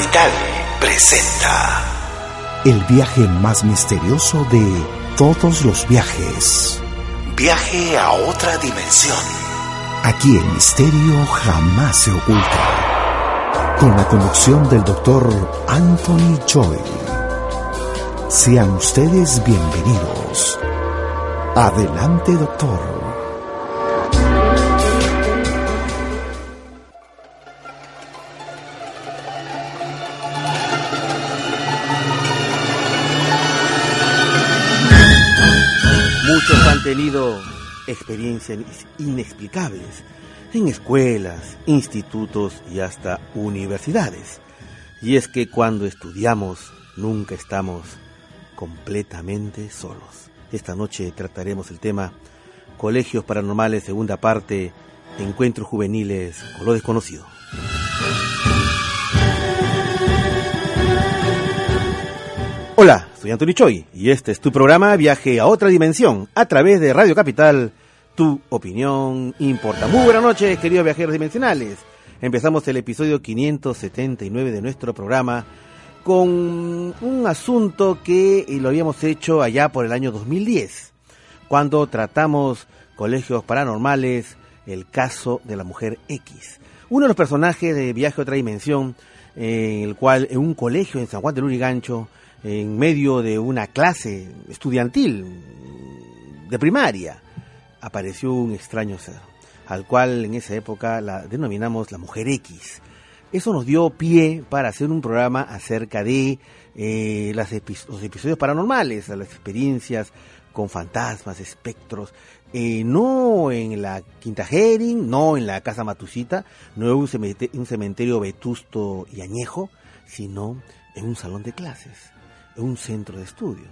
Capital presenta el viaje más misterioso de todos los viajes. Viaje a otra dimensión. Aquí el misterio jamás se oculta. Con la conducción del doctor Anthony Choi. Sean ustedes bienvenidos. Adelante, doctor. Tenido experiencias inexplicables en escuelas, institutos y hasta universidades. Y es que cuando estudiamos nunca estamos completamente solos. Esta noche trataremos el tema Colegios Paranormales, segunda parte, Encuentros Juveniles con lo desconocido. Hola, soy Antonio Choi y este es tu programa Viaje a otra dimensión a través de Radio Capital. Tu opinión importa. Muy buenas noches, queridos viajeros dimensionales. Empezamos el episodio 579 de nuestro programa con un asunto que lo habíamos hecho allá por el año 2010, cuando tratamos colegios paranormales, el caso de la mujer X. Uno de los personajes de Viaje a otra dimensión, en el cual en un colegio en San Juan del Urigancho, en medio de una clase estudiantil de primaria, apareció un extraño ser, al cual en esa época la denominamos la mujer X. Eso nos dio pie para hacer un programa acerca de eh, las los episodios paranormales, las experiencias con fantasmas, espectros, eh, no en la Quinta Herring, no en la Casa Matusita, no en un cementerio, un cementerio vetusto y añejo, sino en un salón de clases un centro de estudio,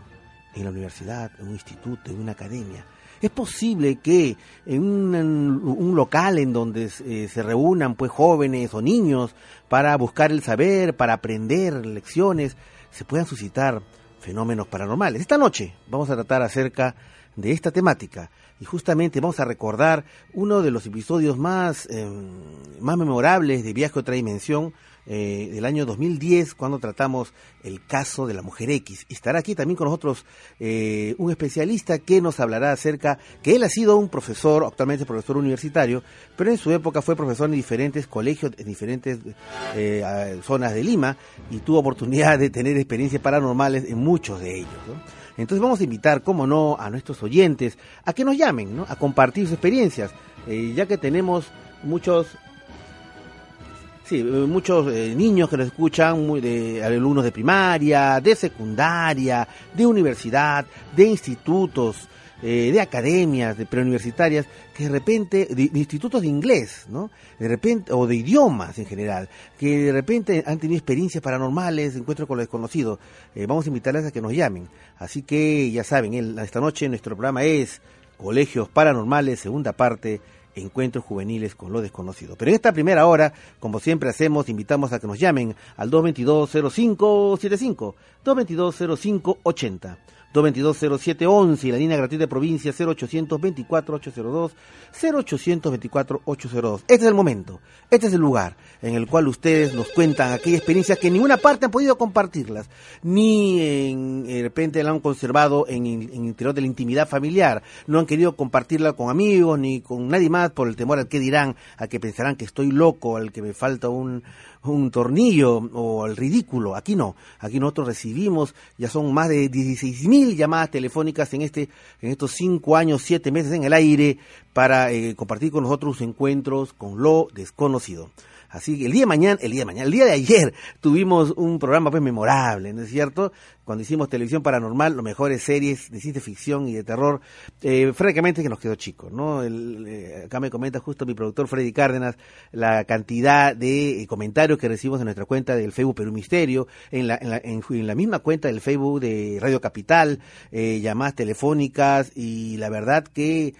en la universidad, en un instituto, en una academia. Es posible que en un, local en donde eh, se reúnan pues jóvenes o niños para buscar el saber, para aprender lecciones, se puedan suscitar fenómenos paranormales. Esta noche vamos a tratar acerca de esta temática y justamente vamos a recordar uno de los episodios más, em, más memorables de Viaje a otra dimensión, eh, del año 2010 cuando tratamos el caso de la mujer X. Y estará aquí también con nosotros eh, un especialista que nos hablará acerca que él ha sido un profesor, actualmente profesor universitario, pero en su época fue profesor en diferentes colegios, en diferentes eh, zonas de Lima y tuvo oportunidad de tener experiencias paranormales en muchos de ellos. Entonces vamos a invitar, como no, a nuestros oyentes a que nos llamen, ¿no? a compartir sus experiencias, ya que tenemos muchos Sí, muchos eh, niños que nos escuchan, muy de alumnos de primaria, de secundaria, de universidad, de institutos, eh, de academias, de preuniversitarias, que de repente, de, institutos de inglés, ¿no? De repente, o de idiomas en general, que de repente han tenido experiencias paranormales, encuentros con lo desconocido. Eh, vamos a invitarles a que nos llamen. Así que ya saben, esta noche nuestro programa es Colegios Paranormales, segunda parte encuentros juveniles con lo desconocido. Pero en esta primera hora, como siempre hacemos, invitamos a que nos llamen al 222-0575, 222-0580. 222-0711 y la línea gratuita de provincia 0824-802, 0824-802. Este es el momento, este es el lugar en el cual ustedes nos cuentan aquellas experiencias que en ninguna parte han podido compartirlas, ni en, de repente la han conservado en, el interior de la intimidad familiar, no han querido compartirla con amigos ni con nadie más por el temor al que dirán, a que pensarán que estoy loco, al que me falta un, un tornillo o el ridículo. Aquí no. Aquí nosotros recibimos, ya son más de 16 mil llamadas telefónicas en, este, en estos cinco años, siete meses en el aire para eh, compartir con nosotros encuentros con lo desconocido. Así que el día de mañana, el día de mañana, el día de ayer tuvimos un programa pues memorable, ¿no es cierto? Cuando hicimos televisión paranormal, las mejores series de ciencia ficción y de terror, eh, francamente que nos quedó chico, ¿no? Eh, acá me comenta justo mi productor Freddy Cárdenas la cantidad de eh, comentarios que recibimos en nuestra cuenta del Facebook Perú Misterio, en la, en la, en, la misma cuenta del Facebook de Radio Capital, eh, llamadas telefónicas y la verdad que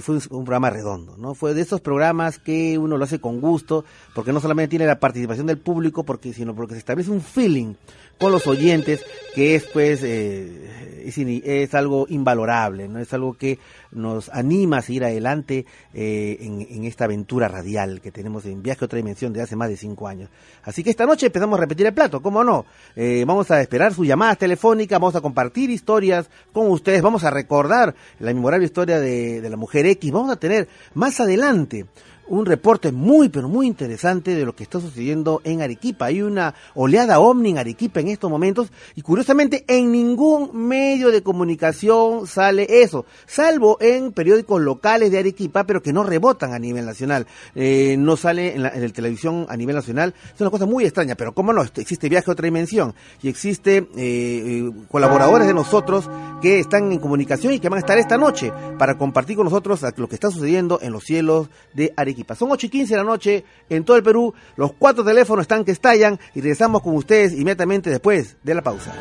fue un, un programa redondo, ¿no? Fue de esos programas que uno lo hace con gusto porque no solamente tiene la participación del público, porque sino porque se establece un feeling con los oyentes que es pues eh, es, algo invalorable, no es algo que nos anima a seguir adelante eh, en, en, esta aventura radial que tenemos en Viaje a otra dimensión de hace más de cinco años. Así que esta noche empezamos a repetir el plato, ¿cómo no? Eh, vamos a esperar sus llamadas telefónicas, vamos a compartir historias con ustedes, vamos a recordar la memorable historia de, de la mujer X, vamos a tener más adelante un reporte muy, pero muy interesante de lo que está sucediendo en Arequipa. Hay una oleada ovni en Arequipa en estos momentos y curiosamente en ningún medio de comunicación sale eso, salvo en periódicos locales de Arequipa, pero que no rebotan a nivel nacional. Eh, no sale en la, televisión a nivel nacional. Es una cosa muy extraña, pero cómo no, existe viaje a otra dimensión y existe eh, eh, colaboradores de nosotros que están en comunicación y que van a estar esta noche para compartir con nosotros lo que está sucediendo en los cielos de Arequipa. Son 8 y 15 de la noche en todo el Perú. Los cuatro teléfonos están que estallan y regresamos con ustedes inmediatamente después de la pausa.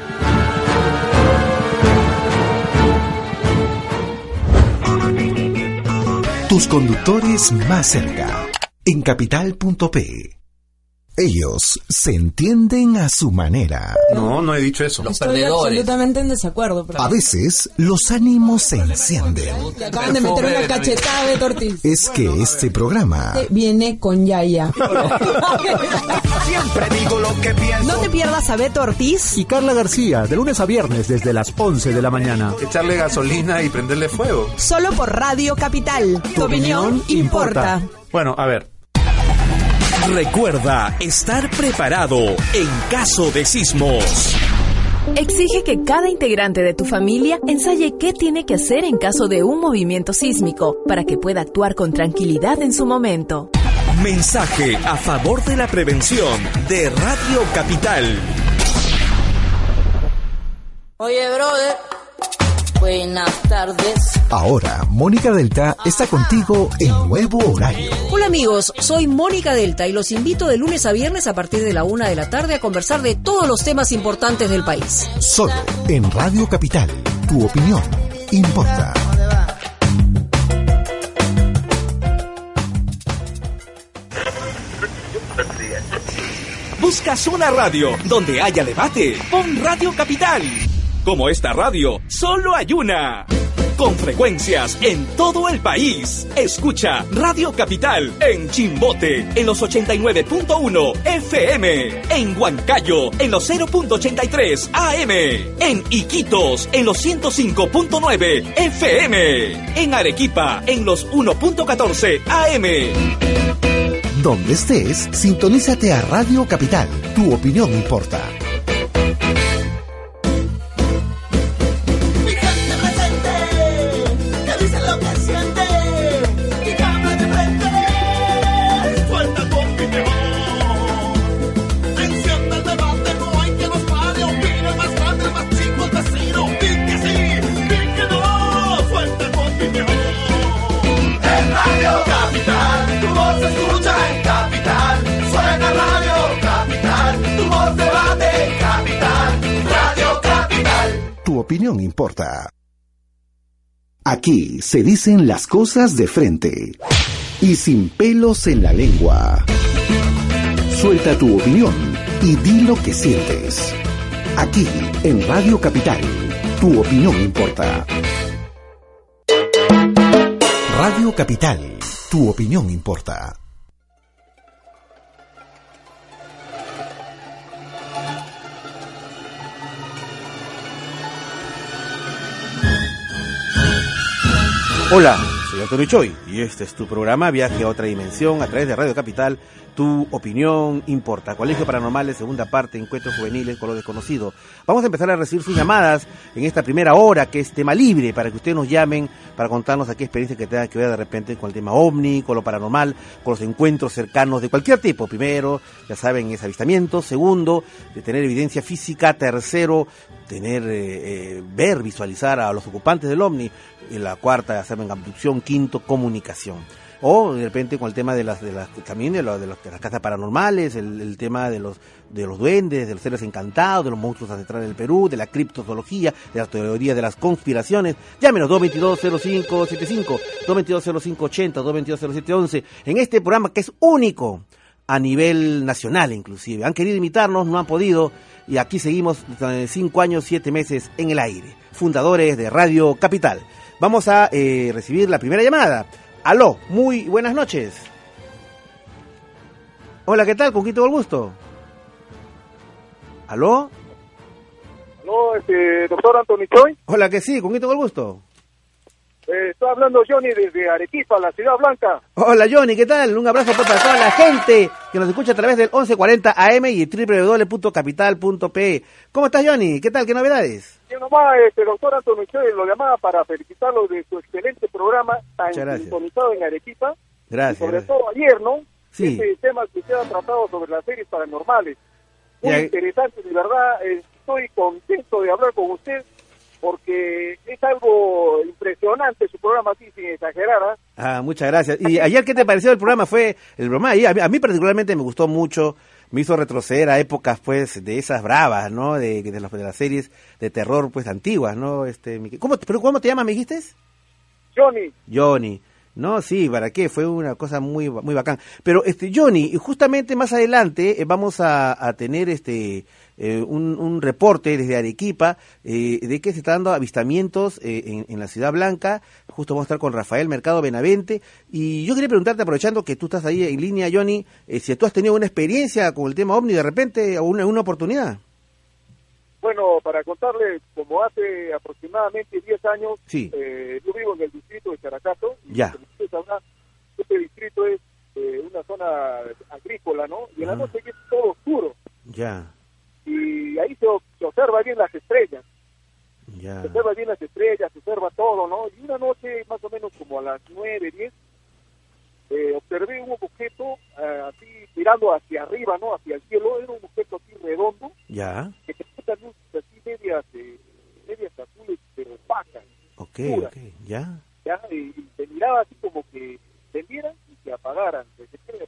Tus conductores más cerca. En capital.p. Ellos se entienden a su manera. No, no he dicho eso. Los Estoy perdedores. absolutamente en desacuerdo. Pero... A veces los ánimos se encienden. Te acaban de meter una cachetada de tortis. Es que este programa viene con Yaya. Siempre digo lo que pienso. No te pierdas a Beto Ortiz y Carla García de lunes a viernes desde las 11 de la mañana. Echarle gasolina y prenderle fuego. Solo por Radio Capital. Tu, tu opinión, opinión importa. importa. Bueno, a ver, Recuerda estar preparado en caso de sismos. Exige que cada integrante de tu familia ensaye qué tiene que hacer en caso de un movimiento sísmico para que pueda actuar con tranquilidad en su momento. Mensaje a favor de la prevención de Radio Capital. Oye, brother. Buenas tardes. Ahora, Mónica Delta está contigo en nuevo horario. Hola amigos, soy Mónica Delta y los invito de lunes a viernes a partir de la una de la tarde a conversar de todos los temas importantes del país. Solo en Radio Capital, tu opinión importa. ¿Buscas una radio donde haya debate? Pon Radio Capital. Como esta radio, solo hay una. Con frecuencias en todo el país. Escucha Radio Capital en Chimbote en los 89.1 FM. En Huancayo en los 0.83 AM. En Iquitos en los 105.9 FM. En Arequipa en los 1.14 AM. Donde estés, sintonízate a Radio Capital. Tu opinión importa. Opinión importa. Aquí se dicen las cosas de frente y sin pelos en la lengua. Suelta tu opinión y di lo que sientes. Aquí en Radio Capital, tu opinión importa. Radio Capital, tu opinión importa. Hola, soy Antonio Choi y este es tu programa Viaje a otra dimensión a través de Radio Capital. Tu opinión importa. Colegio Paranormal segunda parte, encuentros juveniles con lo desconocido. Vamos a empezar a recibir sus llamadas en esta primera hora que es tema libre para que ustedes nos llamen para contarnos a qué experiencia que tenga que ver de repente con el tema ovni, con lo paranormal, con los encuentros cercanos de cualquier tipo. Primero, ya saben, es avistamiento. Segundo, de tener evidencia física. Tercero, tener, eh, eh, ver, visualizar a los ocupantes del ovni y la cuarta hacer en abducción, quinto comunicación. O de repente con el tema de las, de las también de, de, las casas paranormales, el, tema de los de los duendes, de los seres encantados, de los monstruos ancestrales del Perú, de la criptozoología, de la teoría de las conspiraciones. Llámenos 222-0575, 222-0580, 222-0711, en este programa que es único a nivel nacional inclusive. Han querido imitarnos, no han podido y aquí seguimos eh, cinco años, siete meses en el aire. Fundadores de Radio Capital. Vamos a eh, recibir la primera llamada. Aló, muy buenas noches. Hola, ¿qué tal? ¿Con quién tengo el gusto? ¿Aló? ¿Aló, este, doctor Anthony Choi? Hola, que sí, ¿con quién tengo el gusto? Eh, estoy hablando Johnny desde Arequipa, la ciudad blanca. Hola Johnny, ¿qué tal? Un abrazo para toda la gente que nos escucha a través del 1140 AM y www.capital.pe. ¿Cómo estás Johnny? ¿Qué tal? ¿Qué novedades? Yo nomás, este, doctor Antonio Choi, lo llamaba para felicitarlo de su excelente programa tan sintonizado en Arequipa. Gracias. sobre todo ayer, ¿no? Sí. Este tema que se ha tratado sobre las series paranormales. Muy interesante, de verdad. Eh, estoy contento de hablar con usted porque es algo impresionante su programa así, sin exagerar. ¿ah? ah, muchas gracias. ¿Y ayer qué te pareció el programa? Fue el programa a mí, particularmente me gustó mucho, me hizo retroceder a épocas pues de esas bravas, ¿no? De, de, las, de las series de terror pues antiguas, ¿no? Este, ¿cómo, pero ¿Cómo te llamas, me dijiste? Johnny. Johnny. No, sí, ¿para qué? Fue una cosa muy muy bacán. Pero este Johnny, justamente más adelante eh, vamos a, tener este eh, un, un, reporte desde Arequipa eh, de que se está dando avistamientos en, en, la Ciudad Blanca. Justo vamos a estar con Rafael Mercado Benavente. Y yo quería preguntarte, aprovechando que tú estás ahí en línea, Johnny, si tú has tenido una experiencia con el tema OVNI de repente o una, una oportunidad. Bueno, para contarles, como hace aproximadamente 10 años, sí. eh, yo vivo en el distrito de Characato. Ya. este distrito es eh, una zona agrícola, ¿no? Y en la noche es todo oscuro. Ya. Y ahí se, se, observa bien las estrellas. Ya. Se observa bien las estrellas, se observa todo, ¿no? Y una noche, más o menos como a las 9, 10, eh, observé un objeto eh, así mirando hacia arriba, ¿no? Hacia el cielo. Era un objeto así redondo. Ya. Que tenía luces así medias, eh, medias azules, pero opacas. Ok, ok, ya. Ya, y, se miraba así como que prendieran y se apagaran.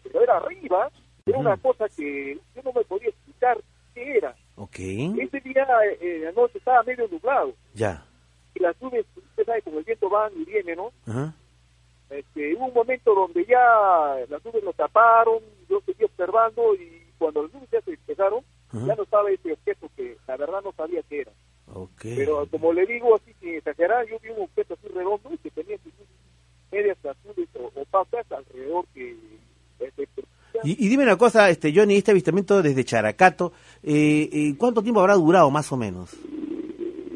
Pero era arriba, era una cosa que yo no me podía explicar qué era. Ok. Ese día, eh, la noche estaba medio nublado. Ya. Y las nubes, usted sabe, como el viento van y viene, ¿no? Ajá. Este, hubo un momento donde ya las nubes lo taparon, yo seguí observando y cuando las nubes ya se despejaron, ya no estaba ese objeto que la verdad no sabía qué era. Okay. Pero como le digo así sin exagerar, yo vi un objeto así redondo y que tenía medias azules o opacas alrededor que... Este, y, y, dime una cosa, este Johnny, este avistamiento desde Characato, eh, eh, ¿cuánto tiempo habrá durado más o menos?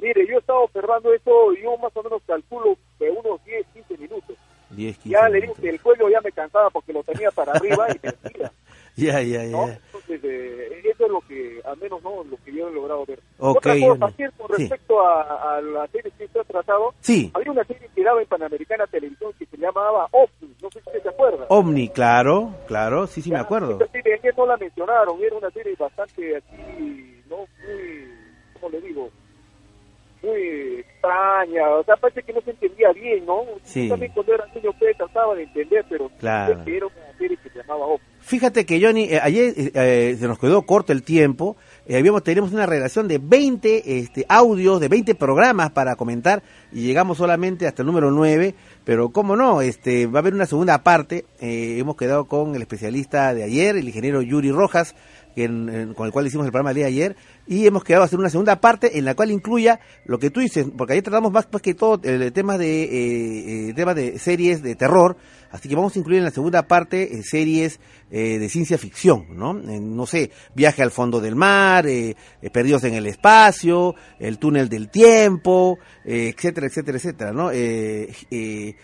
Mire, yo estaba observando eso y yo más o menos calculo de unos 10, 15 minutos. 10, 15 ya le digo que el cuello ya me cansaba porque lo tenía para arriba y me. Ya, ya, ya. Entonces, eh, eso es lo que, al menos, no lo que yo he logrado ver. Okay, Otra cosa, con respecto sí. a, a, la serie que usted ha tratado, sí. había una serie que daba en Panamericana Televisión que se llamaba OVNI, no sé si usted se acuerda. OVNI, claro, claro, sí, sí, ya, me acuerdo. Esta serie ayer no la mencionaron, era una serie bastante así, no muy, ¿cómo le digo? Muy extraña, o sea, parece que no se entendía bien, ¿no? Sí. Yo también cuando era niño pues, trataba de entender, pero claro. que era una serie que se llamaba. Fíjate que Johnny, eh, ayer eh, se nos quedó corto el tiempo, eh, habíamos tenemos una relación de 20 este, audios, de 20 programas para comentar y llegamos solamente hasta el número 9, pero cómo no, este va a haber una segunda parte, hemos quedado con el especialista de ayer, el ingeniero Yuri Rojas, que en, en, con el cual hicimos el programa de ayer, y hemos quedado a hacer una segunda parte en la cual incluya lo que tú dices, porque ahí tratamos más, más que todo el tema de eh, temas de series de terror, así que vamos a incluir en la segunda parte eh, series eh, de ciencia ficción, ¿no? no sé, viaje al fondo del mar, perdidos en el espacio, el túnel del tiempo, etcétera, etcétera, etcétera, ¿no? hay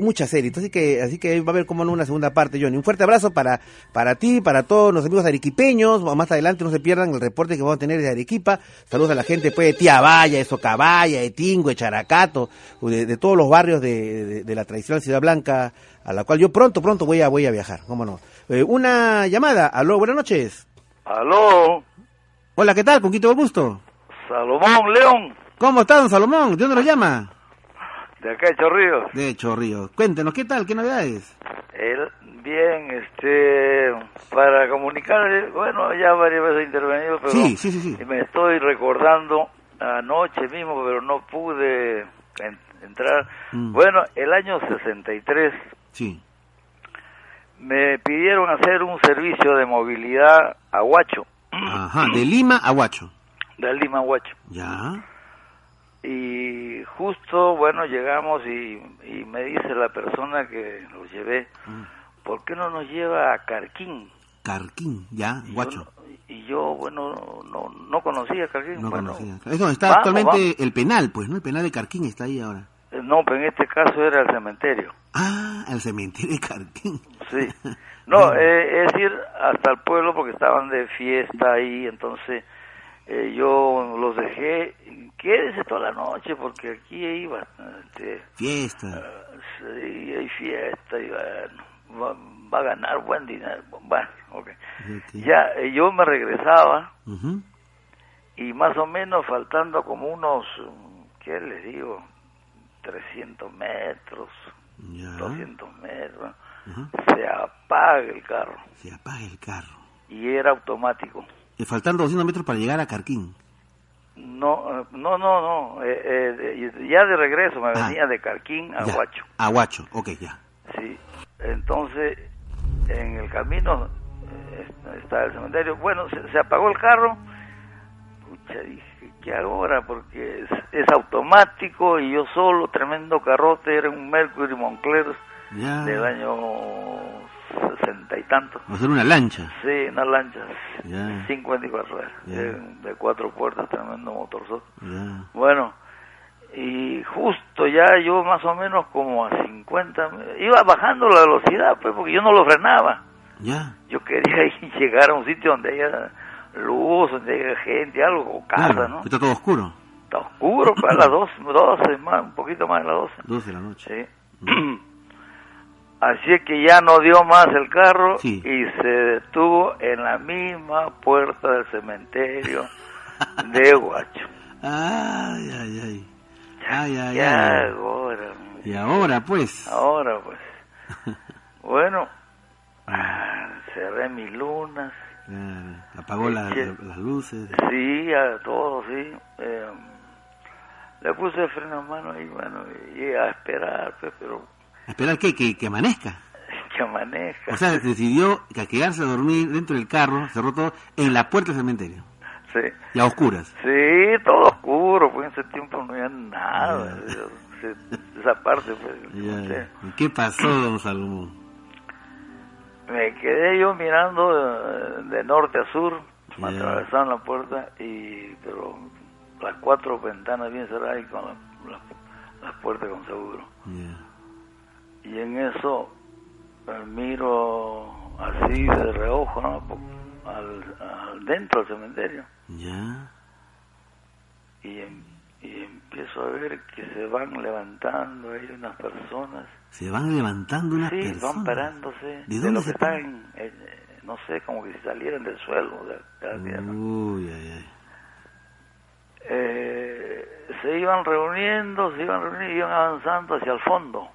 muchas series, entonces que, así que va a haber como una segunda parte, Johnny. Un fuerte abrazo para, para ti, para todos los amigos arequipeños, más adelante no se pierdan el reporte que vamos a tener de Arequipa. Saludos a la gente pues, de Tiabaya, de Socabaya, de Tingo, de Characato, de, todos los barrios de, la tradicional Ciudad Blanca, a la cual yo pronto, pronto voy a, voy a viajar, cómo no. Eh, una llamada, aló, buenas noches. Aló. Hola, ¿qué tal? ¿Con quién tengo el gusto? Salomón León. ¿Cómo está, don Salomón? ¿De dónde lo llama? De acá de Chorrillos. De Chorrillos. Cuéntenos, ¿qué tal? ¿Qué novedades? El, bien, este, para comunicar, bueno, ya varias veces he intervenido, pero sí, sí, sí, sí. me estoy recordando anoche mismo, pero no pude en, entrar. Mm. Bueno, el año 63, sí. me pidieron hacer un servicio de movilidad a Huacho. Ajá, de Lima a Huacho. De Lima a Huacho. Ya. Y justo, bueno, llegamos y, y me dice la persona que los llevé, Mm. ¿por qué no nos lleva a Carquín? Carquín, ya, Huacho. Y yo, bueno, no, no conocía Carquín. No bueno, conocía. Es donde está vamos, actualmente vamos. el penal, pues, ¿no? El penal de Carquín está ahí ahora. Eh, No, pero en este caso era el cementerio. Ah, el cementerio de Carquín. Sí. No, eh, es ir hasta el pueblo porque estaban de fiesta ahí, entonces eh, yo los dejé, quédese toda la noche porque aquí hay bastante, Fiesta. sí, hay fiesta y bueno, va, a ganar buen dinero. Bueno, ok. Ya, eh, yo me regresaba y más o menos faltando como unos, ¿qué les digo? 300 metros, 200 metros, se apaga el carro Se apaga el carro. y era automático. Y faltando 200 metros para llegar a Carquín. No, eh, no, no, no, eh, eh, ya de regreso me Ah. venía de Carquín a Ya. Huacho, A Huacho, ok, ya. sí. Entonces, en el camino eh, está el cementerio. Bueno, se, se apagó el carro. Pucha, dije, ¿qué ahora? Porque es, es automático y yo solo, tremendo carrote, era un Mercury Moncler Ya. del año sesenta y tantos. Va a ser una lancha. Sí, una lancha, Ya. 54 horas, Ya. de, de cuatro puertas, tremendo motorzote. Bueno, y justo ya yo más o menos como a 50, iba bajando la velocidad, pues, porque yo no lo frenaba. Ya. Yo quería ir llegar a un sitio donde haya luz, donde haya gente, algo, o casa, Claro, ¿no? Está todo oscuro. Está oscuro, para las 12, 12 más, un poquito más de las 12. 12 de la noche. Sí. Así es que ya no dio más el carro Sí. y se detuvo en la misma puerta del cementerio de Huacho. Ay, ay, ay. Ay, ay, ¿Qué ay. hago ahora? Y ahora, pues. Ahora pues. Bueno, ah, cerré mis lunas. Apagó la- las luces. Sí, a todo, sí. Eh, le puse el freno a mano y bueno, y a esperar, pues, pero Esperar que, que, que amanezca. que maneja. O sea, decidió que a quedarse a dormir dentro del carro, cerró todo, en la puerta del cementerio. Sí. Y a oscuras. Sí, todo oscuro, pues en ese tiempo no había nada. Esa parte, pues. Ya, no sé. ya. ¿Y qué pasó, don Salomón? Me quedé yo mirando de, de norte a sur, me Ya. atravesaron la puerta y, pero las cuatro ventanas bien cerradas y con la- la- las puertas con seguro. Y en eso eh, miro así de reojo, ¿no? Al- dentro del cementerio Ya. y, em- y empiezo a ver que se van levantando ahí unas personas. Se van levantando unas Sí, personas. van parándose ¿De de, dónde se están, eh, no sé, como que si salieran del suelo de, de la tierra. Uy, ay, ay. Eh, se iban reuniendo, se iban reuniendo y iban avanzando hacia el fondo.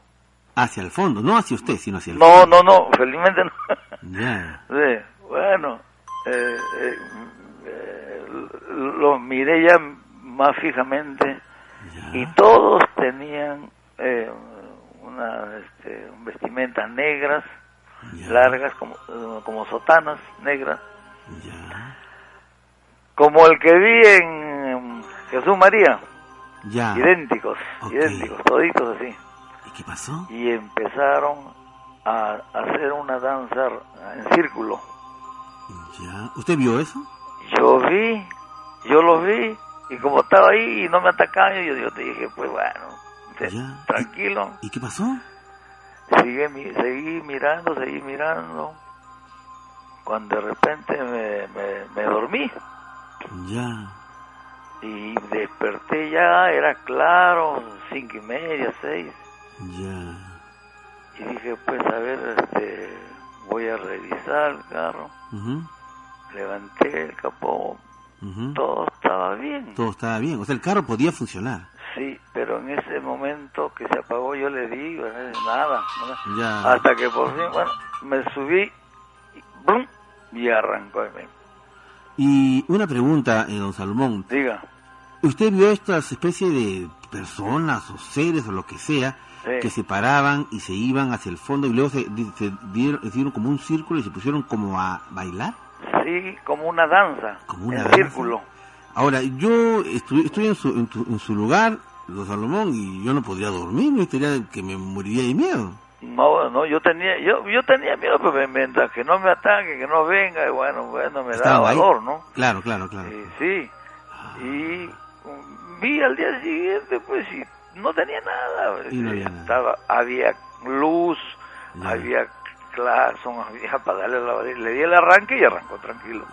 Hacia el fondo, no hacia usted, sino hacia el No, fondo. no, no, felizmente no. Ya. Sí, bueno, eh, eh, eh, los miré ya más fijamente y todos tenían eh, una este, vestimentas negras, largas, como, eh, como sotanas negras, como el que vi en Jesús María, Ya. idénticos, idénticos, toditos así. ¿Y qué pasó? Y empezaron a hacer una danza en círculo. Ya. ¿Usted vio eso? Yo vi, yo los vi, y como estaba ahí y no me atacaban, yo, yo te dije, pues bueno, te- tranquilo, ¿Y qué pasó? sigue, mi- seguí mirando, seguí mirando, cuando de repente me, me, me dormí Ya. y desperté ya, era claro, cinco y media, seis, Ya. y dije, pues a ver, este, voy a revisar el carro, Ujú, levanté el capó, todo estaba bien. Todo estaba bien. O sea, el carro podía funcionar. Sí, pero en ese momento que se apagó yo le di nada. Ya. hasta que por fin, bueno, me subí y, ¡brum! y arrancó. Y una pregunta, eh, don Salomón. Diga. ¿Usted vio estas especies de personas o seres o lo que sea que se paraban y se iban hacia el fondo y luego se, dieron, hicieron como un círculo y se pusieron como a bailar? Sí, como una danza. Como una en círculo. Ahora, yo estoy, estoy en, su, en, su lugar, los Salomón, y yo no podría dormir, me estaría que me moriría de miedo. No, no, yo tenía, yo, yo tenía miedo, pero mientras que no me ataque, que no venga, y bueno, bueno, me da valor, ¿no? Claro, claro, claro. sí, y vi al día siguiente, pues, y no tenía nada. había Estaba, había luz, había claxon, había para darle la Le di el arranque y arrancó tranquilo.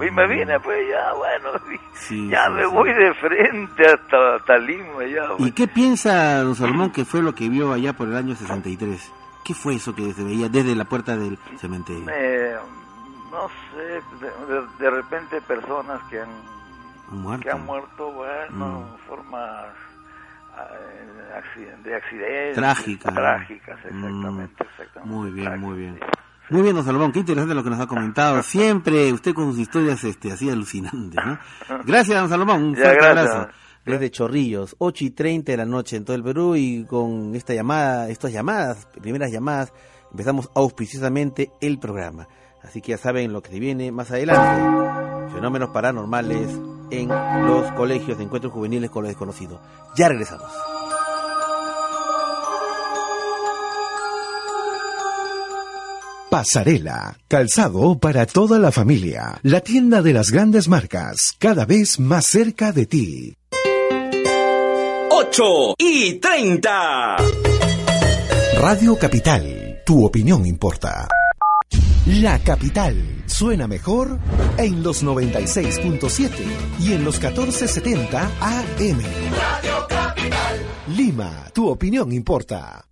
Y me vine, pues ya, bueno, ya me voy de frente hasta, hasta Lima. Ya, ¿Y qué piensa don Salomón que fue lo que vio allá por el año 63? ¿Qué fue eso que se veía desde la puerta del cementerio? Eh, no sé, de, repente personas que han muerto, que han muerto bueno, mm. formas eh, de accidentes. Trágicas. Trágicas, exactamente, mm. Muy bien, muy bien. Muy bien, don Salomón, qué interesante lo que nos ha comentado. Siempre usted con sus historias este, así alucinantes, ¿no? Gracias, don Salomón, un fuerte abrazo. Desde Chorrillos, 8 y 30 de la noche en todo el Perú y con esta llamada, estas llamadas, primeras llamadas, empezamos auspiciosamente el programa. Así que ya saben lo que se viene más adelante. Fenómenos paranormales en los colegios de encuentros juveniles con lo desconocido. Ya regresamos. Pasarela, calzado para toda la familia. La tienda de las grandes marcas, cada vez más cerca de ti. 8 y 30. Radio Capital, tu opinión importa. La capital suena mejor en los 96.7 y en los 1470 AM. Radio Capital. Lima, tu opinión importa.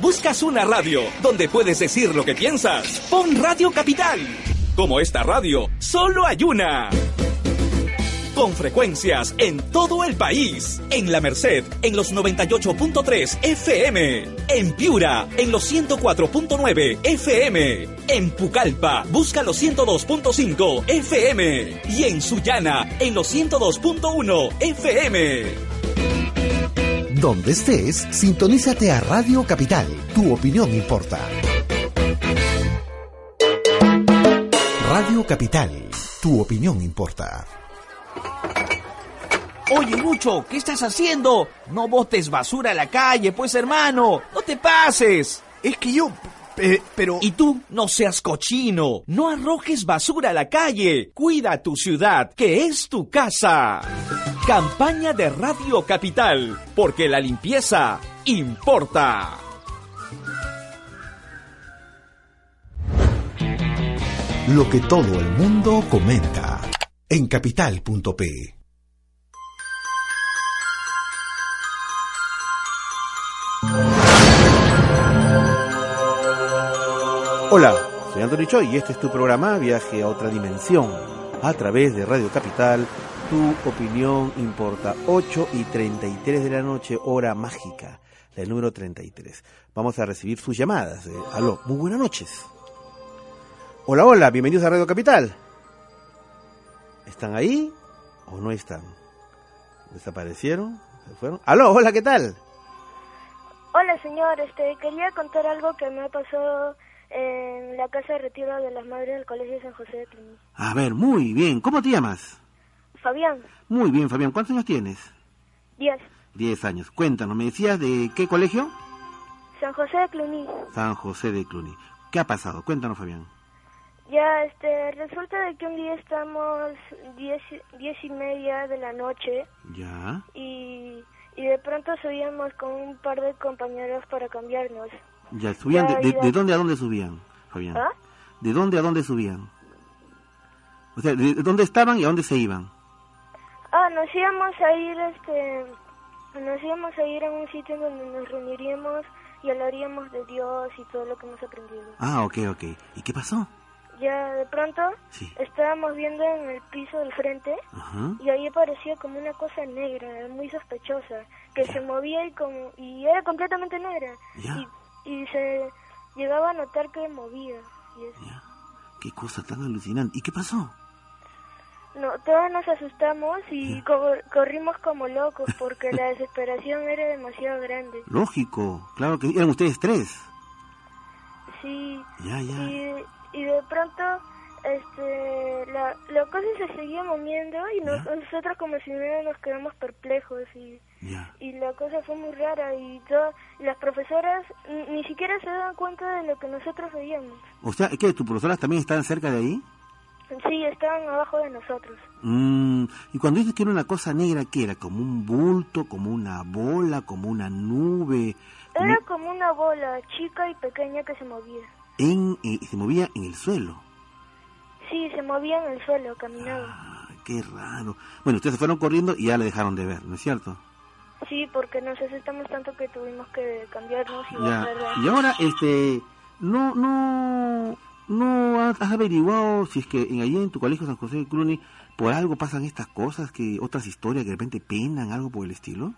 ¿Buscas una radio donde puedes decir lo que piensas? Pon Radio Capital. Como esta radio, solo hay una. Con frecuencias en todo el país. En La Merced, en los 98.3 FM. En Piura, en los 104.9 FM. En Pucallpa, busca los 102.5 FM. Y en Sullana, en los 102.1 FM. Donde estés, sintonízate a Radio Capital. Tu opinión importa. Radio Capital. Tu opinión importa. Oye, Lucho, ¿qué estás haciendo? No botes basura a la calle, pues hermano. No te pases. Es que yo pero... Y tú, no seas cochino. No arrojes basura a la calle. Cuida tu ciudad, que es tu casa. Campaña de Radio Capital, porque la limpieza importa. Lo que todo el mundo comenta en capital.p. Hola, soy Antonio y este es tu programa Viaje a otra dimensión a través de Radio Capital. Tu opinión importa 8 y 33 de la noche, hora mágica, el número 33. Vamos a recibir sus llamadas. Aló, muy buenas noches. Hola, hola, bienvenidos a Radio Capital. ¿Están ahí o no están? ¿Desaparecieron? ¿Se fueron? Aló, hola, ¿qué tal? Hola, señor. Este, quería contar algo que me ha pasado en la casa de retiro de las madres del Colegio San José de Cluny. A ver, muy bien. ¿Cómo te llamas? Fabián. Muy bien, Fabián. ¿Cuántos años tienes? Diez. Diez años. Cuéntanos, ¿me decías de qué colegio? San José de Cluny. San José de Cluny. ¿Qué ha pasado? Cuéntanos, Fabián. Ya, este, resulta de que un día estamos diez, diez y media de la noche. Ya. Y, y de pronto subíamos con un par de compañeros para cambiarnos. Ya, subían, de, dónde a dónde subían, Fabián? ¿Ah? ¿De dónde a dónde subían? O sea, ¿de dónde estaban y a dónde se iban? Ah, nos íbamos a ir, este, nos íbamos a ir a un sitio donde nos reuniríamos y hablaríamos de Dios y todo lo que hemos aprendido. Ah, ok, ok. ¿Y qué pasó? Ya de pronto estábamos viendo en el piso del frente y ahí aparecía como una cosa negra, muy sospechosa, que se movía y como y era completamente negra. Y y se llegaba a notar que movía. Qué cosa tan alucinante. ¿Y qué pasó? No, todos nos asustamos y corrimos como locos porque la desesperación era demasiado grande. Lógico, claro que eran ustedes tres. Sí. Ya, ya. Y, y de pronto este la, la cosa se seguía moviendo y nosotros como si no nos quedamos perplejos y, y la cosa fue muy rara y, las profesoras ni siquiera se daban cuenta de lo que nosotros veíamos. O sea, ¿qué? ¿Tus profesoras también estaban cerca de ahí? Sí, estaban abajo de nosotros. Mm, y cuando dices que era una cosa negra, ¿qué era? ¿Como un bulto, como una bola, como una nube? Era como una bola chica y pequeña que se movía. En, eh, se movía en el suelo. Sí, se movía en el suelo, caminaba. Ah, qué raro. Bueno, ustedes se fueron corriendo y ya le dejaron de ver, ¿no es cierto? Sí, porque nos asustamos tanto que tuvimos que cambiarnos y ya. Y ahora, este, no, no, no has, averiguado si es que en allí en tu colegio San José de Cluny por algo pasan estas cosas, que otras historias que de repente penan, algo por el estilo.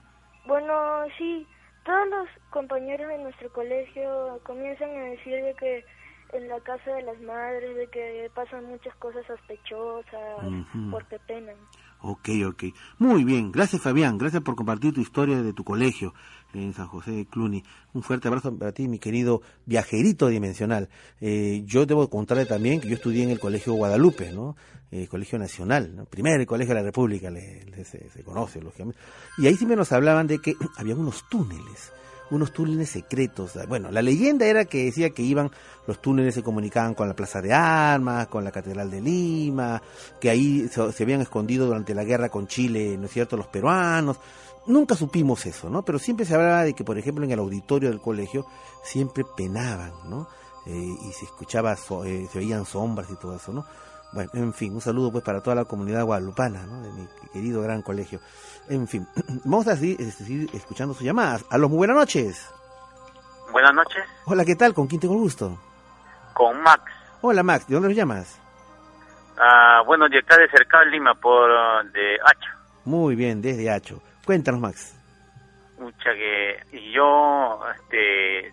Bueno, sí, todos los compañeros de nuestro colegio comienzan a decir de que en la casa de las madres de que pasan muchas cosas sospechosas porque penan. Ok, ok. Muy bien. Gracias, Fabián. Gracias por compartir tu historia de tu colegio en San José de Cluny. Un fuerte abrazo para ti, mi querido viajerito dimensional. Eh, yo debo contarle también que yo estudié en el Colegio Guadalupe, ¿no? Eh, colegio Nacional, ¿no? primer colegio de la República, le, se, se, conoce, lógicamente. Y ahí sí me nos hablaban de que había unos túneles unos túneles secretos. Bueno, la leyenda era que decía que iban, los túneles se comunicaban con la Plaza de Armas, con la Catedral de Lima, que ahí se, habían escondido durante la guerra con Chile, ¿no es cierto?, los peruanos. Nunca supimos eso, ¿no? Pero siempre se hablaba de que, por ejemplo, en el auditorio del colegio siempre penaban, ¿no? Eh, y se escuchaba, eh, se veían sombras y todo eso, ¿no? Bueno, en fin, un saludo pues para toda la comunidad guadalupana, ¿no? De mi querido gran colegio. En fin, vamos a seguir, escuchando sus llamadas. A los muy buenas noches. Buenas noches. Hola, ¿qué tal? ¿Con quién tengo el gusto? Con Max. Hola, Max. ¿De dónde nos llamas? Ah, bueno, de acá de cerca de Lima, por de Hacho. Muy bien, desde Hacho. Cuéntanos, Max. Mucha que yo, este,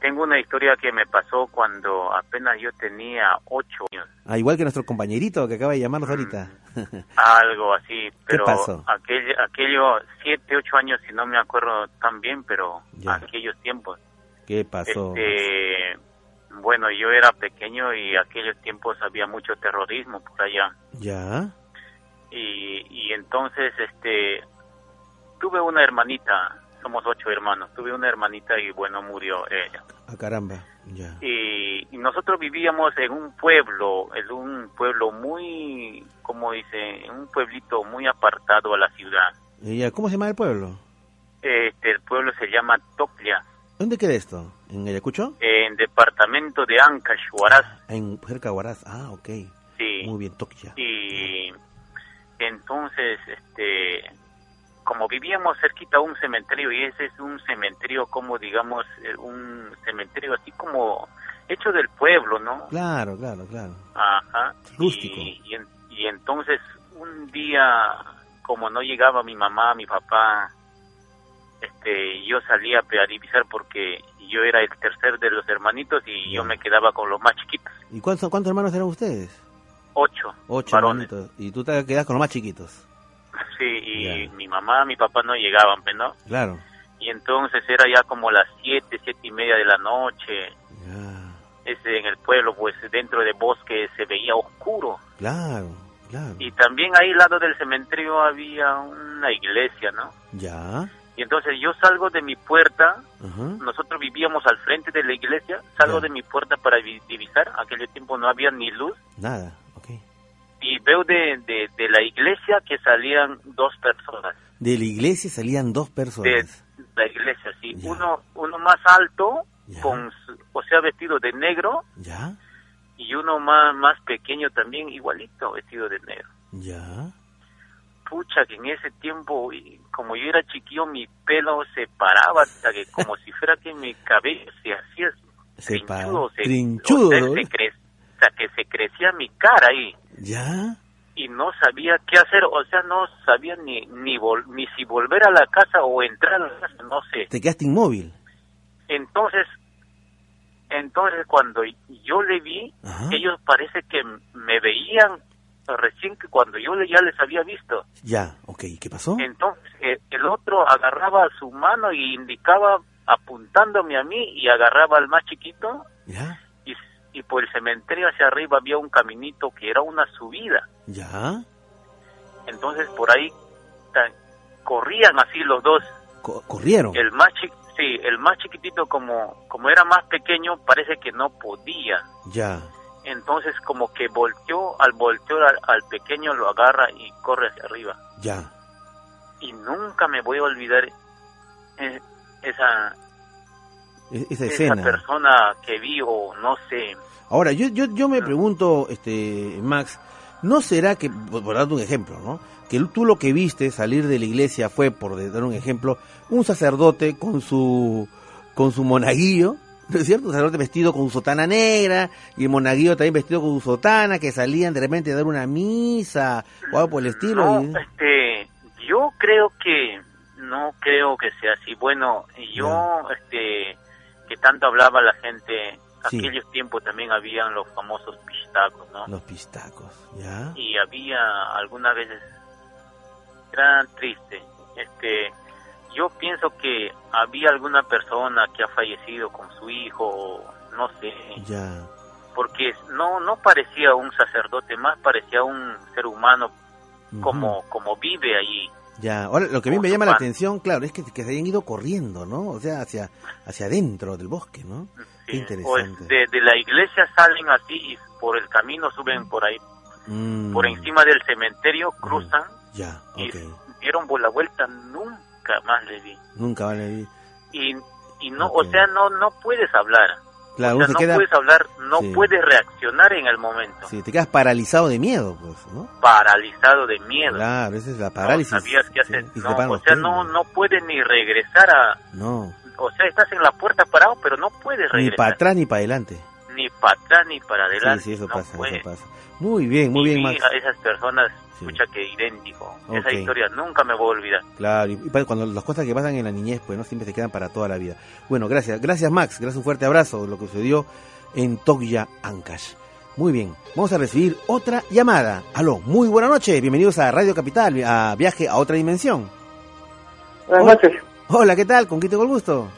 tengo una historia que me pasó cuando apenas yo tenía ocho años. Ah, igual que nuestro compañerito que acaba de llamarnos mm, ahorita. algo así, pero Aquel, aquello, siete, ocho años, si no me acuerdo tan bien, pero aquellos tiempos. ¿Qué pasó? Este, bueno, yo era pequeño y aquellos tiempos había mucho terrorismo por allá. Ya. Y, y entonces, este, tuve una hermanita somos ocho hermanos. Tuve una hermanita y bueno, murió ella. Ah, caramba, ya. Y, nosotros vivíamos en un pueblo, en un pueblo muy, como dice, en un pueblito muy apartado a la ciudad. ¿Y ¿Cómo se llama el pueblo? Este, el pueblo se llama Toclia. ¿Dónde queda esto? ¿En Ayacucho? En departamento de Ancash, Huaraz. En cerca de Huaraz, ah, ok. Sí. Muy bien, Toclia. Y entonces, este, como vivíamos cerquita a un cementerio y ese es un cementerio como digamos eh, un cementerio así como hecho del pueblo, ¿no? Claro, claro, claro. Ajá. Rústico. Y, y, entonces un día como no llegaba mi mamá, mi papá, este, yo salía a divisar porque yo era el tercer de los hermanitos y yo me quedaba con los más chiquitos. ¿Y cuántos, cuántos hermanos eran ustedes? Ocho. Ocho hermanitos. ¿Y tú te quedas con los más chiquitos? Sí, y mi mamá, mi papá no llegaban, pues, ¿no? Claro. Y entonces era ya como las siete, siete y media de la noche. Ese en el pueblo, pues dentro del bosque se veía oscuro. Claro, claro. Y también ahí al lado del cementerio había una iglesia, ¿no? Ya. Y entonces yo salgo de mi puerta, nosotros vivíamos al frente de la iglesia, salgo de mi puerta para divisar, aquel tiempo no había ni luz. Nada y veo de, de, la iglesia que salían dos personas. De la iglesia salían dos personas. De la iglesia, sí. Uno uno más alto, con o sea, vestido de negro. Ya. Y uno más, más pequeño también, igualito, vestido de negro. Ya. Pucha, que en ese tiempo, como yo era chiquillo, mi pelo se paraba hasta que como si fuera que mi cabello se hacía se trinchudo. Se, trinchudo. que se crecía mi cara ahí. ¿Ya? Y no sabía qué hacer, o sea, no sabía ni ni, ni si volver a la casa o entrar a la casa, no sé. ¿Te quedaste inmóvil? Entonces, Entonces cuando yo le vi, ellos parece que me veían recién que cuando yo ya les había visto. Ya, ok, ¿qué pasó? Entonces eh, el otro agarraba su mano y indicaba apuntándome a mí y agarraba al más chiquito. Ya. Y, por el cementerio hacia arriba había un caminito que era una subida. Ya. Entonces por ahí corrían así los dos. ¿Corrieron? El más sí, el más chiquitito como como era más pequeño parece que no podía. Ya. Entonces como que volteó, al voltear al, pequeño lo agarra y corre hacia arriba. Ya. Y nunca me voy a olvidar eh, esa e-, esa escena. persona que vi o no sé. Ahora, yo, yo, yo me pregunto, este Max, ¿no será que, por dar un ejemplo, ¿no? Que tú lo que viste salir de la iglesia fue, por dar un ejemplo, un sacerdote con su, con su monaguillo, ¿no es cierto? Un sacerdote vestido con sotana negra y el monaguillo también vestido con sotana, que salían de repente a dar una misa o algo por el estilo. No, este, yo creo que, no creo que sea así. Bueno, yo, este, que tanto hablaba la gente aquellos tiempos también habían los famosos pistacos, ¿no? Los pistacos, ¿ya? Y había algunas veces, era triste, este, yo pienso que había alguna persona que ha fallecido con su hijo, no sé. Ya. Porque no, no parecía un sacerdote, más parecía un ser humano como, como vive allí. Ya, ahora lo que a mí me llama la atención, claro, es que, que se hayan ido corriendo, ¿no? O sea, hacia, hacia adentro del bosque, ¿no? Pues de, la iglesia salen así y por el camino suben por ahí, mm. por encima del cementerio, cruzan ya, y dieron por la vuelta, nunca más le vi. Nunca más le vi. Y, y no, o sea, no, no puedes hablar. Claro, no puedes hablar, no puedes reaccionar en el momento. Sí, te quedas paralizado de miedo, pues, ¿no? Paralizado de miedo. Claro, esa es la parálisis. No sabías qué hacer. o sea, no, no puedes ni regresar a... No o sea, estás en la puerta parado, pero no puedes regresar. Ni para atrás ni para adelante. Para atrás ni para adelante. Sí, sí, eso, pasa, eso pasa. Muy bien, muy bien, Max. a esas personas, escucha que idéntico. Esa historia nunca me voy a olvidar. Claro, y cuando las cosas que pasan en la niñez, pues no siempre se quedan para toda la vida. Bueno, gracias, gracias Max, gracias un fuerte abrazo, lo que sucedió en Togya Ancash. Muy bien, vamos a recibir otra llamada. Aló, muy buena noche, bienvenidos a Radio Capital, a Viaje a otra dimensión. Buenas noches. Hola, ¿qué tal? ¿Con quién tengo el gusto?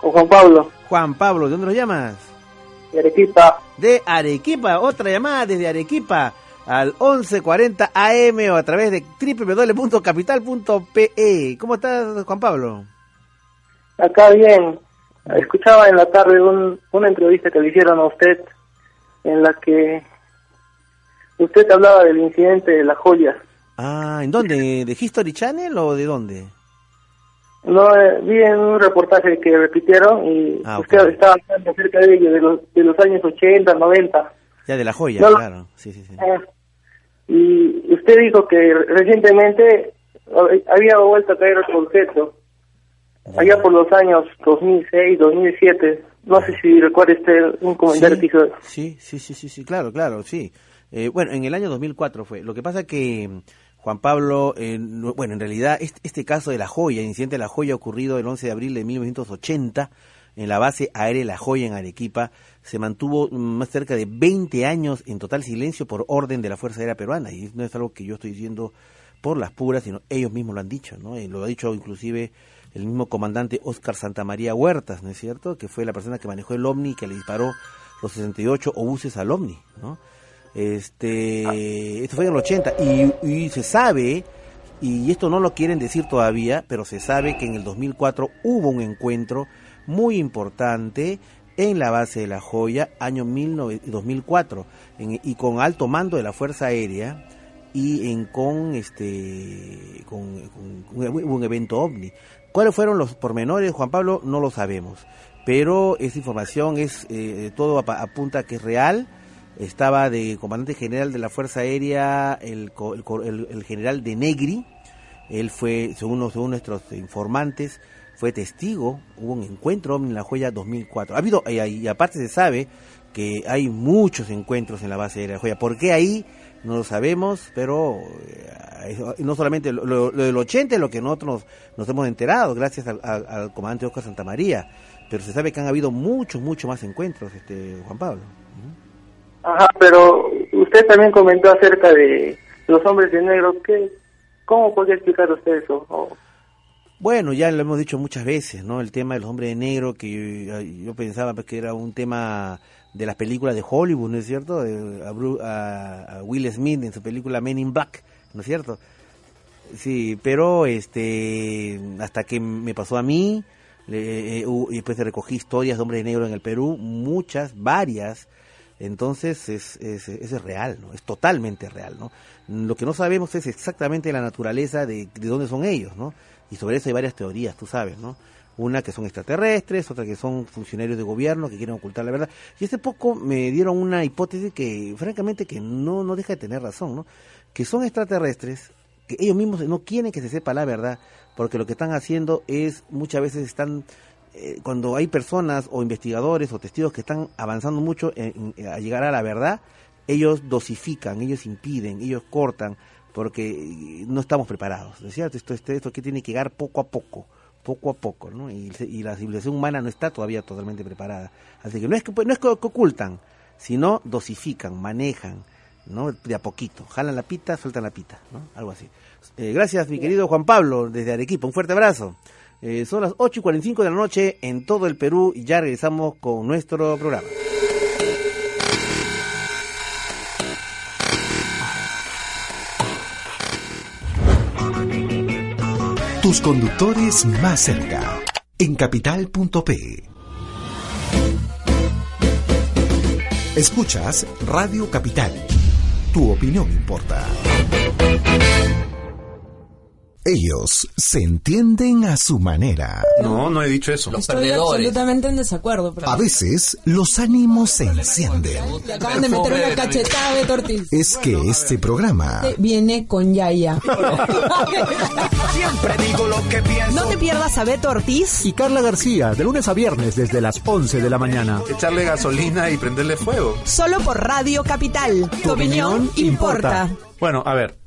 Con Juan Pablo. Juan Pablo, ¿de dónde lo llamas? De Arequipa. De Arequipa, otra llamada desde Arequipa al 1140 AM o a través de www.capital.pe. ¿Cómo estás, Juan Pablo? Acá bien. Escuchaba en la tarde una entrevista que le hicieron a usted en la que usted hablaba del incidente de la joya. Ah, ¿en dónde? ¿De History Channel o de dónde? No, eh, vi en un reportaje que repitieron y ah, usted estaba hablando acerca de ello, de los, de los años 80, 90. Ya, de la joya, claro. Sí, sí, sí. Ah, y usted dijo que recientemente había vuelto a caer el concepto, allá por los años 2006, 2007. No sé si recuerda usted un comentario sí, Sí, sí, sí, sí, claro, claro, sí. Eh, bueno, en el año 2004 fue. Lo que pasa que Juan Pablo, eh, bueno, en realidad este, caso de La Joya, el incidente de La Joya ocurrido el 11 de abril de 1980 en la base aérea La Joya en Arequipa, se mantuvo más cerca de 20 años en total silencio por orden de la Fuerza Aérea Peruana. Y no es algo que yo estoy diciendo por las puras, sino ellos mismos lo han dicho, ¿no? Y lo ha dicho inclusive el mismo comandante Oscar Santamaría Huertas, ¿no es cierto? Que fue la persona que manejó el OVNI que le disparó los 68 obuses al OVNI, ¿no? Este, esto fue en el 80 y, se sabe, y esto no lo quieren decir todavía, pero se sabe que en el 2004 hubo un encuentro muy importante en la base de La Joya, año 2004, y con alto mando de la Fuerza Aérea y en con este con, un evento ovni. ¿Cuáles fueron los pormenores, Juan Pablo? No lo sabemos, pero esa información es eh, todo apunta que es real estaba de comandante general de la Fuerza Aérea el, el, general de Negri, él fue, según, según nuestros informantes, fue testigo, hubo un encuentro en la joya 2004. Ha habido, y, aparte se sabe que hay muchos encuentros en la base aérea de la joya. ¿Por qué ahí? No lo sabemos, pero eh, no solamente lo, del 80 es lo que nosotros nos, hemos enterado, gracias al, al comandante Oscar Santamaría pero se sabe que han habido muchos, muchos más encuentros, este Juan Pablo. Ajá, pero usted también comentó acerca de los hombres de negro. ¿Qué, ¿Cómo podría explicar usted eso? Bueno, ya lo hemos dicho muchas veces, ¿no? El tema de los hombres de negro, que yo, pensaba que era un tema de las películas de Hollywood, ¿no es cierto? A, Will Smith en su película Men in Black, ¿no es cierto? Sí, pero este hasta que me pasó a mí, eh, y después recogí historias de hombres de negro en el Perú, muchas, varias, entonces es, es, es, real, ¿no? Es totalmente real, ¿no? Lo que no sabemos es exactamente la naturaleza de, de dónde son ellos, ¿no? Y sobre eso hay varias teorías, tú sabes, ¿no? Una que son extraterrestres, otra que son funcionarios de gobierno que quieren ocultar la verdad. Y hace poco me dieron una hipótesis que, francamente, que no, no deja de tener razón, ¿no? Que son extraterrestres, que ellos mismos no quieren que se sepa la verdad, porque lo que están haciendo es, muchas veces están eh, cuando hay personas o investigadores o testigos que están avanzando mucho a llegar a la verdad, ellos dosifican, ellos impiden, ellos cortan, porque eh, no estamos preparados, ¿no es cierto? Esto, esto, esto que tiene que llegar poco a poco, poco a poco, ¿no? Y, la civilización humana no está todavía totalmente preparada. Así que no es que, no es que ocultan, sino dosifican, manejan, ¿no? De a poquito, jalan la pita, sueltan la pita, ¿no? Algo así. Eh, gracias, mi querido Juan Pablo, desde Arequipa, un fuerte abrazo. Eh, son las 8 y 45 de la noche en todo el Perú y ya regresamos con nuestro programa. Tus conductores más cerca en capital.p. Escuchas Radio Capital. Tu opinión importa. Ellos se entienden a su manera. No, no he dicho eso. Estoy absolutamente en desacuerdo. A veces los ánimos se encienden. acaban de meter una cachetada de tortilla. Es que este programa viene con Yaya. Siempre digo lo que pienso. No te pierdas a Beto Ortiz y Carla García de lunes a viernes desde las 11 de la mañana. Echarle gasolina y prenderle fuego. Solo por Radio Capital. Tu, opinión, importa. Bueno, a ver,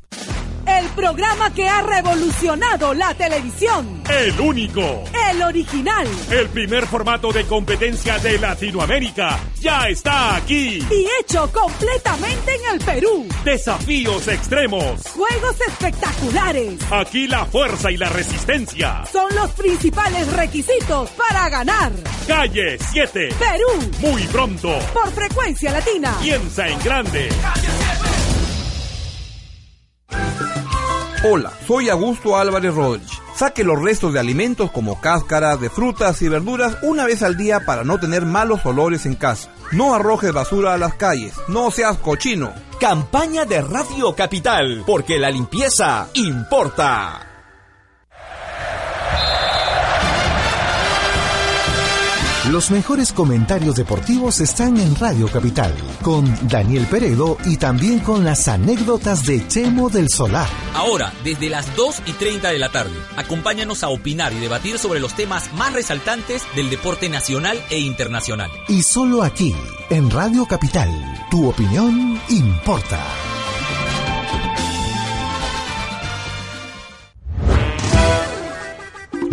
el programa que ha revolucionado la televisión. El único. El original. El primer formato de competencia de Latinoamérica. Ya está aquí. Y hecho completamente en el Perú. Desafíos extremos. Juegos espectaculares. Aquí la fuerza y la resistencia. Son los principales requisitos para ganar. Calle 7. Perú. Muy pronto. Por frecuencia latina. Piensa en grande. Hola, soy Augusto Álvarez Rodríguez. Saque los restos de alimentos como cáscaras de frutas y verduras una vez al día para no tener malos olores en casa. No arrojes basura a las calles, no seas cochino. Campaña de Radio Capital, porque la limpieza importa. Los mejores comentarios deportivos están en Radio Capital, con Daniel Peredo y también con las anécdotas de Chemo del Solar. Ahora, desde las 2 y 30 de la tarde, acompáñanos a opinar y debatir sobre los temas más resaltantes del deporte nacional e internacional. Y solo aquí, en Radio Capital, tu opinión importa.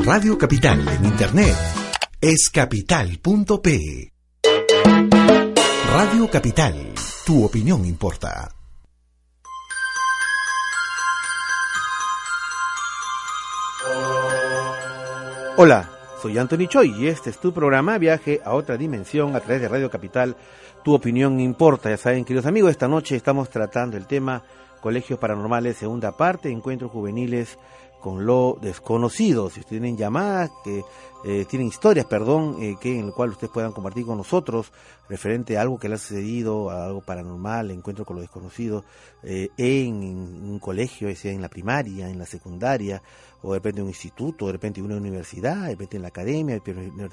Radio Capital en Internet es capital.p. Radio Capital, tu opinión importa. Hola, soy Anthony Choi y este es tu programa Viaje a otra dimensión a través de Radio Capital. Tu opinión importa. Ya saben, queridos amigos, esta noche estamos tratando el tema Colegios Paranormales, segunda parte, encuentros juveniles con lo desconocido. Si tienen llamadas, que eh, tienen historias, perdón, eh, que en el cual ustedes puedan compartir con nosotros referente a algo que le ha sucedido, a algo paranormal, encuentro con lo desconocido, eh, en, un colegio, sea en la primaria, en la secundaria, o de repente en un instituto, de repente en una universidad, de repente en la academia,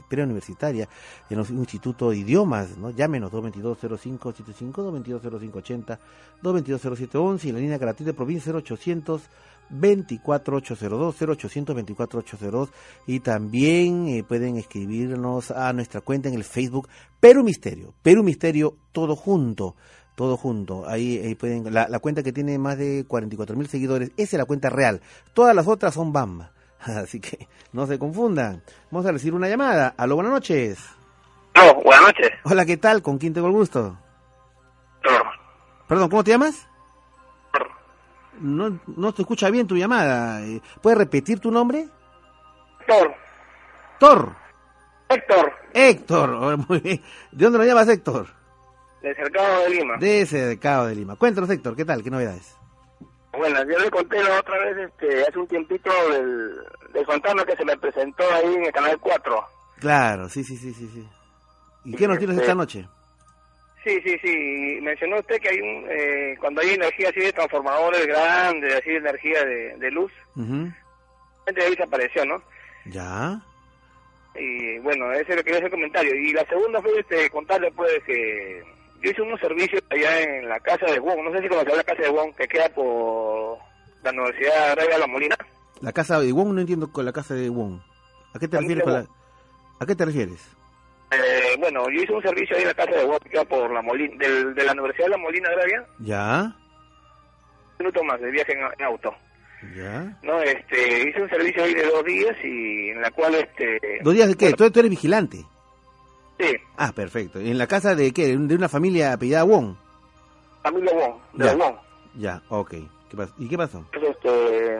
preuniversitaria, en un instituto de idiomas, ¿no? Llámenos 222-0575, 222-0580, 222-0711 y la línea gratuita de provincia 0800 24802 0800 24802 y también eh, pueden escribirnos a nuestra cuenta en el Facebook Perú Misterio, Perú Misterio todo junto, todo junto. Ahí, pueden la, cuenta que tiene más de 44 mil seguidores, esa es la cuenta real. Todas las otras son Bamba. Así que no se confundan. Vamos a recibir una llamada. Aló, buenas noches. No, buenas noches. Hola, ¿qué tal? ¿Con quién tengo el gusto? Perdón, ¿cómo te llamas? No, no te escucha bien tu llamada. Eh, ¿Puedes repetir tu nombre? Thor. Thor. Héctor. Héctor. Oh, muy bien. ¿De dónde lo llamas Héctor? De Cercado de Lima. De Cercado de Lima. Cuéntanos Héctor, ¿qué tal? ¿Qué novedades? Bueno, yo le conté la otra vez, este, hace un tiempito, del, del fantasma que se me presentó ahí en el Canal 4. Claro, sí, sí, sí, sí. sí. ¿Y qué nos tienes Este, esta noche? Sí, sí, sí. Mencionó usted que hay un, eh, cuando hay energía así de transformadores grandes, así de energía de, de luz, Ujú. gente ahí desapareció, ¿no? Ya. Y bueno, ese es lo que quería hacer comentario. Y la segunda fue este, contarle pues que yo hice unos servicios allá en la casa de Wong, no sé si conocerá la casa de Wong, que queda por la Universidad Agraria La Molina. La casa de Wong, no entiendo con la casa de Wong. ¿A qué te refieres con la... Wong. ¿A qué te refieres? Eh, bueno, yo hice un servicio ahí en la casa de queda por la Molina, del, de la Universidad de La Molina Agraria, Ya. un minuto más de viaje en, en auto. Ya. No, este, hice un servicio ahí de dos días y en la cual, este... ¿Dos días de qué? ¿Tú, tú eres vigilante? Sí, Ah, perfecto. ¿En la casa de qué? ¿De una familia apellidada Wong? familia Wong, de Ya. Wong. Ya, ok. ¿Qué pas- ¿Y qué pasó? Entonces, este,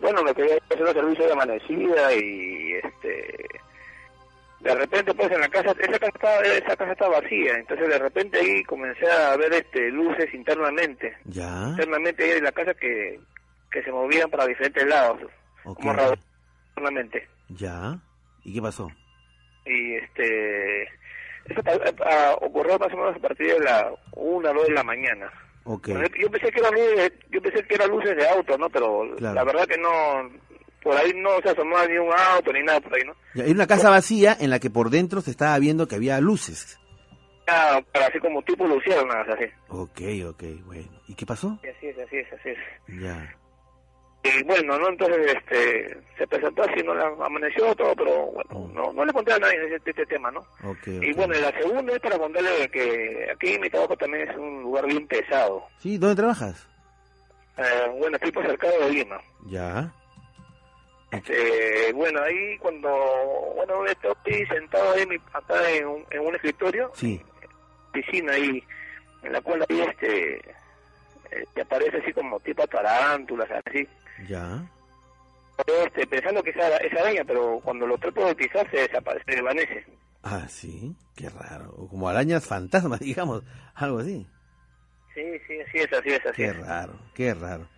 bueno, me quedé haciendo servicio de amanecida y, este, de repente, pues, en la casa, esa casa estaba, esa casa estaba vacía, entonces de repente ahí comencé a ver, este, luces internamente, Ya. internamente ahí en la casa que, que se movían para diferentes lados, Ok. como internamente. Ya. ¿Y qué pasó? Y, este, eso pa- pa- ocurrió más o menos a partir de la una o dos de la mañana. Ok. Bueno, Yo pensé que eran luces, yo pensé que eran luces de auto, ¿no? Pero Claro. la verdad que no, por ahí no se asomaba ni un auto ni nada por ahí, ¿no? Era una casa vacía en la que por dentro se estaba viendo que había luces. Ah, pero así como tipo luciérnagas, así. Ok, ok, bueno. ¿Y qué pasó? Y así es, así es, así es. Ya. Y bueno, ¿no? Entonces, este, se presentó así, no la amaneció todo, pero bueno, no, no le conté a nadie de este, este tema, ¿no? Ok, Y ok. bueno, y la segunda es para contarle que aquí mi trabajo también es un lugar bien pesado. Sí, ¿dónde trabajas? Eh, bueno, estoy por cercado de Lima. Ya. Este, bueno, ahí cuando, bueno, estoy sentado ahí mi- acá en un, en un escritorio, Sí. piscina ahí, en la cual ahí este, eh, te aparece así como tipo tarántulas, así. Ya. Este, pensando que es, ara- es araña, pero cuando lo trato de pisar se desaparece, se desvanece. Ah, sí. Qué raro. Como arañas fantasmas, digamos. Algo así. Sí, sí, así es, así es, así Qué es. raro, qué raro.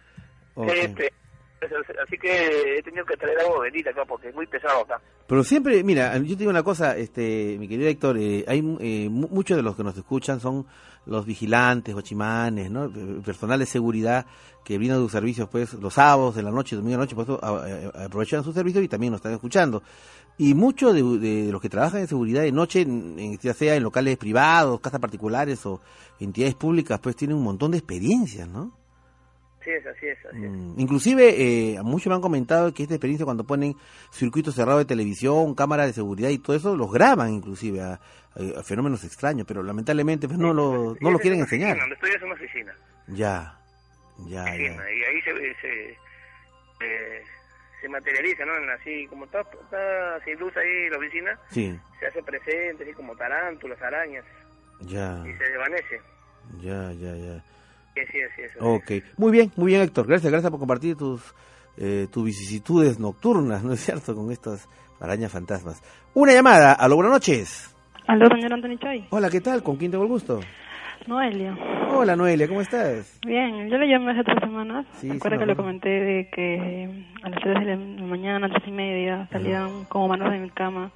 Este, así que he tenido que traer algo bendita acá porque es muy pesado acá. Pero siempre, mira, yo te digo una cosa, este, mi querido Héctor, eh, hay eh, mu- muchos de los que nos escuchan son los vigilantes, guachimanes, ¿no? Personal de seguridad que brindan sus servicios, pues, los sábados, de la noche, domingo de la noche, por eso aprovechan sus servicios y también nos están escuchando. Y muchos de, de los que trabajan en seguridad de noche, en- ya sea en locales privados, casas particulares o entidades públicas, pues tienen un montón de experiencias, ¿no? Es, así es, así es. Mm, Inclusive, eh, muchos me han comentado que esta experiencia cuando ponen circuitos cerrados de televisión, cámaras de seguridad y todo eso, los graban inclusive a, a- a fenómenos extraños, pero lamentablemente pues, no lo, no lo quieren enseñar. Donde estoy es una oficina. Ya, ya, ya. oficina, y ahí se, se, eh, se materializa, ¿no? Así, como está, está sin luz ahí la oficina, Sí, se hace presente, así como tarántulas, arañas, ya, y se desvanece. ya, ya, ya. Sí, sí, sí, eso. Ok, muy bien, muy bien Héctor, gracias, gracias por compartir tus, eh, tus vicisitudes nocturnas, ¿no es cierto?, con estas arañas fantasmas. Una llamada, a lo buenas noches. Aló, señor Anthony Choi. Hola, ¿qué tal? ¿Con quién tengo el gusto? Noelia. Hola Noelia, ¿cómo estás? Bien, yo le llamé hace tres semanas. Sí, Recuerda sí, que me le comenté de que a las tres de la mañana, tres y media, salían como manos de mi cama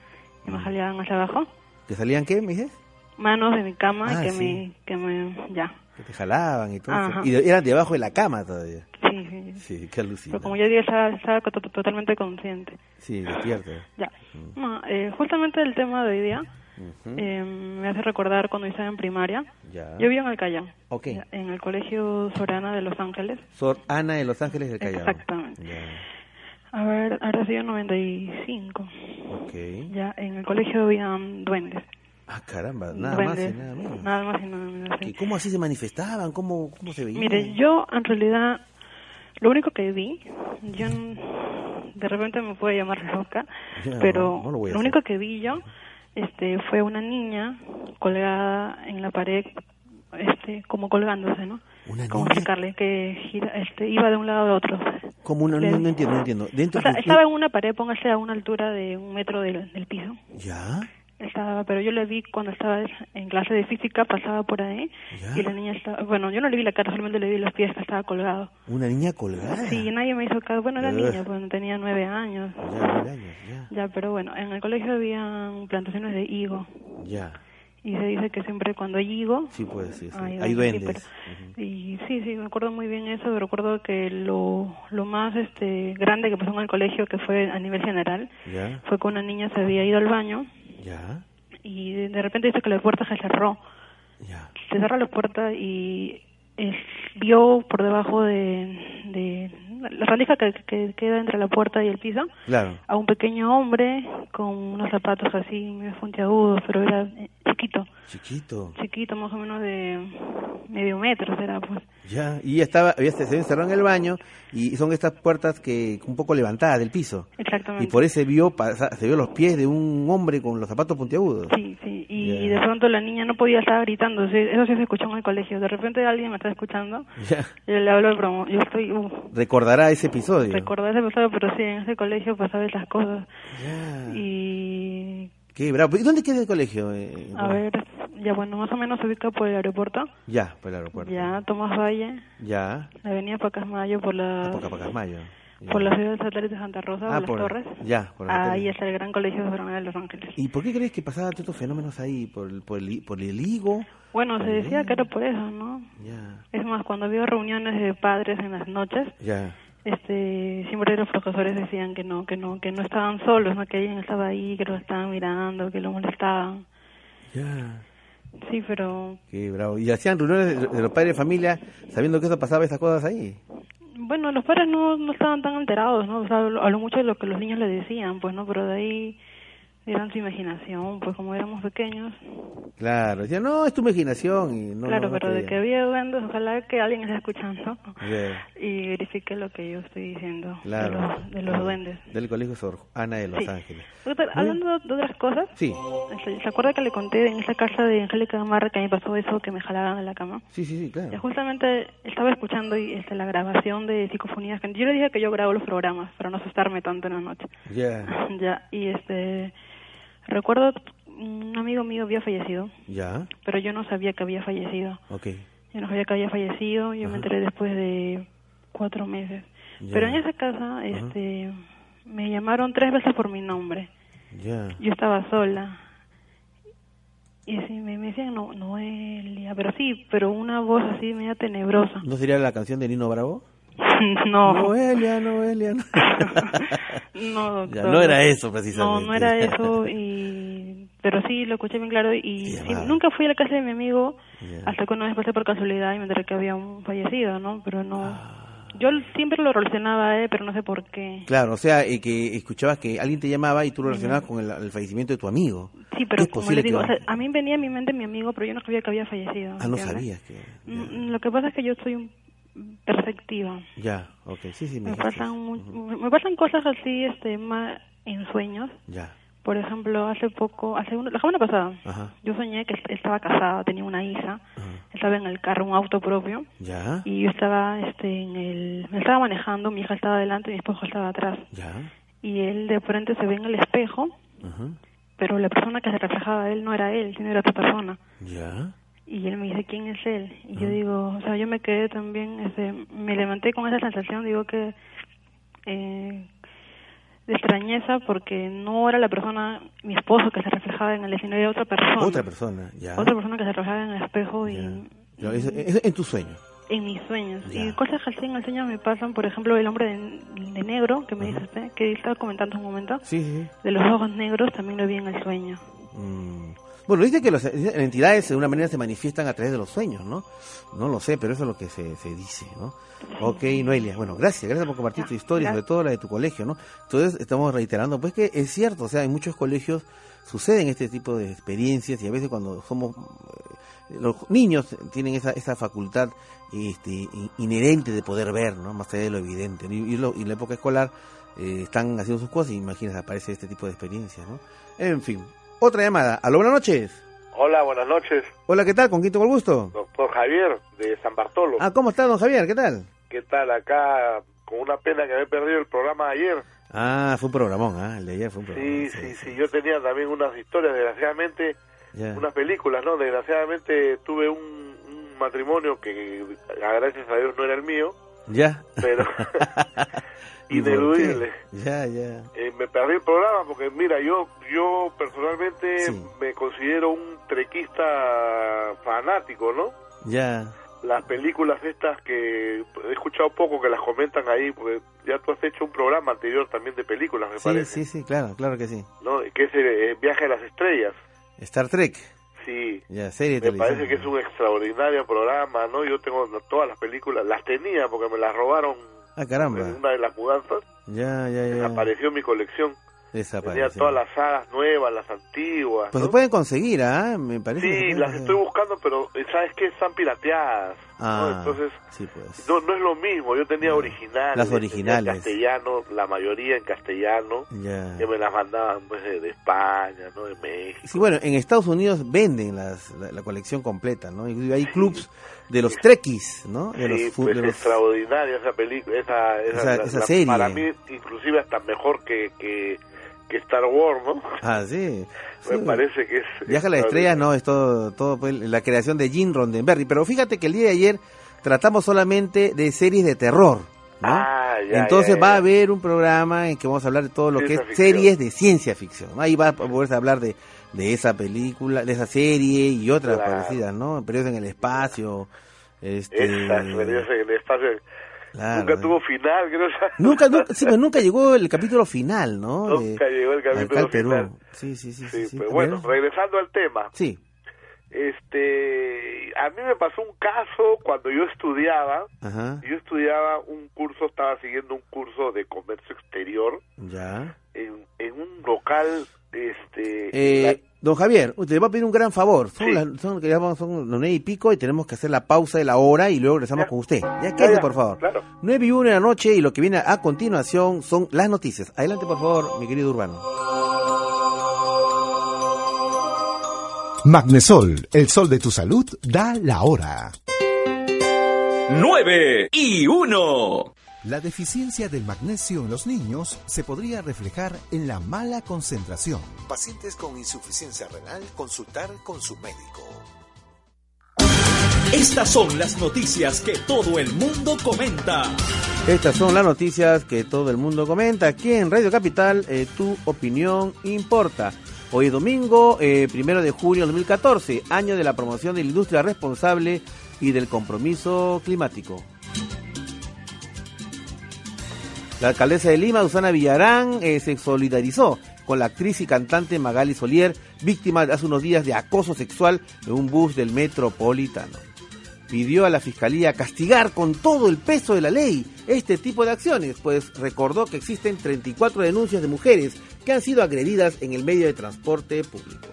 y me salían hacia abajo. ¿Que salían qué, me dices? Manos de mi cama Ah, y que sí. me, que me, ya. Que te jalaban y todo eso. Y eran debajo de la cama todavía. Sí, sí. Sí, qué alucina. Pero como yo dije, estaba, estaba to- to- totalmente consciente. Sí, despierto. Ya. No, eh, justamente el tema de hoy día Ujú. eh, me hace recordar cuando yo estaba en primaria. Ya. Yo vivo en el Callao. Ok. ya, En el Colegio Sorana de Los Ángeles. Sor Ana de Los Ángeles del Callao. Exactamente. Ya. A ver, ahora sido 95. Ok. Ya, en el colegio habían duendes. Ah, caramba, nada más y nada menos. Nada más y nada menos. sí. ¿Y ¿Cómo así se manifestaban? ¿Cómo, cómo se veían? Mire, yo en realidad lo único que vi, yo de repente me puede llamar loca, pero no, no lo único que vi yo este, fue una niña colgada en la pared, este, como colgándose, ¿no? Una Como niña explicarle que gira, este, iba de un lado a otro. como una Le- no, no entiendo, no entiendo. Dentro O sea, de- estaba en una pared, póngase a una altura de un metro del, del piso. ya. Estaba, pero yo le vi cuando estaba en clase de física, pasaba por ahí Ya. y la niña estaba, bueno, yo no le vi la cara, solamente le vi los pies que estaba colgado. Una niña colgada. Sí, nadie me hizo caso. Bueno, era niña, pues tenía nueve años. Ya, nueve años, ya. Ya, pero bueno, en el colegio habían plantaciones de higo. Ya. Y se dice que siempre cuando hay higo... Sí, pues sí, sí. Hay Hay duendes, sí. Y sí, sí, me acuerdo muy bien eso. pero Recuerdo que lo, lo más este grande que pasó en el colegio, que fue a nivel general, Ya. fue que una niña se había ido al baño Ya. y de, repente dice que la puerta se cerró. Se cerró la puerta y eh, vio por debajo de, de la rendija que, que queda entre la puerta y el piso Claro. a un pequeño hombre con unos zapatos así medio puntiagudos, pero era eh, chiquito, Chiquito. chiquito, más o menos de medio metro, será pues. Ya. Y estaba, había, se había encerrado en el baño y son estas puertas que un poco levantadas del piso. Exactamente. Y por eso vio, se vio los pies de un hombre con los zapatos puntiagudos. Sí, sí, y de pronto la niña no podía estar gritando, eso sí se escuchó en el colegio. De repente alguien me está escuchando, yo le hablo de promo, yo estoy, uh, Recordará ese episodio. recordé ese episodio, pero sí, en ese colegio pasaba esas cosas. Ya. Y, Qué bravo. ¿Y dónde queda el colegio? eh? a ver, ya bueno, más o menos se ubica por el aeropuerto, Ya, por el aeropuerto. ya Tomás Valle, Ya. la avenida Pacasmayo, por la, Por Capacamayo. Por la ciudad de satélite de Santa Rosa, Ah, por las por- Torres. ya, por la Ahí está el gran colegio de Fernández de Los Ángeles. ¿Y por qué crees que pasaban estos fenómenos ahí? ¿Por, el- por, el, por el higo? Bueno, se decía que era por eso, ¿no? Ya. Es más, cuando había reuniones de padres en las noches, Ya. este siempre los profesores decían que no que no que no estaban solos no que alguien estaba ahí que lo estaban mirando que lo molestaban Ya. sí pero Qué bravo. ¿Y hacían reuniones de, de los padres de familia sabiendo que eso pasaba, esas cosas ahí? Bueno los padres no no estaban tan enterados no o sea lo mucho de lo que los niños le decían pues no pero de ahí eran su imaginación pues como éramos pequeños Claro. Decían, no, es tu imaginación. Y no, claro no, no pero de que había duendes ojalá que alguien esté escuchando Ya, y verifique lo que yo estoy diciendo Claro. de los, de los Claro. duendes Del colegio Sor Ana de Los Sí. Ángeles. Doctor, hablando de otras cosas Sí. Este, ¿Se acuerda que le conté en esa casa de Angélica Gamarra que a mí pasó eso, que me jalaban de la cama? Sí, sí, sí, claro. Ya justamente estaba escuchando y, este, la grabación de psicofonías. Yo le dije que yo grabo los programas para no asustarme tanto en la noche. Ya. Ya, y este... Recuerdo un amigo mío había fallecido, Ya. pero yo no sabía que había fallecido. Ok. Yo no sabía que había fallecido, yo me enteré después de cuatro meses. Ya. Pero en esa casa, este... Me llamaron tres veces por mi nombre. Ya. Yo estaba sola. Y así me, me decían no, Noelia, pero sí, pero una voz así media tenebrosa. ¿No sería la canción de Nino Bravo? no. Noelia, Noelia. no. No, Ya, doctor. no era eso No, precisamente. no era eso, y... pero sí, lo escuché bien claro. Y sí, nunca fui a la casa de mi amigo Ya. hasta que una vez pasé por casualidad y me enteré que había un fallecido, ¿no? Pero no... Ah. Yo siempre lo relacionaba él, pero no sé por qué. Claro, o sea, eh, que escuchabas que alguien te llamaba y tú lo relacionabas con el, el fallecimiento de tu amigo. Sí, pero como posible le digo, que- o sea, a mí venía a mi mente mi amigo, pero yo no sabía que había fallecido. Ah, no sabías que... Mm, Lo que pasa es que yo soy un perceptiva. Ya, ok, sí, sí, me Me pasan, me pasan cosas así, este, más en sueños. Ya, Por ejemplo, hace poco, hace una, la semana pasada, ajá, yo soñé que estaba casada, tenía una hija, estaba en el carro, un auto propio, ya, y yo estaba, este, en el, me estaba manejando, mi hija estaba adelante y mi esposo estaba atrás, ya, y él de frente se ve en el espejo, ajá, pero la persona que se reflejaba a él no era él, sino era otra persona. ya, Y él me dice, ¿quién es él? Y yo digo, o sea, yo me quedé también, este, me levanté con esa sensación, digo que, eh, de extrañeza porque no era la persona, mi esposo que se reflejaba en el sino era otra persona. otra persona, ya. Otra persona que se reflejaba en el espejo y Ya, eso- eso en tu sueño. en mis sueños. Ya. Y cosas así en el sueño me pasan, por ejemplo, el hombre de, de negro, que me dice usted, que estaba comentando un momento, sí, sí. de los ojos negros también lo vi en el sueño. Mm. Bueno, dice que las entidades de una manera se manifiestan a través de los sueños, ¿no? No lo sé, pero eso es lo que se, se dice, ¿no? Ok, Noelia, bueno, gracias, gracias por compartir tu historia, sobre todo la de tu colegio, ¿no? Entonces, estamos reiterando, pues que es cierto, o sea, en muchos colegios suceden este tipo de experiencias y a veces cuando somos eh, los niños tienen esa, esa facultad este, in- inherente de poder ver, ¿no? Más allá de lo evidente. ¿no? Y, y lo- y en la época escolar eh, están haciendo sus cosas y imaginas, aparece este tipo de experiencias, ¿no? En fin, otra llamada. Aló, buenas noches. Hola, buenas noches. Hola, ¿qué tal? ¿Con quién tengo el gusto? Doctor Javier, de San Bartolo. Ah, ¿cómo está, don Javier? ¿Qué tal? ¿Qué tal? Acá, con una pena que me he perdido el programa de ayer. Ah, fue un programón, ¿ah? El de ayer fue un programón. Sí, sí, sí, Yo tenía también unas historias, desgraciadamente, unas películas, ¿no? Desgraciadamente tuve un, un matrimonio que, gracias a Dios, no era el mío. Ya. Pero ineludible. Ya, ya. Eh, me perdí el programa porque, mira, yo yo personalmente me considero un trequista fanático, ¿no? Ya. Las películas estas que he escuchado poco que las comentan ahí, porque ya tú has hecho un programa anterior también de películas, me Sí, parece. sí, sí, claro, claro que sí. ¿no? Que es el, Viaje a las Estrellas. Star Trek. Sí. Ya, serie de Me parece que es un extraordinario programa, ¿no? Yo tengo todas las películas, las tenía porque me las robaron Ah, caramba. en una de las mudanzas. Ya, ya, ya. Desapareció mi colección. Tenía Desapareció. todas las sagas nuevas, las antiguas. Pues ¿no? se pueden conseguir, ¿ah? Me parece. que Sí, pueden las estoy buscando, pero eh, ¿sabes qué? Están pirateadas. ¿No? Ah, Entonces, sí, pues. no, no es lo mismo. Yo tenía originales. Las originales. En castellano, la mayoría en castellano. Ya. Que me las mandaban pues, de, España, ¿no? De México. Sí, bueno, en Estados Unidos venden las, la, la colección completa, ¿no? Inclusive hay clubs de los trekkies, ¿no? De sí, los, pues de los- extraordinaria esa película, esa, esa, Esa- la- esa la- serie. Para mí, inclusive hasta mejor que, que, que Star Wars, ¿no? Ah, sí. Me parece que es... Viaja a las estrellas, no, es todo, todo pues, la creación de Gene Roddenberry. Pero fíjate que el día de ayer tratamos solamente de series de terror, ¿no? Ah, ya, Entonces ya, va a haber un programa en que vamos a hablar de todo lo que es ficción. series de ciencia ficción. Ahí va a poderse hablar de, de esa película, de esa serie y otras Claro. parecidas, ¿no? Periodos en el espacio. Este, perdidos en el espacio. Claro, Nunca eh. tuvo final, creo. Nunca, nunca, sí, pero nunca llegó el capítulo final, ¿no? Nunca llegó el capítulo Perú. final. Sí, sí, sí. Sí, sí, pero a bueno, regresando al tema. Sí. Este, a mí me pasó un caso cuando yo estudiaba. Ajá. Yo estudiaba un curso, estaba siguiendo un curso de comercio exterior Ya. en, en un local, este, Eh, don Javier, te va a pedir un gran favor. Son, Sí. las, son, que ya vamos- son las nueve y pico y tenemos que hacer la pausa de la hora y luego regresamos con usted. Ya ya, por favor. claro. Nueve y una de la noche y lo que viene a continuación son las noticias. Adelante, por favor, mi querido Urbano. Magnesol, el sol de tu salud, da la hora. 9 y 1. La deficiencia del magnesio en los niños se podría reflejar en la mala concentración. Pacientes con insuficiencia renal, consultar con su médico. Estas son las noticias que todo el mundo comenta. Estas son las noticias que todo el mundo comenta. Aquí en Radio Capital, eh, tu opinión importa. Hoy es domingo, eh, primero de julio de 2014, año de la promoción de la industria responsable y del compromiso climático. La alcaldesa de Lima, Susana Villarán, eh, se solidarizó con la actriz y cantante Magali Solier, víctima hace unos días de acoso sexual en un bus del metropolitano. Pidió a la fiscalía castigar con todo el peso de la ley este tipo de acciones, pues recordó que existen 34 denuncias de mujeres que han sido agredidas en el medio de transporte público.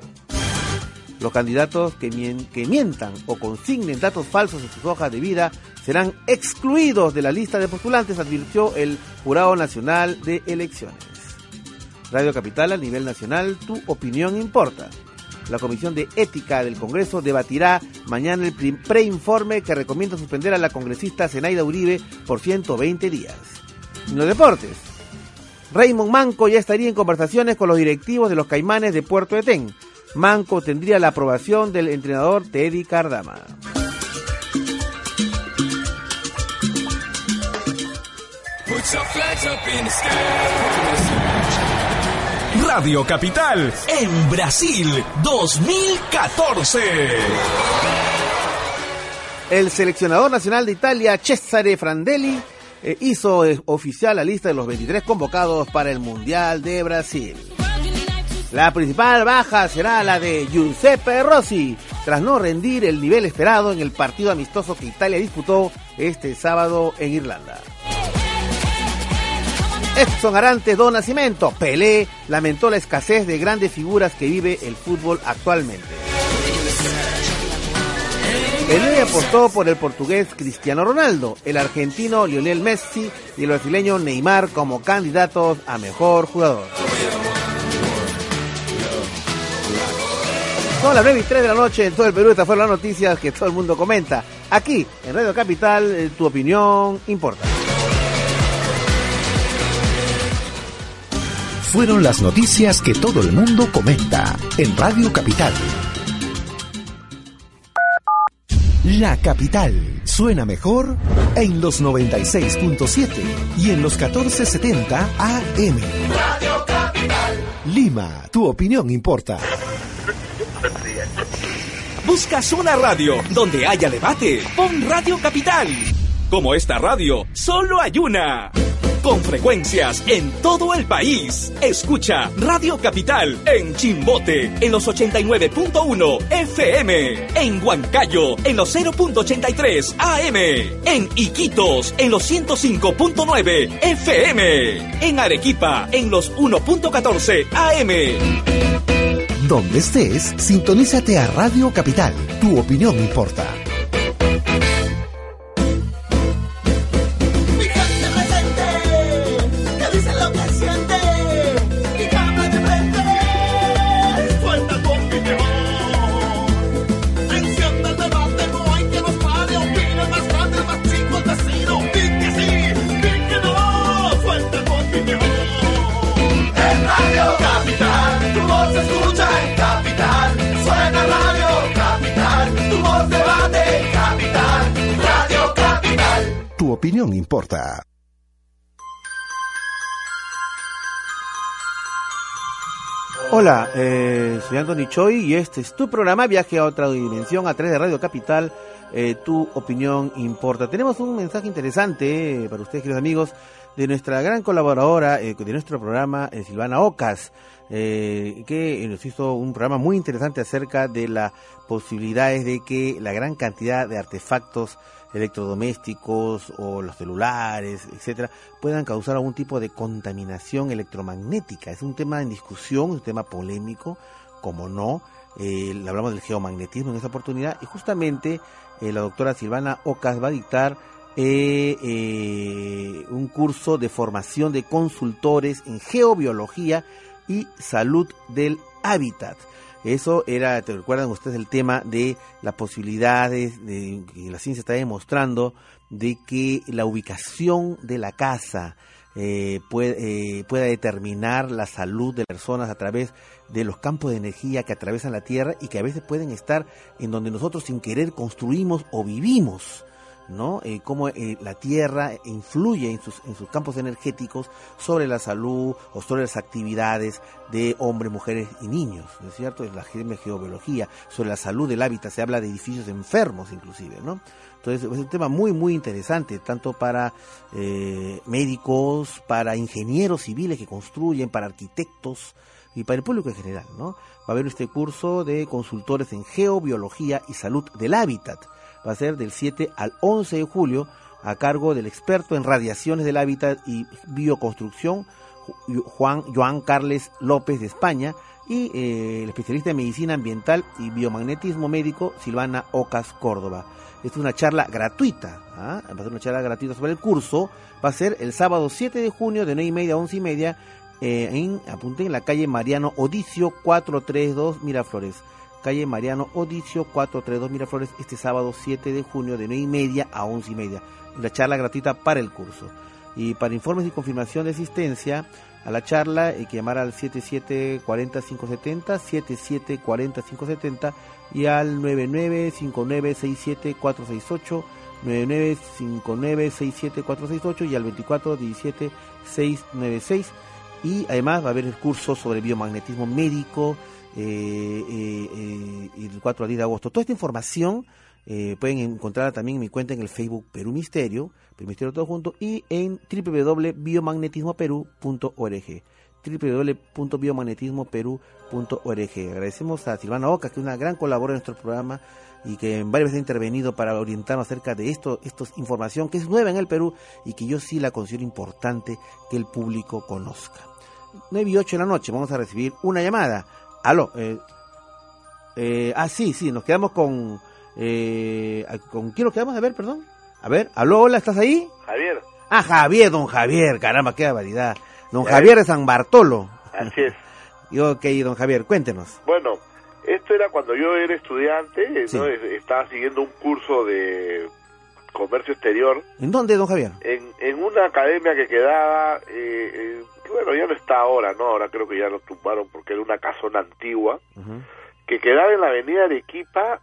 Los candidatos que, mien- que mientan o consignen datos falsos en sus hojas de vida serán excluidos de la lista de postulantes, advirtió el Jurado Nacional de Elecciones. Radio Capital a nivel nacional, tu opinión importa. La Comisión de Ética del Congreso debatirá mañana el preinforme que recomienda suspender a la congresista Zenaida Uribe por 120 días. En los deportes, Raymond Manco ya estaría en conversaciones con los directivos de los Caimanes de Puerto Etén. Manco tendría la aprobación del entrenador Teddy Cardama. Radio Capital en Brasil 2014. El seleccionador nacional de Italia, Cesare Frandelli, eh, hizo eh, oficial la lista de los 23 convocados para el Mundial de Brasil. La principal baja será la de Giuseppe Rossi, tras no rendir el nivel esperado en el partido amistoso que Italia disputó este sábado en Irlanda. Edson Arantes do Nascimento, Pelé, lamentó la escasez de grandes figuras que vive el fútbol actualmente. El 9 apostó por el portugués Cristiano Ronaldo, el argentino Lionel Messi y el brasileño Neymar como candidatos a mejor jugador. Son las 9 y 3 de la noche en todo el Perú. Estas fueron las noticias que todo el mundo comenta. Aquí, en Radio Capital, eh, tu opinión importa. Fueron las noticias que todo el mundo comenta en Radio Capital. La capital suena mejor en los 96.7 y en los 1470 AM. Radio Capital. Lima, tu opinión importa. ¿Buscas una radio donde haya debate? Pon Radio Capital. Como esta radio, solo hay una. Con frecuencias en todo el país. Escucha Radio Capital en Chimbote en los 89.1 FM. En Huancayo en los 0.83 AM. En Iquitos en los 105.9 FM. En Arequipa en los 1.14 AM. Donde estés, sintonízate a Radio Capital. Tu opinión importa. Opinión importa. Hola, eh, soy Anthony Choi y este es tu programa Viaje a otra dimensión a través de Radio Capital. Eh, tu opinión importa. Tenemos un mensaje interesante eh, para ustedes, queridos amigos, de nuestra gran colaboradora de nuestro programa, Silvana Ocas, que nos hizo un programa muy interesante acerca de las posibilidades de que la gran cantidad de artefactos electrodomésticos o los celulares, etcétera, puedan causar algún tipo de contaminación electromagnética. Es un tema en discusión, un tema polémico, como no. Eh, hablamos del geomagnetismo en esta oportunidad y justamente eh, la doctora Silvana Ocas va a dictar eh, eh, un curso de formación de consultores en geobiología y salud del hábitat. Eso era, te recuerdan ustedes el tema de las posibilidades, de que la ciencia está demostrando de que la ubicación de la casa eh, puede, eh, pueda determinar la salud de las personas a través de los campos de energía que atraviesan la Tierra y que a veces pueden estar en donde nosotros sin querer construimos o vivimos. ¿No? Eh, cómo eh, la Tierra influye en sus, en sus campos energéticos sobre la salud o sobre las actividades de hombres, mujeres y niños, ¿no es cierto? Es la geobiología, sobre la salud del hábitat, se habla de edificios enfermos inclusive, ¿no? Entonces es un tema muy, muy interesante, tanto para eh, médicos, para ingenieros civiles que construyen, para arquitectos y para el público en general, ¿no? Va a haber este curso de consultores en geobiología y salud del hábitat va a ser del 7 al 11 de julio a cargo del experto en radiaciones del hábitat y bioconstrucción, Juan Joan Carles López de España, y eh, el especialista en medicina ambiental y biomagnetismo médico, Silvana Ocas Córdoba. Esta es una charla gratuita, ¿ah? va a ser una charla gratuita sobre el curso, va a ser el sábado 7 de junio de 9 y media a 11 y media, eh, en, apunten, en la calle Mariano Odicio 432 Miraflores calle Mariano Odicio 432 Miraflores, este sábado 7 de junio de 9 y media a 11 y media. La charla gratuita para el curso. Y para informes y confirmación de asistencia a la charla hay que llamar al 7740-570, 7740-570 y al 995967-468, 995967-468 y al 2417-696. Y además va a haber el curso sobre biomagnetismo médico, eh, eh, eh, el 4 al 10 de agosto. Toda esta información eh, pueden encontrarla también en mi cuenta en el Facebook Perú Misterio, Perú Misterio todo junto, y en www.biomagnetismoperú.org www.biomagnetismoperú.org Agradecemos a Silvana Oca, que es una gran colaboradora en nuestro programa y que varias veces ha intervenido para orientarnos acerca de esto, esto es información que es nueva en el Perú y que yo sí la considero importante que el público conozca. 9 y 8 de la noche vamos a recibir una llamada. Aló, eh, eh, ah, sí, sí, nos quedamos con Eh, ¿Con quién nos quedamos? A ver, perdón. A ver, aló, hola, ¿estás ahí? Javier. Ah, Javier, don Javier, caramba, qué barbaridad. Don Javier de San Bartolo. Así es. Y ok, don Javier, cuéntenos. Bueno, esto era cuando yo era estudiante, ¿no? Es- estaba siguiendo un curso de comercio exterior ¿En dónde, don Javier? en, en una academia que quedaba, eh, eh, bueno, ya no está ahora, ¿no? Ahora creo que ya lo tumbaron porque era una casona antigua, que quedaba en la avenida Arequipa,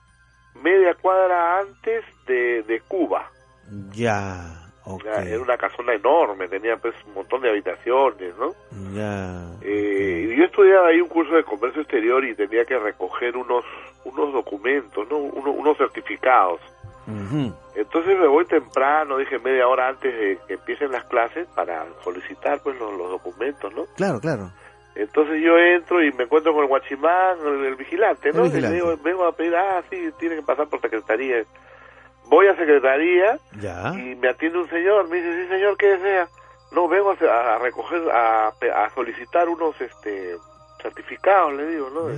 media cuadra antes de, de Cuba. Ya, Era una casona enorme, tenía pues un montón de habitaciones, ¿no? Ya. Eh, y yo estudiaba ahí un curso de comercio exterior y tenía que recoger unos unos documentos, ¿no? Uno- unos certificados. Ujú. Entonces me voy temprano, dije media hora antes de que empiecen las clases para solicitar pues los, los documentos, ¿no? Claro, claro. Entonces yo entro y me encuentro con el guachimán, el, el vigilante, ¿no? El Y le digo, vengo a pedir, ah, sí, tiene que pasar por secretaría. Voy a secretaría Ya. y me atiende un señor, me dice, sí señor, ¿qué desea? No, vengo a, a recoger, a, a solicitar unos este certificados, le digo, ¿no?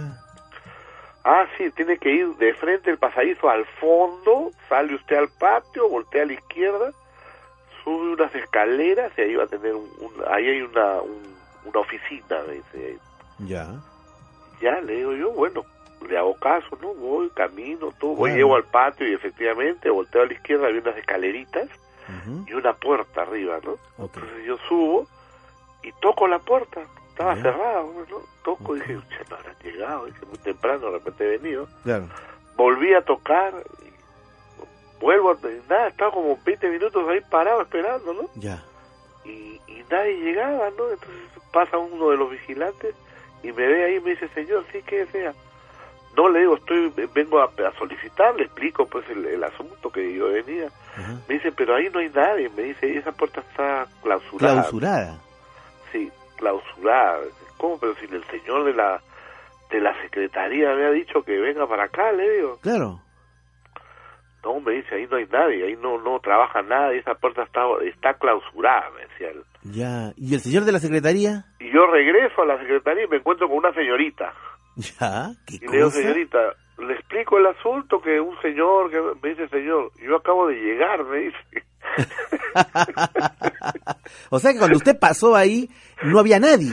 Ah, sí, tiene que ir de frente el pasadizo al fondo, sale usted al patio, voltea a la izquierda, sube unas escaleras y ahí va a tener un, un- ahí hay una, un- una oficina, me dice. Ya. Ya, le digo yo, bueno, le hago caso, ¿no? Voy, camino, todo, voy, llego al patio y efectivamente volteo a la izquierda, hay unas escaleritas y una puerta arriba, ¿no? Entonces yo subo y toco la puerta, estaba cerrada, ¿no? Toco, dije, "Che, no habrán llegado, dije, muy temprano, de repente he venido. Claro. Volví a tocar, y vuelvo, a, y nada, estaba como 20 minutos ahí parado esperando, ¿no? Ya. y, y nadie llegaba, ¿no? Entonces pasa uno de los vigilantes y me ve ahí y me dice, señor, sí, ¿qué desea? No, le digo, estoy, vengo a, a solicitar, le explico pues el, el asunto que yo venía. Me dice, pero ahí no hay nadie, me dice, esa puerta está clausurada. Clausurada. Sí, clausurada. ¿Cómo? Pero si el señor de la de la secretaría me ha dicho que venga para acá, le digo. Claro. No, me dice, ahí no hay nadie, ahí no no trabaja nadie, esa puerta está está clausurada, me decía él. Ya. ¿Y el señor de la secretaría? Y yo regreso a la secretaría y me encuentro con una señorita. Ya. ¿Qué Y le digo, cosa? señorita, le explico el asunto que un señor, que me dice, señor, yo acabo de llegar, me dice. O sea que cuando usted pasó ahí, no había nadie.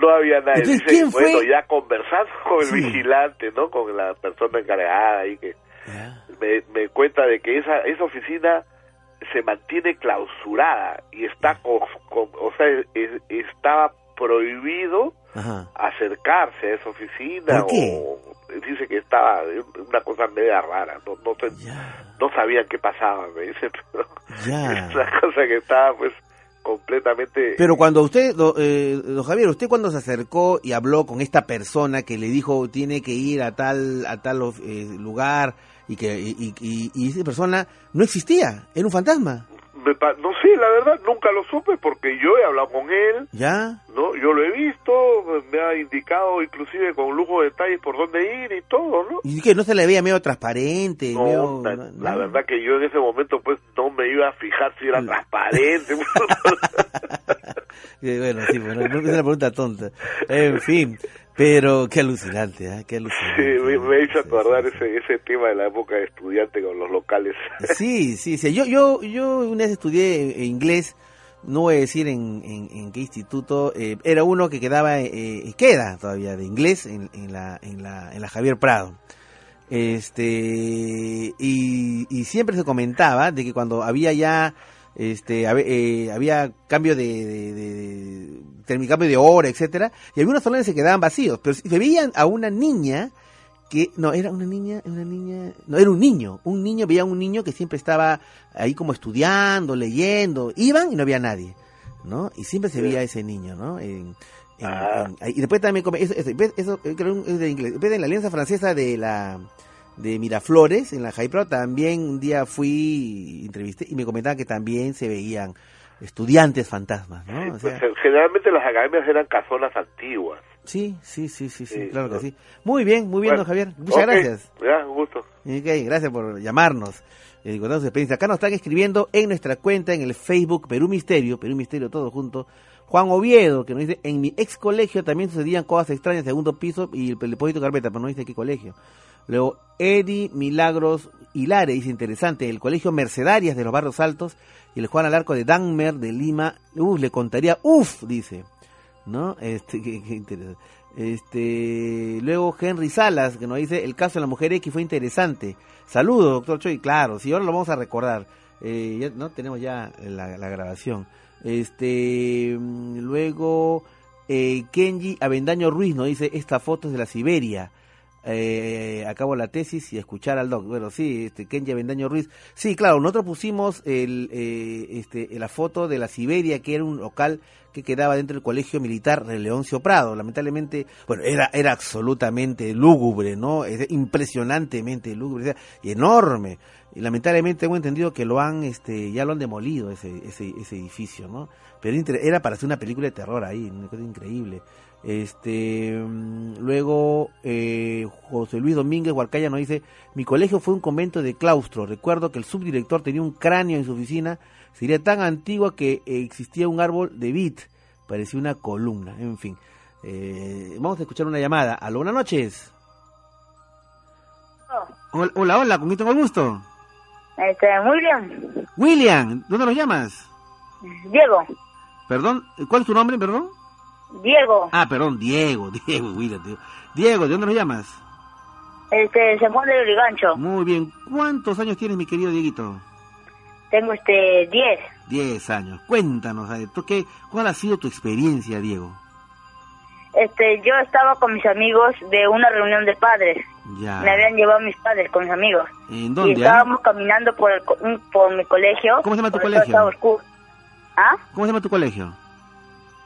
No había nadie. Entonces, Dice, ¿quién fue? Bueno, ya conversando con el Sí. vigilante, ¿no? Con la persona encargada ahí que me, me cuenta de que esa, esa oficina se mantiene clausurada y está, co- co- o sea, es- estaba prohibido Ajá. acercarse a esa oficina ¿Por qué? o dice que estaba una cosa media rara no no, te- no sabían qué pasaba me dice pero Ya. es una cosa que estaba pues completamente Pero cuando usted, do- eh, don Javier, usted cuando se acercó y habló con esta persona que le dijo tiene que ir a tal a tal eh, lugar y que y, y- y- esa persona no existía, era un fantasma, no sé la verdad nunca lo supe porque yo he hablado con él ¿ya? no yo lo he visto me ha indicado inclusive con lujo de detalles por dónde ir y todo no Y que no se le veía medio transparente, No, medio- la, no- la no. verdad que yo en ese momento pues no me iba a fijar si era transparente. Bueno, sí, bueno, no es una pregunta tonta. En fin, pero qué alucinante, ¿ah? Qué Sí, alucinante. me, me hizo acordar ese, ese tema de la época de estudiante con los locales. Sí, sí, sí. Yo, yo, yo una vez estudié eh, inglés, no voy a decir en, en, en qué instituto, eh, era uno que quedaba, eh, queda todavía de inglés en, en, la, en, la, en la Javier Prado. Este, y, y siempre se comentaba de que cuando había ya, este, eh, había cambio de, de, de- de- cambio de hora, etcétera, y algunos salones se quedaban vacíos, pero se veían a una niña que no era una niña una niña no era un niño un niño veía a un niño que siempre estaba ahí como estudiando leyendo iban y no había nadie no y siempre se veía ese niño no En- en- en- ahí- y después también eso, eso. Eso, creo es de inglés después en la alianza francesa de la de Miraflores en la Jaipro también un día fui entrevisté y me comentaban que también se veían estudiantes fantasmas no O sea, Pues, generalmente las academias eran casonas antiguas. sí sí sí sí sí Sí, claro que sí muy bien muy bien Bueno, don Javier muchas gracias Ya, un gusto. Gracias por llamarnos eh, y contarnos su experiencia. Acá nos están escribiendo en nuestra cuenta en el Facebook Perú Misterio, Perú Misterio todo junto. Juan Oviedo, que nos dice, en mi ex colegio también sucedían cosas extrañas, segundo piso y el depósito de carpeta, pero no dice qué colegio. Luego, Eddie Milagros Hilare, dice interesante, el Colegio Mercedarias de los Barrios Altos y el Juan Alarco de Danmer de Lima. Uf, le contaría, uf, dice. ¿No? Este, qué, interesante. Este, luego Henry Salas, que nos dice, el caso de la mujer X fue interesante. Saludos, doctor Choi, claro, sí, ahora lo vamos a recordar. Eh, ya, no tenemos ya la, la grabación. Este, mm, luego eh, Kenji Avendaño Ruiz nos dice, esta foto es de la Siberia. Eh, acabo la tesis y escuchar al doc. Bueno, sí, este, Kenji Avendaño Ruiz. Sí, claro, nosotros pusimos el, eh, este, la foto de la Siberia, que era un local que quedaba dentro del colegio militar de Leoncio Prado. Lamentablemente, bueno, era, era absolutamente lúgubre, ¿no? Es impresionantemente lúgubre, y enorme. Y lamentablemente tengo entendido que lo han, este, ya lo han demolido ese, ese, ese edificio, ¿no? Pero era para hacer una película de terror ahí, una cosa increíble. Este, luego eh, José Luis Domínguez Huarcaya nos dice, mi colegio fue un convento de claustro. Recuerdo que el subdirector tenía un cráneo en su oficina. Sería tan antigua que existía un árbol de vid. Parecía una columna. En fin. Eh, vamos a escuchar una llamada. Aló, buenas noches. Hola, hola, hola, ¿con quién tengo el gusto? Este, William. William, ¿dónde nos llamas? Diego. Perdón, ¿cuál es tu nombre, perdón? Diego. Ah, perdón, Diego, Diego, William. Diego, ¿de dónde nos llamas? Este, San Juan de Urigancho. Muy bien. ¿Cuántos años tienes, mi querido Dieguito? Tengo este, 10. Diez años. Cuéntanos, ver, ¿tú qué, ¿cuál ha sido tu experiencia, Diego? Este, yo estaba con mis amigos de una reunión de padres. Ya. Me habían llevado mis padres con mis amigos. ¿En dónde? Y estábamos caminando por, el, por mi colegio. ¿Cómo se llama tu colegio? ¿Ah? ¿Cómo se llama tu colegio?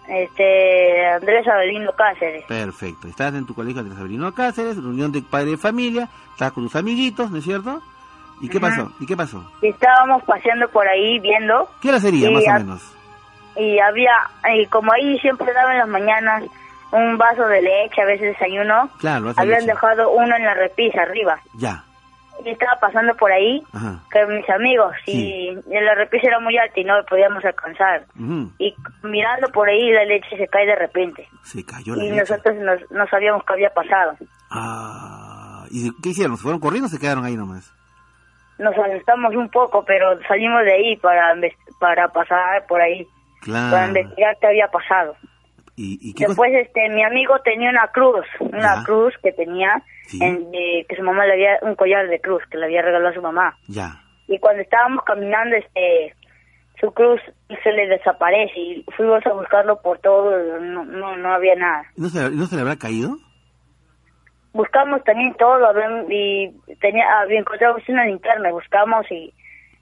Este, Andrés Avelino Cáceres. Perfecto. Estás en tu colegio de Sabrino Cáceres, reunión de padre de familia, estás con tus amiguitos, ¿no es cierto? ¿Y qué pasó? ¿Y qué pasó? Estábamos paseando por ahí viendo. ¿Qué hora sería, más o menos? Y había, y como ahí siempre daban en las mañanas un vaso de leche, a veces desayuno, Claro, habían leche. dejado uno en la repisa arriba. Ya. Y estaba pasando por ahí Ajá. con mis amigos y la repisa era muy alta y no podíamos alcanzar. Y mirando por ahí la leche se cae de repente. Se cayó la Y leche. nosotros nos- no sabíamos qué había pasado. Ah, ¿Y qué hicieron? ¿Se fueron corriendo o se quedaron ahí nomás? Nos asustamos un poco, pero salimos de ahí para, para pasar por ahí, para investigar qué había pasado. ¿Y, y qué cosa? Después este mi amigo tenía una cruz, una Ya. cruz que tenía en- de- que su mamá le había un collar de cruz que le había regalado a su mamá. Ya. Y cuando estábamos caminando este su cruz se le desaparece y fuimos a buscarlo por todo, no no, no había nada. ¿No se, ¿No se le habrá caído? Buscamos también todo y tenía había encontramos una linterna, buscamos y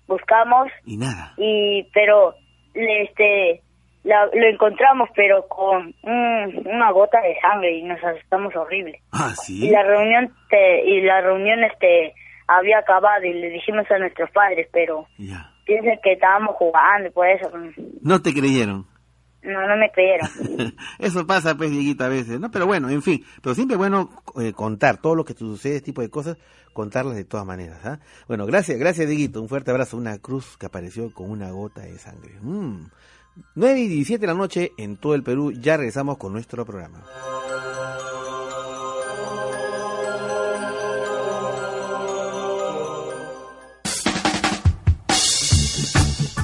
buscamos Y nada. y pero le, este la- lo encontramos pero con un- una gota de sangre y nos asustamos horrible Ah, y sí. la reunión te- y la reunión este había acabado y le dijimos a nuestros padres pero Ya. piensan que estábamos jugando y por eso No te creyeron. no no me creyeron Eso pasa, pues, Dieguito, a veces, ¿no? Pero bueno, en fin. Pero siempre es bueno eh, contar todo lo que te sucede, este tipo de cosas, contarlas de todas maneras, ¿ah? Bueno, gracias, gracias, Dieguito. Un fuerte abrazo. Una cruz que apareció con una gota de sangre. Mm. 9 y 17 de la noche en todo el Perú. Ya regresamos con nuestro programa.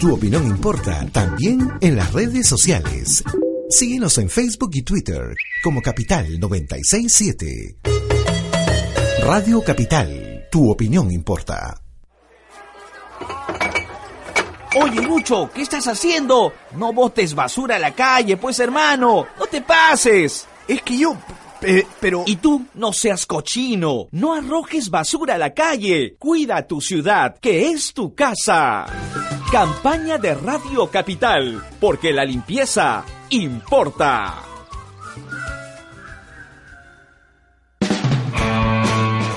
Tu opinión importa también en las redes sociales. Síguenos en Facebook y Twitter como Capital 967. Radio Capital, tu opinión importa. Oye, Lucho, ¿qué estás haciendo? No botes basura a la calle, pues hermano. No te pases. Es que yo... eh, pero... Y tú, no seas cochino. No arrojes basura a la calle. Cuida tu ciudad, que es tu casa. Campaña de Radio Capital, porque la limpieza importa.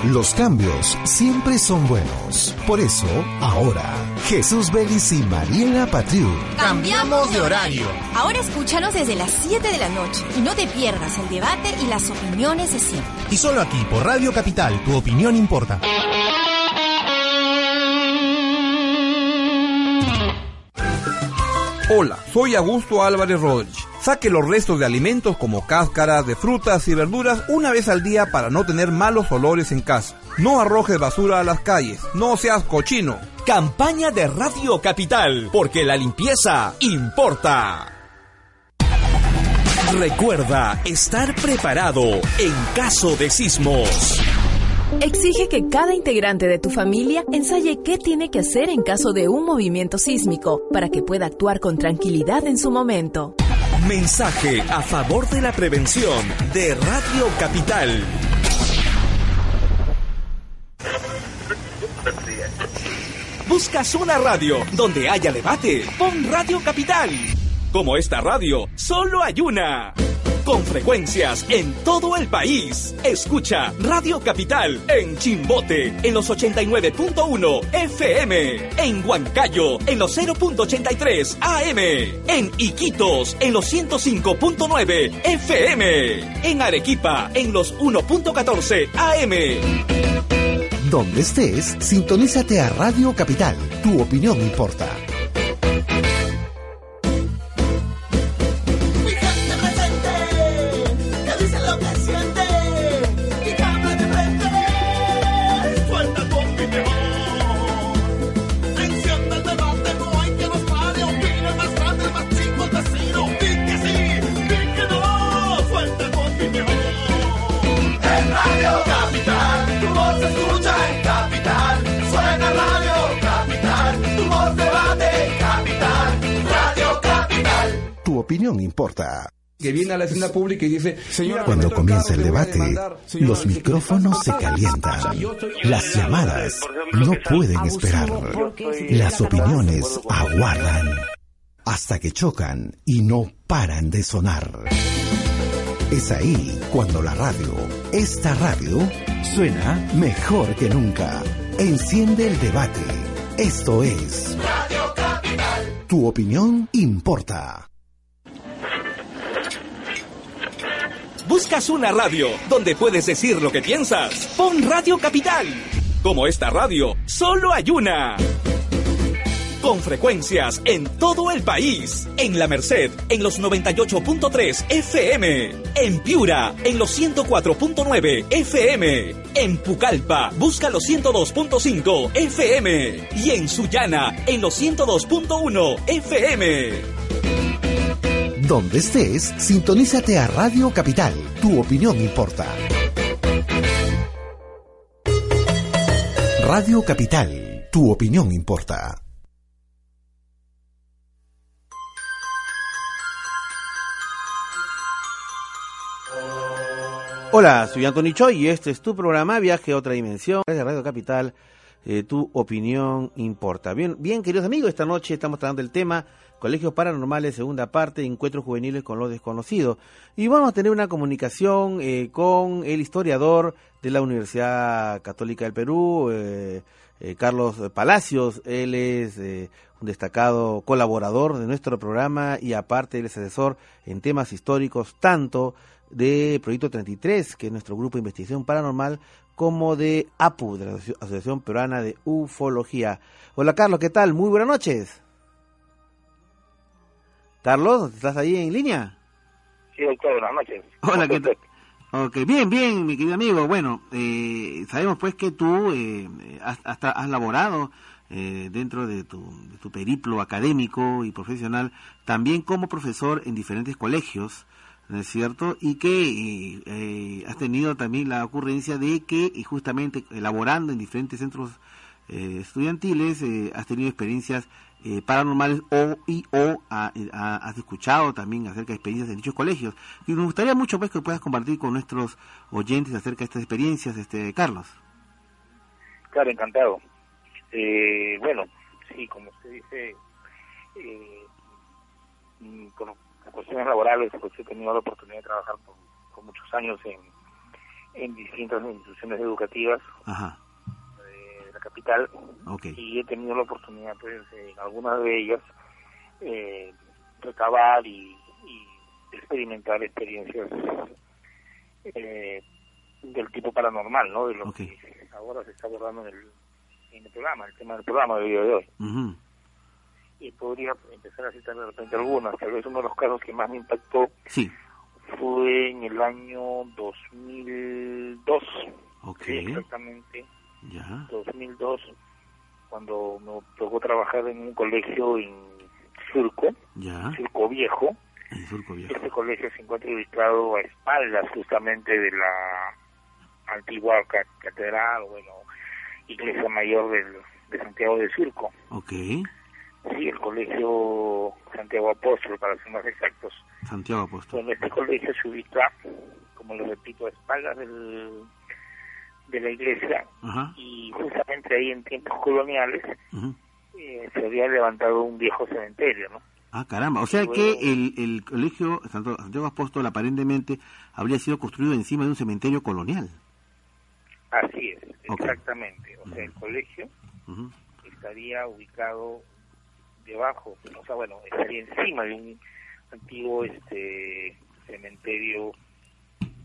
Los cambios siempre son buenos. Por eso, ahora, Jesús Vélez y Mariela Patriu. Cambiamos de horario. Ahora escúchanos desde las 7 de la noche y no te pierdas el debate y las opiniones de siempre. Y solo aquí, por Radio Capital, tu opinión importa. Hola, soy Augusto Álvarez Rodríguez. Saque los restos de alimentos como cáscaras de frutas y verduras una vez al día para no tener malos olores en casa. No arrojes basura a las calles. No seas cochino. Campaña de Radio Capital, porque la limpieza importa. Recuerda estar preparado en caso de sismos. Exige que cada integrante de tu familia ensaye qué tiene que hacer en caso de un movimiento sísmico para que pueda actuar con tranquilidad en su momento. Mensaje a favor de la prevención de Radio Capital. ¿Buscas una radio donde haya debate? Pon Radio Capital. Como esta radio, solo hay una. Con frecuencias en todo el país. Escucha Radio Capital en Chimbote en los 89.1 FM. En Huancayo en los 0.83 AM. En Iquitos en los 105.9 FM. En Arequipa en los 1.14 AM. Donde estés, sintonízate a Radio Capital. Tu opinión importa. A la escena pública y dice, señora, Cuando comienza el debate, los micrófonos se calientan. Las llamadas no pueden esperar. Las opiniones aguardan. Hasta que chocan y no paran de sonar. Es ahí cuando la radio, esta radio, suena mejor que nunca. Enciende el debate. Esto es Radio Capital. Tu opinión importa. ¿Buscas una radio donde puedes decir lo que piensas? Pon Radio Capital. Como esta radio, solo hay una. Con frecuencias en todo el país. En La Merced, en los 98.3 FM. En Piura, en los 104.9 FM. En Pucallpa, busca los 102.5 FM. Y en Sullana, en los 102.1 FM. Donde estés, sintonízate a Radio Capital. Tu opinión importa. Radio Capital. Tu opinión importa. Hola, soy Anthony Choi y este es tu programa Viaje a otra dimensión de Radio Capital. eh, tu opinión importa. Bien, bien, queridos amigos, esta noche estamos tratando el tema Colegios Paranormales, segunda parte, Encuentros Juveniles con lo Desconocido. Y vamos a tener una comunicación eh, con el historiador de la Universidad Católica del Perú, eh, eh, Carlos Palacios. Él es eh, un destacado colaborador de nuestro programa y aparte él es asesor en temas históricos, tanto de Proyecto 33, que es nuestro grupo de investigación paranormal, como de APU, de la Asoci- Asociación Peruana de Ufología. Hola Carlos, ¿qué tal? Muy buenas noches. Carlos, ¿estás ahí en línea? Sí, doctor, buenas noches. Hola, ¿qué tal? Ok, bien, bien, mi querido amigo. Bueno, eh, sabemos pues que tú eh, has, hasta has laborado eh, dentro de tu, de tu periplo académico y profesional, también como profesor en diferentes colegios, ¿no es cierto? Y que eh, eh, has tenido también la ocurrencia de que y justamente elaborando en diferentes centros eh, estudiantiles eh, has tenido experiencias eh, paranormales o y o ha- ha- has escuchado también acerca de experiencias en dichos colegios. Y nos gustaría mucho pues que puedas compartir con nuestros oyentes acerca de estas experiencias este Carlos. Claro, encantado. Eh, bueno, sí, como usted dice, eh, mm, con las cuestiones laborales, pues he tenido la oportunidad de trabajar por, por muchos años en, en distintas instituciones educativas. Ajá capital y he tenido la oportunidad, pues, en algunas de ellas, eh, recabar y, y experimentar experiencias eh, del tipo paranormal, ¿no? De lo que ahora se está abordando en el, en el programa, el tema del programa del día de hoy. Ujú. Y podría empezar a citar de repente algunas. Tal vez uno de los casos que más me impactó sí fue en el año 2002. Ok. Sí, exactamente. Ya. 2002, cuando me tocó trabajar en un colegio en Surco, Ya. Surco Viejo. En Surco Viejo. Este colegio se encuentra ubicado a espaldas justamente de la antigua ca- catedral, bueno, iglesia mayor del, de Santiago de Surco. Ok. Sí, el colegio Santiago Apóstol, para ser más exactos. Santiago Apóstol. Bueno, este colegio se ubica, como les repito, a espaldas del, de la iglesia Ajá. y justamente ahí en tiempos coloniales eh, se había levantado un viejo cementerio, ¿no? Ah, caramba. O sea que el, el colegio Santo- Santiago Apóstol aparentemente habría sido construido encima de un cementerio colonial. Así es, exactamente. O sea, el colegio estaría ubicado debajo, o sea, bueno, estaría encima de un antiguo este cementerio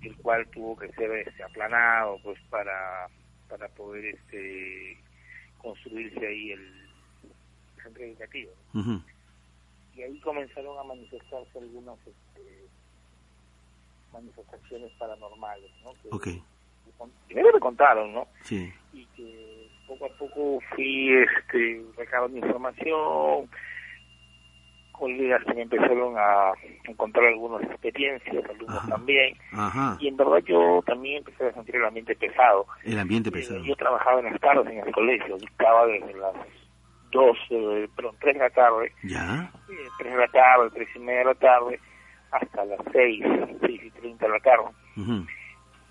el cual tuvo que ser este, aplanado pues para para poder este construirse ahí el centro educativo y ahí comenzaron a manifestarse algunas este, manifestaciones paranormales no que, primero me contaron no Sí. y que poco a poco fui este recabando información colegas que me empezaron a encontrar algunas experiencias alumnos también Ajá. y en verdad yo también empecé a sentir el ambiente pesado El ambiente Eh, pesado. yo trabajaba en las tardes en el colegio estaba desde las dos eh, perdón tres de la tarde Ya. eh, tres de la tarde tres y media de la tarde hasta las seis seis y treinta de la tarde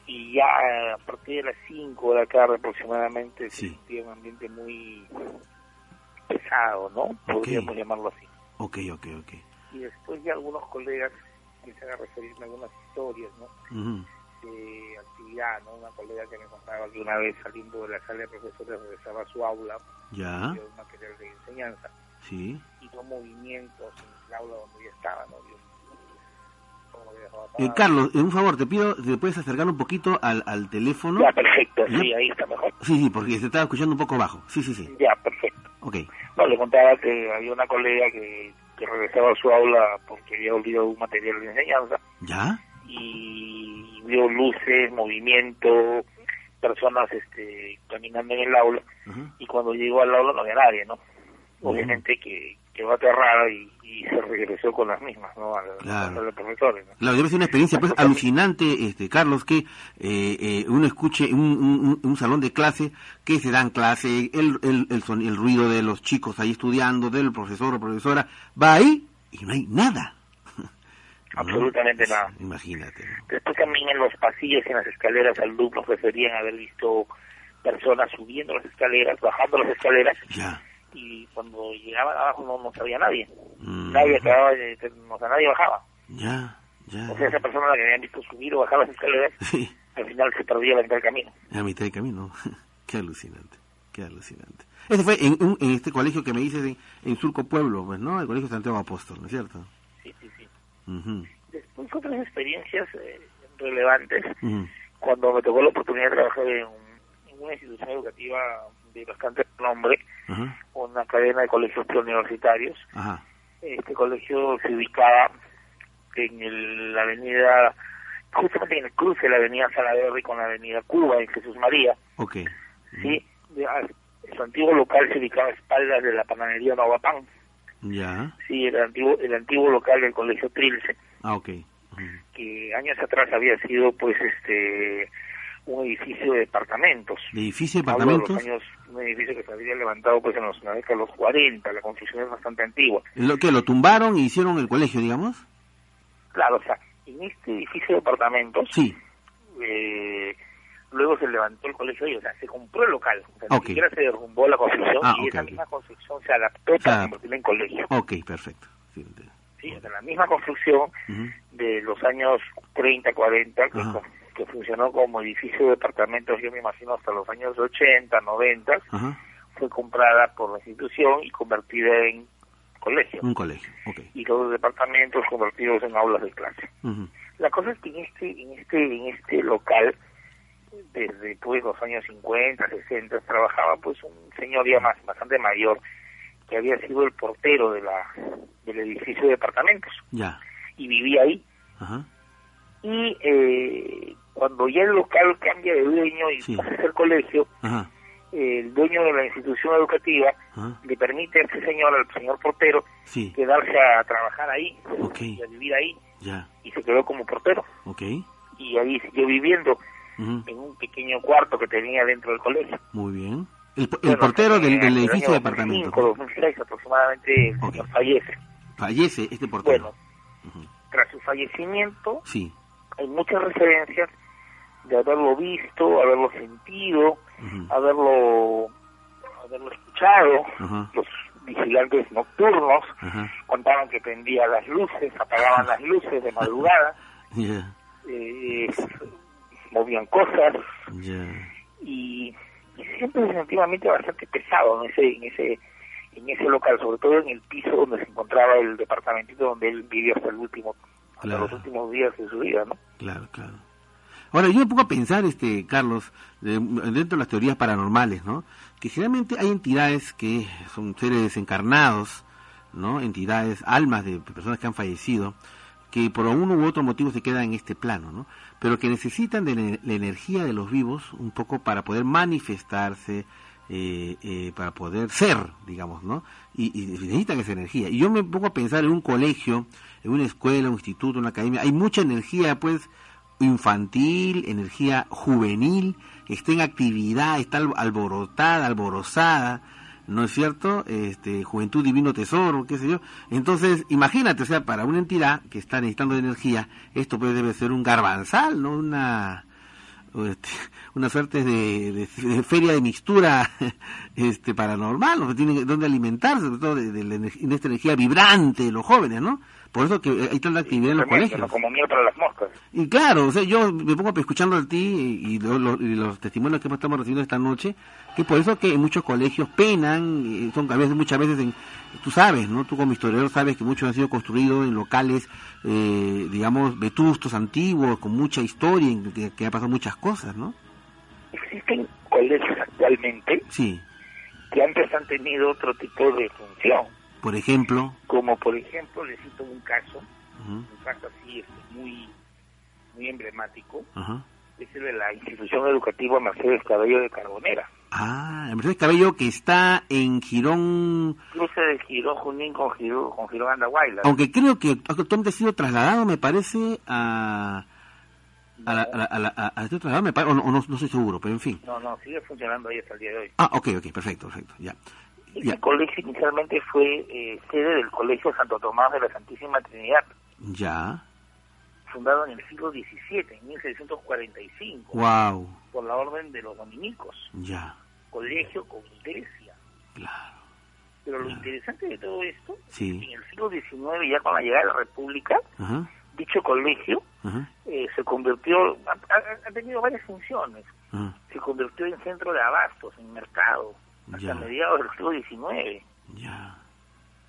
y ya eh, a partir de las 5 de la tarde aproximadamente se Sí. sentía un ambiente muy pesado, ¿no? Podríamos llamarlo así. Ok, ok, ok. Y después ya algunos colegas empiezan a referirme algunas historias, ¿no? De actividad, ¿no? Una colega que me contaba que una vez saliendo de la sala de profesores regresaba a su aula, Ya. vio un material de enseñanza, Sí. y vio movimientos en el aula donde ella estaba, ¿no? Dejado Eh. Carlos, eh, un favor, te pido, ¿te puedes acercar un poquito al, al teléfono? Ya, perfecto, ¿Ya? sí, ahí está mejor. Sí, sí, porque se estaba escuchando un poco bajo. Sí, sí, sí. Ya, perfecto. Ok. No, le contaba que había una colega que, que regresaba a su aula porque había olvidado un material de enseñanza ¿Ya? y vio luces, movimiento, personas este, caminando en el aula y cuando llegó al aula no había nadie, ¿no? Obviamente que quedó aterrada y, y se regresó con las mismas, ¿no? A la, Claro. a los profesores, ¿no? Claro, debe ser una experiencia pues alucinante, este Carlos, que eh, eh, uno escuche un, un, un salón de clase que se dan clase, el, el, el, son- el ruido de los chicos ahí estudiando, del profesor o profesora, va ahí y no hay nada. Absolutamente nada. Imagínate. Después también en los pasillos y en las escaleras alumnos referían haber visto personas subiendo las escaleras, bajando las escaleras Ya. Y cuando llegaban abajo no, no sabía nadie. Mm, Nadie acababa de, o sea, nadie bajaba. Ya, ya. O sea, esa persona a la que habían visto subir o bajar las escaleras, Sí, al final se perdía la mitad del camino. a mitad de camino. qué alucinante, qué alucinante. Ese fue en, un- en este colegio que me dices en, en Surco Pueblo, pues, ¿no? El colegio Santiago Apóstol, ¿no es cierto? Sí, sí, sí. Después otras experiencias eh, relevantes, cuando me tocó la oportunidad de trabajar en, en una institución educativa de bastante nombre, una cadena de colegios preuniversitarios, ajá. este colegio se ubicaba en el- la avenida, justamente en el cruce de la avenida Salaverry con la avenida Cuba en Jesús María, Ok. ¿sí? De- su antiguo local se ubicaba a espaldas de la panadería Nova Pan, Ya. sí, el antiguo, el antiguo local del colegio Trilce, Ah, ok. que años atrás había sido pues este un edificio de departamentos. ¿De edificio de Hablo de departamentos? años, un edificio que se había levantado pues en los, en la década de los 40, la construcción es bastante antigua. ¿Lo que lo tumbaron y hicieron el colegio, digamos? Claro, o sea, en este edificio de departamentos, Sí. eh, luego se levantó el colegio y, o sea, se compró el local. O sea, ni siquiera se derrumbó la construcción Ah, y ok, esa misma construcción se adaptó sea, para convertirla en colegio. Ok, perfecto. Sí. Sí, o sea, la misma construcción de los años 30, 40, que, Ajá. Que funcionó como edificio de departamentos, yo me imagino, hasta los años 80, 90, Ajá. fue comprada por la institución y convertida en colegio. Un colegio. Ok. Y los departamentos convertidos en aulas de clase. La cosa es que en este, en este, en este local, desde pues los años 50, 60, trabajaba pues un señor ya más, bastante mayor, que había sido el portero de la, del edificio de departamentos Ya. y vivía ahí. Ajá. Y eh, cuando ya el local cambia de dueño y Sí. pasa a ser colegio, Ajá. el dueño de la institución educativa Ajá. le permite a ese señor, al señor portero, Sí. quedarse a trabajar ahí y a vivir ahí Ya. y se quedó como portero y ahí siguió viviendo en un pequeño cuarto que tenía dentro del colegio. Muy bien. El, el Bueno, portero del, edificio de departamento. 2005, 2006 aproximadamente el señor fallece. Fallece este portero. Bueno, tras su fallecimiento Sí. hay muchas referencias de haberlo visto, haberlo sentido, haberlo haberlo escuchado. Los vigilantes nocturnos contaban que prendía las luces, apagaban las luces de madrugada, eh, movían cosas Ya. y, y siempre ambiente bastante pesado en ese en ese en ese local, sobre todo en el piso donde se encontraba el departamentito donde él vivió hasta el último hasta Claro. los últimos días de su vida, ¿no? Claro, claro. Ahora, yo me pongo a pensar, este, Carlos, de- dentro de las teorías paranormales, ¿no? Que generalmente hay entidades que son seres desencarnados, ¿no? Entidades, almas de personas que han fallecido, que por uno u otro motivo se quedan en este plano, ¿no? Pero que necesitan de la, la energía de los vivos un poco para poder manifestarse, eh, eh, para poder ser, digamos, ¿no? Y, y necesitan esa energía. Y yo me pongo a pensar en un colegio, en una escuela, un instituto, una academia, hay mucha energía, pues, infantil, energía juvenil, está en actividad, está al- alborotada, alborozada, ¿no es cierto? Este, Juventud Divino Tesoro, qué sé yo. Entonces, imagínate, o sea, para una entidad que está necesitando de energía, esto pues debe ser un garbanzal, ¿no? Una, este, una suerte de, de- feria de mixtura este paranormal, ¿no? tienen donde alimentarse, sobre todo de, de esta energía vibrante de los jóvenes, ¿no? Por eso que hay tanta actividad en los colegios. Como miel para las moscas. Y claro, o sea, yo me pongo escuchando a ti y, y lo- lo- y los testimonios que estamos recibiendo esta noche, que por eso que muchos colegios penan, son a veces, muchas veces, en, tú sabes, ¿no? Tú como historiador sabes que muchos han sido construidos en locales, eh, digamos, vetustos, antiguos, con mucha historia, en que, que ha pasado muchas cosas, ¿no? Existen colegios actualmente Sí, que antes han tenido otro tipo de función, por ejemplo, como por ejemplo, les cito un caso, ujú, un caso así este, muy, muy emblemático, ajá. es el de la institución educativa Mercedes Cabello de Carbonera. Ah, Mercedes Cabello que está en Girón, Cruce de Girón Junín con Girón, con Girón Andahuayla. aunque creo que actualmente ha sido trasladado, me parece, a... A la, a la, a a- este trasladado, me pare- o no, no, no estoy seguro, pero en fin. No, no, sigue funcionando ahí hasta el día de hoy. Ah, ok, ok, perfecto, perfecto, ya. Este colegio inicialmente fue eh, sede del Colegio Santo Tomás de la Santísima Trinidad, Ya, fundado en el siglo XVII, en 1645, wow, por la orden de los dominicos, ya, colegio con iglesia. Pero lo interesante de todo esto, sí, en el siglo XIX, ya con la llegada de la República, ajá, dicho colegio ajá, eh, se convirtió, ha, ha- ha tenido varias funciones, ajá, se convirtió en centro de abastos, en mercado, hasta mediados del siglo XIX. ya,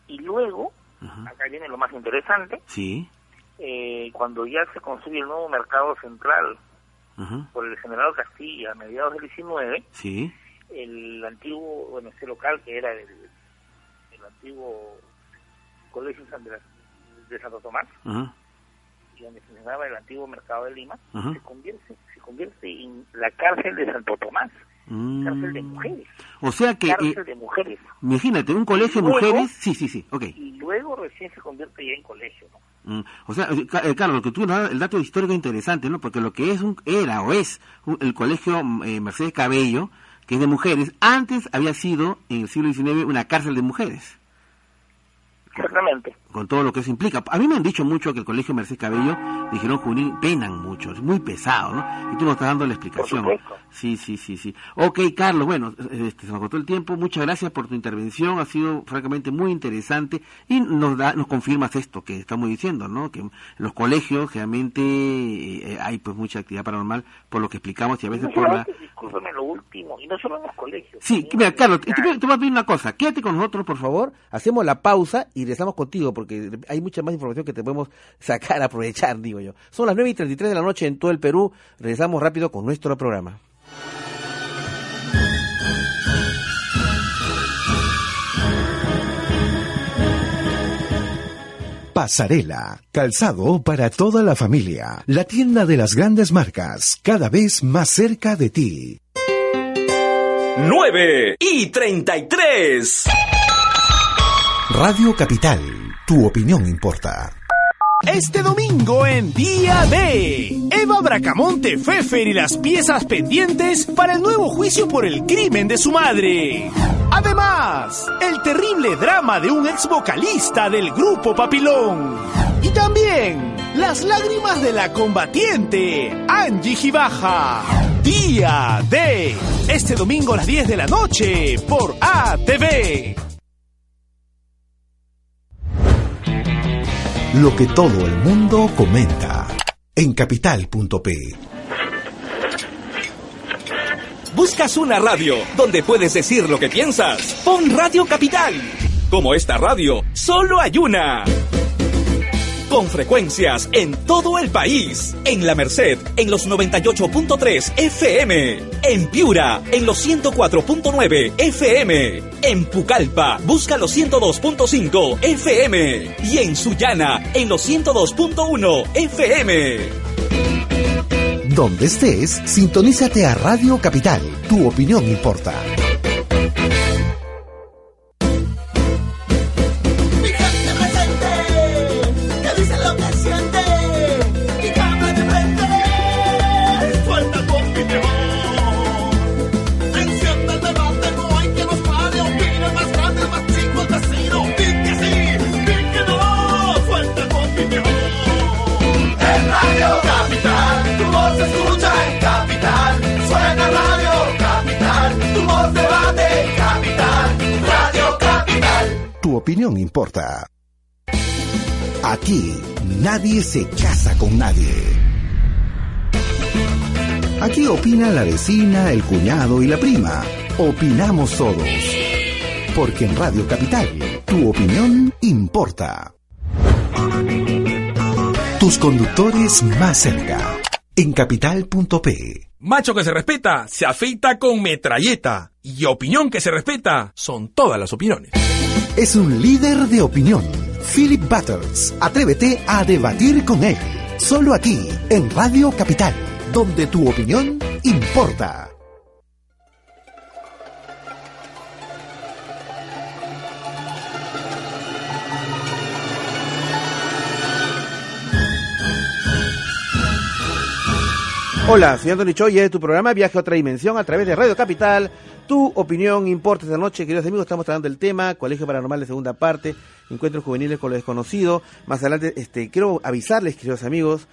Y luego, acá viene lo más interesante, sí, eh, cuando ya se construye el nuevo mercado central ajá, por el general Castilla a mediados del 19, sí, el antiguo, bueno, ese local que era el, el antiguo Colegio San de, la- de Santo Tomás, ajá, y donde funcionaba el antiguo mercado de Lima, se convierte se convierte en la cárcel de Santo Tomás, Mm. cárcel de mujeres, O sea que, cárcel eh, de mujeres, imagínate, un colegio de mujeres, sí, sí, sí, ok. y luego recién se convierte ya en colegio, ¿no? Mm, O sea, eh, Ca- eh, Carlos, lo que tú el dato histórico interesante, ¿no? Porque lo que es un, era o es un- el colegio mm, eh, Mercedes Cabello, que es de mujeres, antes había sido, en el siglo XIX, una cárcel de mujeres. Exactamente. Con todo lo que eso implica. A mí me han dicho mucho que el colegio Mercedes Cabello, dijeron juvenil, penan mucho, es muy pesado, ¿no? Y tú nos estás dando la explicación. Sí, sí, sí, sí. Ok, Carlos, bueno, este, se nos agotó el tiempo. Muchas gracias por tu intervención. Ha sido francamente muy interesante y nos da, nos confirmas esto que estamos diciendo, ¿no? Que en los colegios realmente eh, hay pues mucha actividad paranormal por lo que explicamos y a veces No por la... discúlpeme lo último, y no solo en los colegios. Sí, mira, Carlos, te, te voy a pedir una cosa. Quédate con nosotros, por favor. Hacemos la pausa y regresamos contigo porque hay mucha más información que te podemos sacar, aprovechar, digo yo. Son las 9 y 33 de la noche en todo el Perú. Regresamos rápido con nuestro programa. Pasarela, calzado para toda la familia. La tienda de las grandes marcas, cada vez más cerca de ti. 9 y 33. Radio Capital, tu opinión importa. Este domingo en Día D, Eva Bracamonte Fefer y las piezas pendientes para el nuevo juicio por el crimen de su madre. Además, el terrible drama de un ex vocalista del grupo Papilón. Y también las lágrimas de la combatiente Angie Gibaja. Día D, este domingo a las 10 de la noche por ATV. Lo que todo el mundo comenta en capital.p. ¿Buscas una radio donde puedes decir lo que piensas? Pon Radio Capital. Como esta radio, solo hay una. Con frecuencias en todo el país. En La Merced, en los 98.3 FM. En Piura, en los 104.9 FM. En Pucallpa, busca los 102.5 FM. Y en Sullana, en los 102.1 FM. Donde estés, sintonízate a Radio Capital. Tu opinión importa. Importa. Aquí nadie se casa con nadie. Aquí opina la vecina, el cuñado y la prima. Opinamos todos. Porque en Radio Capital, tu opinión importa. Tus conductores más cerca. En capital.p. Macho que se respeta, se afeita con metralleta. Y opinión que se respeta, son todas las opiniones. Es un líder de opinión. Philip Butters. Atrévete a debatir con él. Solo aquí, en Radio Capital, donde tu opinión importa. Hola, soy Antonio Choi y este es tu programa Viaje a otra dimensión a través de Radio Capital. Tu opinión importa esta noche, queridos amigos. Estamos tratando el tema Colegio Paranormal de segunda parte, Encuentros Juveniles con lo desconocido. Más adelante, este, quiero avisarles, queridos amigos,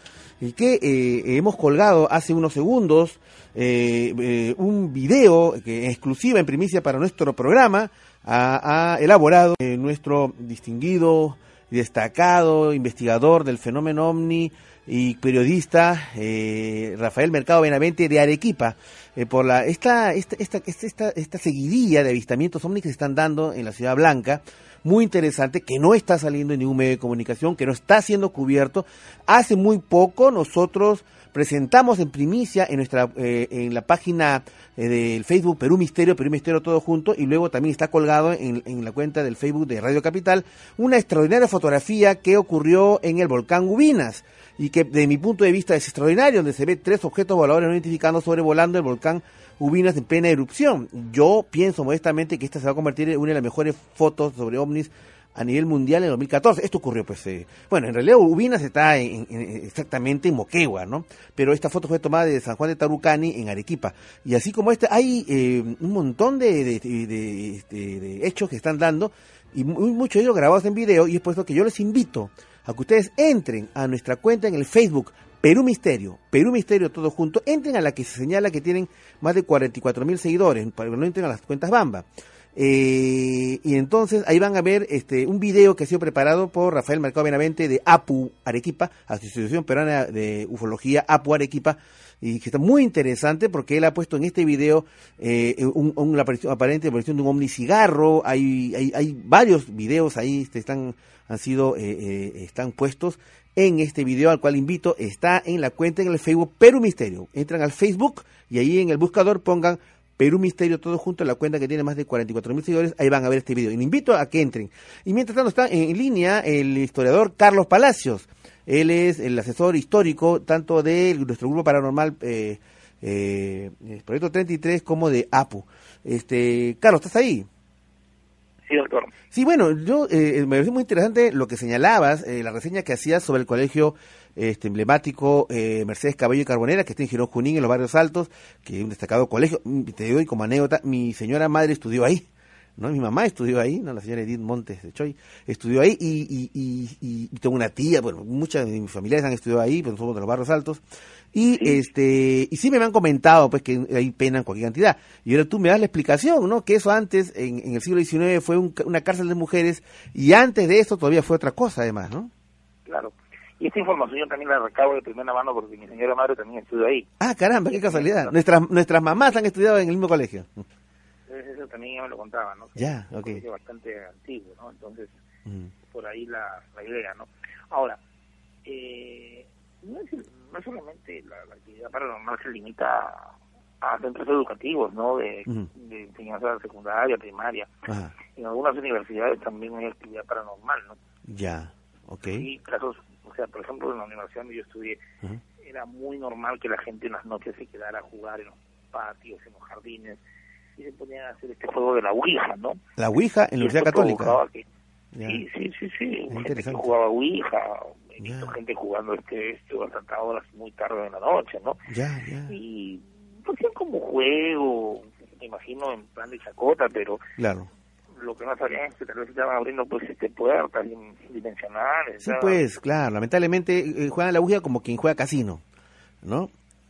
que eh, hemos colgado hace unos segundos eh, eh, un video que exclusiva en primicia para nuestro programa. Ha, elaborado nuestro distinguido destacado investigador del fenómeno ovni y periodista eh, Rafael Mercado Benavente de Arequipa eh, por la esta esta, esta esta esta seguidilla de avistamientos ovni que se están dando en la Ciudad Blanca muy interesante que no está saliendo en ningún medio de comunicación que no está siendo cubierto. Hace muy poco nosotros presentamos en primicia en nuestra eh, en la página eh, del Facebook Perú Misterio, Perú Misterio todo junto, y luego también está colgado en, en, la cuenta del Facebook de Radio Capital una extraordinaria fotografía que ocurrió en el volcán Ubinas y que de mi punto de vista es extraordinario, donde se ve tres objetos voladores no identificados sobrevolando el volcán Ubinas en plena erupción. Yo pienso modestamente que esta se va a convertir en una de las mejores fotos sobre ovnis a nivel mundial en 2014. Esto ocurrió, pues, eh, bueno, en realidad Ubinas está en, en, exactamente en Moquegua, ¿no? Pero esta foto fue tomada de San Juan de Tarucani, en Arequipa. Y así como esta, hay eh, un montón de, de, hechos que están dando, y muchos de ellos grabados en video, y es por eso que yo les invito a que ustedes entren a nuestra cuenta en el Facebook, Perú Misterio, Perú Misterio todo junto, entren a la que se señala que tienen más de 44 mil seguidores, para no entren a las cuentas Bamba. Eh, y entonces ahí van a ver este un video que ha sido preparado por Rafael Mercado Benavente de APU Arequipa, Asociación Peruana de Ufología APU Arequipa, y que está muy interesante porque él ha puesto en este video eh, un, aparición, aparente aparición de un ovni cigarro, hay, hay, hay varios videos ahí, este, están, han sido, eh, eh, están puestos en este video al cual invito, está en la cuenta en el Facebook Perú Misterio. Entran al Facebook y ahí en el buscador pongan Perú Misterio, todo junto a la cuenta que tiene más de 44 mil seguidores, ahí van a ver este video. Y le invito a que entren. Y mientras tanto está en línea el historiador Carlos Palacios. Él es el asesor histórico tanto de nuestro grupo paranormal eh, eh, Proyecto 33 como de APU. Este, Carlos, ¿estás ahí? Sí, doctor. Sí, bueno, yo eh, me pareció muy interesante lo que señalabas, eh, la reseña que hacías sobre el colegio este emblemático eh, Mercedes Cabello y Carbonera, que está en Girón Junín, en los barrios altos, que es un destacado colegio. Mm, Te doy como anécdota, mi señora madre estudió ahí. ¿No? Mi mamá estudió ahí, ¿no? La señora Edith Montes de Choy estudió ahí y, y, y, y- tengo una tía, bueno, muchas de mis familiares han estudiado ahí, pues somos de los barrios altos. Y este y sí me han comentado pues que hay pena en cualquier cantidad. Y ahora tú me das la explicación, ¿no? Que eso antes, en, en el siglo XIX, fue un una cárcel de mujeres y antes de esto todavía fue otra cosa además, ¿no? Claro. Y esta información yo también la recabo de primera mano porque mi señora madre también estudió ahí. Ah, caramba, qué casualidad. Nuestras, nuestras mamás han estudiado en el mismo colegio. Eso también ella me lo contaba, ¿no? Que Ya, es ok. colegio bastante antiguo, ¿no? Entonces, Mm. por ahí la, la idea, ¿no? Ahora, eh, no, es, no es solamente la, la actividad paranormal se limita a, centros educativos, ¿no? De, de enseñanza secundaria, primaria. Ajá, En algunas universidades también hay actividad paranormal, ¿no? ya, ok. Y casos, o sea, por ejemplo, en la universidad donde yo estudié, era muy normal que la gente en las noches se quedara a jugar en los patios, en los jardines, y se ponían a hacer este juego de la Ouija, ¿no? La Ouija en la Universidad Católica. que-. Sí, sí, sí, sí. Gente que jugaba Ouija, he visto gente jugando este, esto hasta horas muy tarde en la noche, ¿no? Ya, ya. Y hacían como juego, me imagino en plan de chacota, pero Claro. lo que no sabían es que tal vez estaban abriendo pues este puertas dim- dimensionales. Sí, pues, claro. Lamentablemente eh, juegan la Ouija como quien juega casino, ¿no?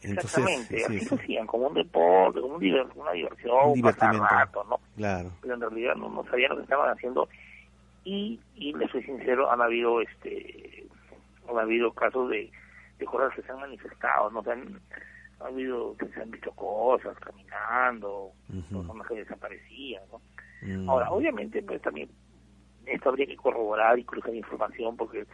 Entonces, Exactamente, sí, así sí, lo hacían, como un deporte, como una diversión, Un pasar rato, ¿no? claro. Pero en realidad no, no sabían lo que estaban haciendo y, y les soy sincero, han habido este han habido casos de, de cosas que se han manifestado, no se han, ha habido que se han visto cosas caminando, personas que desaparecían, ¿no? Mm. Ahora, obviamente, pues también esto habría que corroborar y cruzar información porque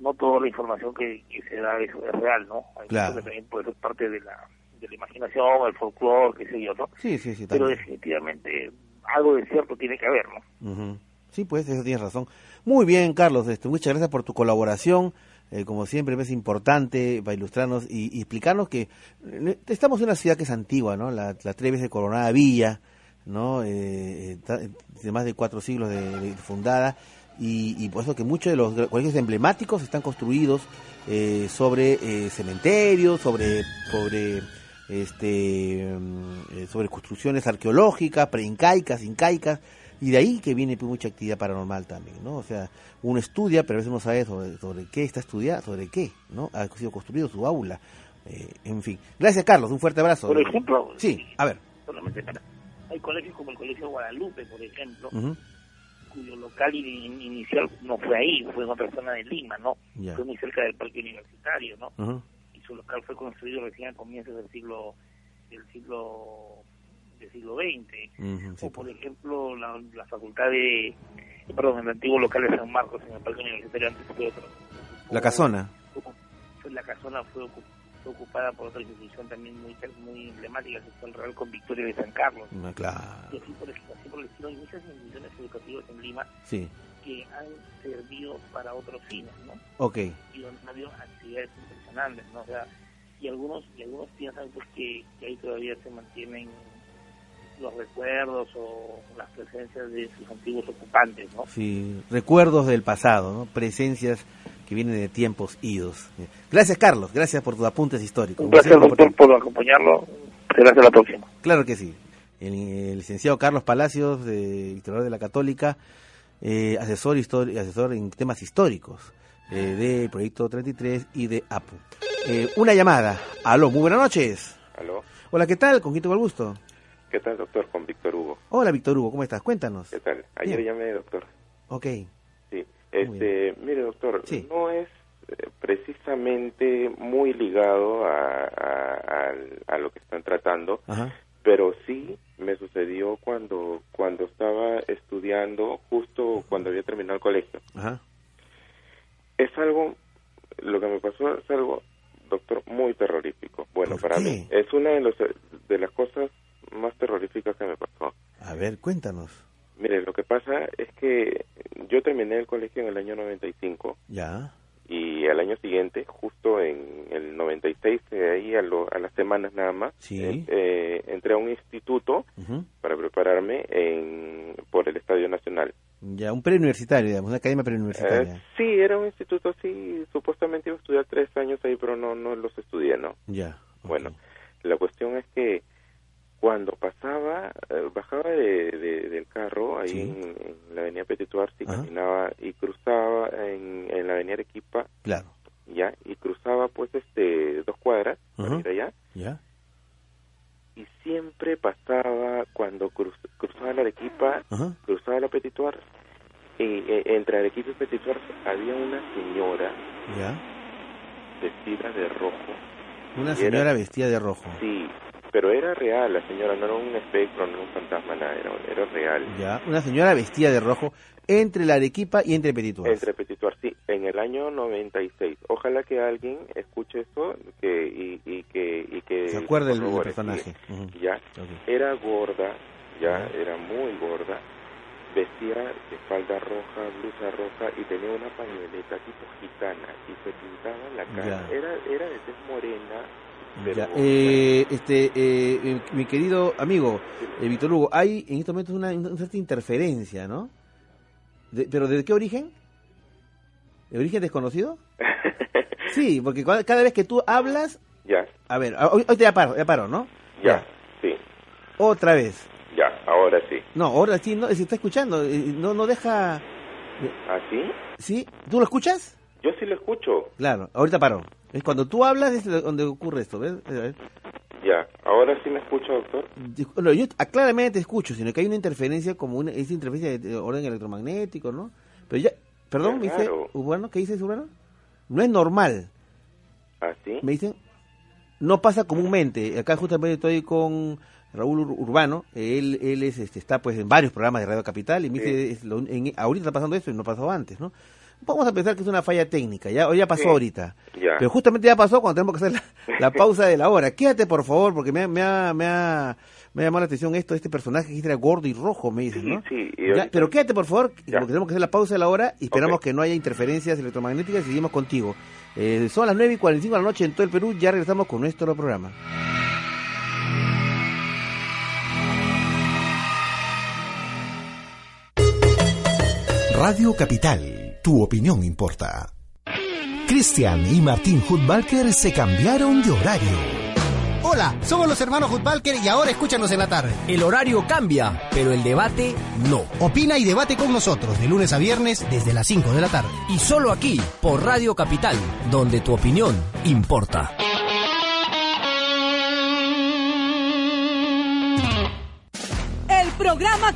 no toda la información que, que se da es, es real, ¿no? Hay Claro. que también puede ser parte de la, de la imaginación, el folclore, qué sé yo, ¿no? Sí, sí, sí. Pero también. definitivamente algo de cierto tiene que haber, ¿no? Ujú. Sí, pues, eso tienes razón. Muy bien, Carlos. Este, muchas gracias por tu colaboración. Eh, como siempre, es importante para ilustrarnos y, y explicarnos que eh, estamos en una ciudad que es antigua, ¿no? La, la tres veces coronada villa, ¿no? Eh, eh, de más de cuatro siglos de, de fundada. Y, y por eso que muchos de los colegios emblemáticos están construidos eh, sobre eh, cementerios, sobre, sobre este mm, eh, sobre construcciones arqueológicas, preincaicas, incaicas, y de ahí que viene pues, mucha actividad paranormal también, ¿no? O sea, uno estudia, pero a veces no sabe sobre, sobre qué está estudiando, sobre qué, ¿no? Ha sido construido su aula, eh, en fin. Gracias, Carlos, un fuerte abrazo. Por ejemplo, Sí, a ver. solamente para- hay colegios como el Colegio Guadalupe, por ejemplo. Cuyo local in- inicial no fue ahí, fue en otra zona de Lima, ¿no? Fue muy cerca del parque universitario, ¿no? Y su local fue construido recién a comienzos del siglo del siglo del siglo XX. Sí, o por ejemplo la, la facultad de perdón el antiguo local de San Marcos en el parque universitario antes fue otro La casona. fue la casona fue, ocu- fue ocupada por otra institución también muy muy emblemática que fue el Real con Victoria de San Carlos Claro, y así por, el- así por el estilo hay muchas instituciones educativas en Lima sí. que han servido para otros fines no Ok. y donde han habido actividades impresionantes no o sea y algunos y algunos piensan pues que, que ahí todavía se mantienen los recuerdos o las presencias de sus antiguos ocupantes no Sí, recuerdos del pasado, ¿no? Presencias que vienen de tiempos idos. Gracias, Carlos. Gracias por tus apuntes históricos. un placer Siempre doctor por acompañarlo será hasta la próxima Claro que sí. El, el licenciado Carlos Palacios, de historiador de la Católica, eh, asesor, asesor en temas históricos eh, de Proyecto 33 y de APU. Eh, una llamada. Aló, muy buenas noches. Aló, Hola, ¿qué tal? ¿Con quién tengo el gusto? ¿qué tal, doctor? Con Víctor Hugo. Hola, Víctor Hugo, ¿cómo estás? Cuéntanos. ¿Qué tal? Ayer Bien. llamé, doctor. Ok. Este, mire, doctor, Sí. no es eh, precisamente muy ligado a, a, al- a lo que están tratando, Ajá. pero sí me sucedió cuando cuando estaba estudiando, justo cuando había terminado el colegio. Ajá. Es algo, lo que me pasó es algo, doctor, muy terrorífico. Bueno, ¿Por para qué? mí es una de, los, de las cosas más terroríficas que me pasó. A ver, cuéntanos. Mire, lo que pasa es que yo terminé el colegio en el año 95 Ya. y al año siguiente, justo en el 96, eh, ahí a, lo- a las semanas nada más, Sí. eh, eh, entré a un instituto para prepararme en, por el Estadio Nacional. Ya, un preuniversitario, digamos, una academia preuniversitaria. Eh, sí, era un instituto así, supuestamente iba a estudiar tres años ahí, pero no, no los estudié, ¿no? Ya. Bueno, la cuestión es que cuando pasaba, eh, bajaba de, de- del carro ahí Sí. en, en la avenida Petit Suárez y caminaba y cruzaba en, en la avenida Arequipa, Claro. ya, y cruzaba pues este dos cuadras para ir allá, Ya. y siempre pasaba cuando cruz- cruzaba la Arequipa, Ajá. cruzaba la Petit Suárez, y eh, entre Arequipa y Petit Suárez había una señora Ya. vestida de rojo. Una Y señora era- vestida de rojo. Sí, pero era real, la señora, no era un espectro, no era un fantasma, nada, era, era real. Ya. Una señora vestida de rojo entre la Arequipa y entre Petituas. Entre Petit Suárez, sí, en el año 96. Ojalá que alguien escuche eso que, y, y que... Y que Se acuerde corrobore, personaje. Ya, era gorda, ya, era muy gorda, vestía de falda roja, blusa roja y tenía una pañueleta tipo gitana y se pintaba la cara. Ya. Era, era de tez morena. Ya, eh, este, eh, eh, mi querido amigo, eh, Víctor Hugo, hay en estos momentos una, una cierta interferencia, ¿no? De- ¿Pero de qué origen? ¿De origen desconocido? Sí, porque cada vez que tú hablas... Ya, A ver, hoy, hoy te ya paro, ya paro, ¿no? ya, sí, Otra vez. ya, ahora sí. No, ahora sí, no, se está escuchando, eh, no, no deja... ¿Así? ¿Sí? ¿Tú lo escuchas? Yo sí lo escucho. Claro, ahorita paro. Es cuando tú hablas es donde ocurre esto, ¿ves? A ver. Ya, ahora sí me escucha, doctor. No, yo ah, claramente te escucho, sino que hay una interferencia como una esa interferencia de, de orden electromagnético, ¿no? Pero ya, perdón, me dice. Urbano, ¿qué dices Urbano? No es normal, ¿Así? me dicen, no pasa comúnmente. Acá justamente estoy con Raúl Ur- Urbano, él él es este está pues en varios programas de Radio Capital y me dice, es lo- en- ahorita está pasando esto y no pasó antes, ¿no? Vamos a pensar que es una falla técnica, ya, o ya pasó Sí. ahorita. Ya. Pero justamente ya pasó cuando tenemos que hacer la, la pausa de la hora. Quédate, por favor, porque me, ha- me, ha, me, ha, me ha llamado la atención esto, este personaje que era gordo y rojo, me dicen, ¿no? Sí, y Ya, ahorita- pero quédate, por favor, Ya. porque tenemos que hacer la pausa de la hora y esperamos que no haya interferencias electromagnéticas y seguimos contigo. Eh, son las 9 y 45 de la noche en todo el Perú, ya regresamos con nuestro programa. Radio Capital, tu opinión importa. Cristian y Martín Hutbalker se cambiaron de horario. Hola, somos los hermanos Hutbalker y ahora escúchanos en la tarde. El horario cambia, pero el debate no. Opina y debate con nosotros de lunes a viernes desde las 5 de la tarde. Y solo aquí, por Radio Capital, donde tu opinión importa.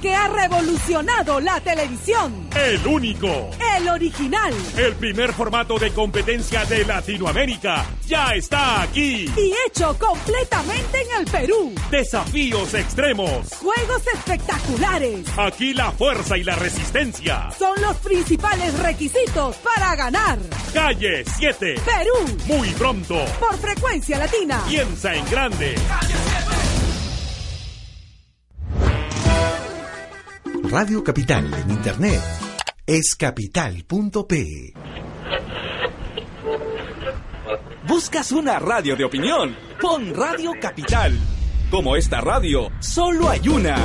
Que ha revolucionado la televisión. El único. El original. El primer formato de competencia de Latinoamérica ya está aquí. Y hecho completamente en el Perú. Desafíos extremos. Juegos espectaculares. Aquí la fuerza y la resistencia. Son los principales requisitos para ganar. Calle 7. Perú. Muy pronto. Por frecuencia latina. Piensa en grande. Radio Capital en Internet es capital.p. ¿Buscas una radio de opinión? Pon Radio Capital. Como esta radio, solo hay una.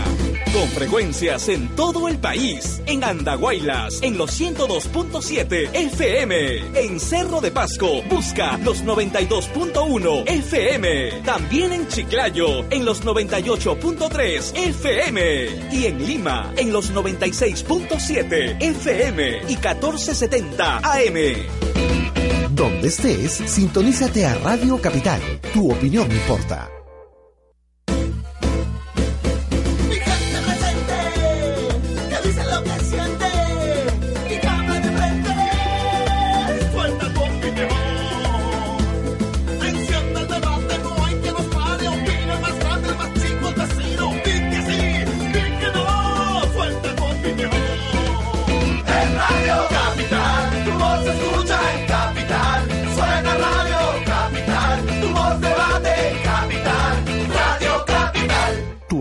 Con frecuencias en todo el país. En Andahuaylas, en los 102.7 FM. En Cerro de Pasco, busca los 92.1 FM. También en Chiclayo, en los 98.3 FM. Y en Lima, en los 96.7 FM y 1470 AM. Donde estés, sintonízate a Radio Capital. Tu opinión importa.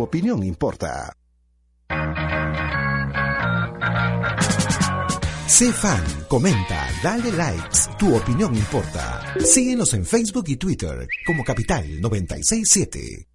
Opinión importa. Sé fan, comenta, dale likes, tu opinión importa. Síguenos en Facebook y Twitter como Capital 967.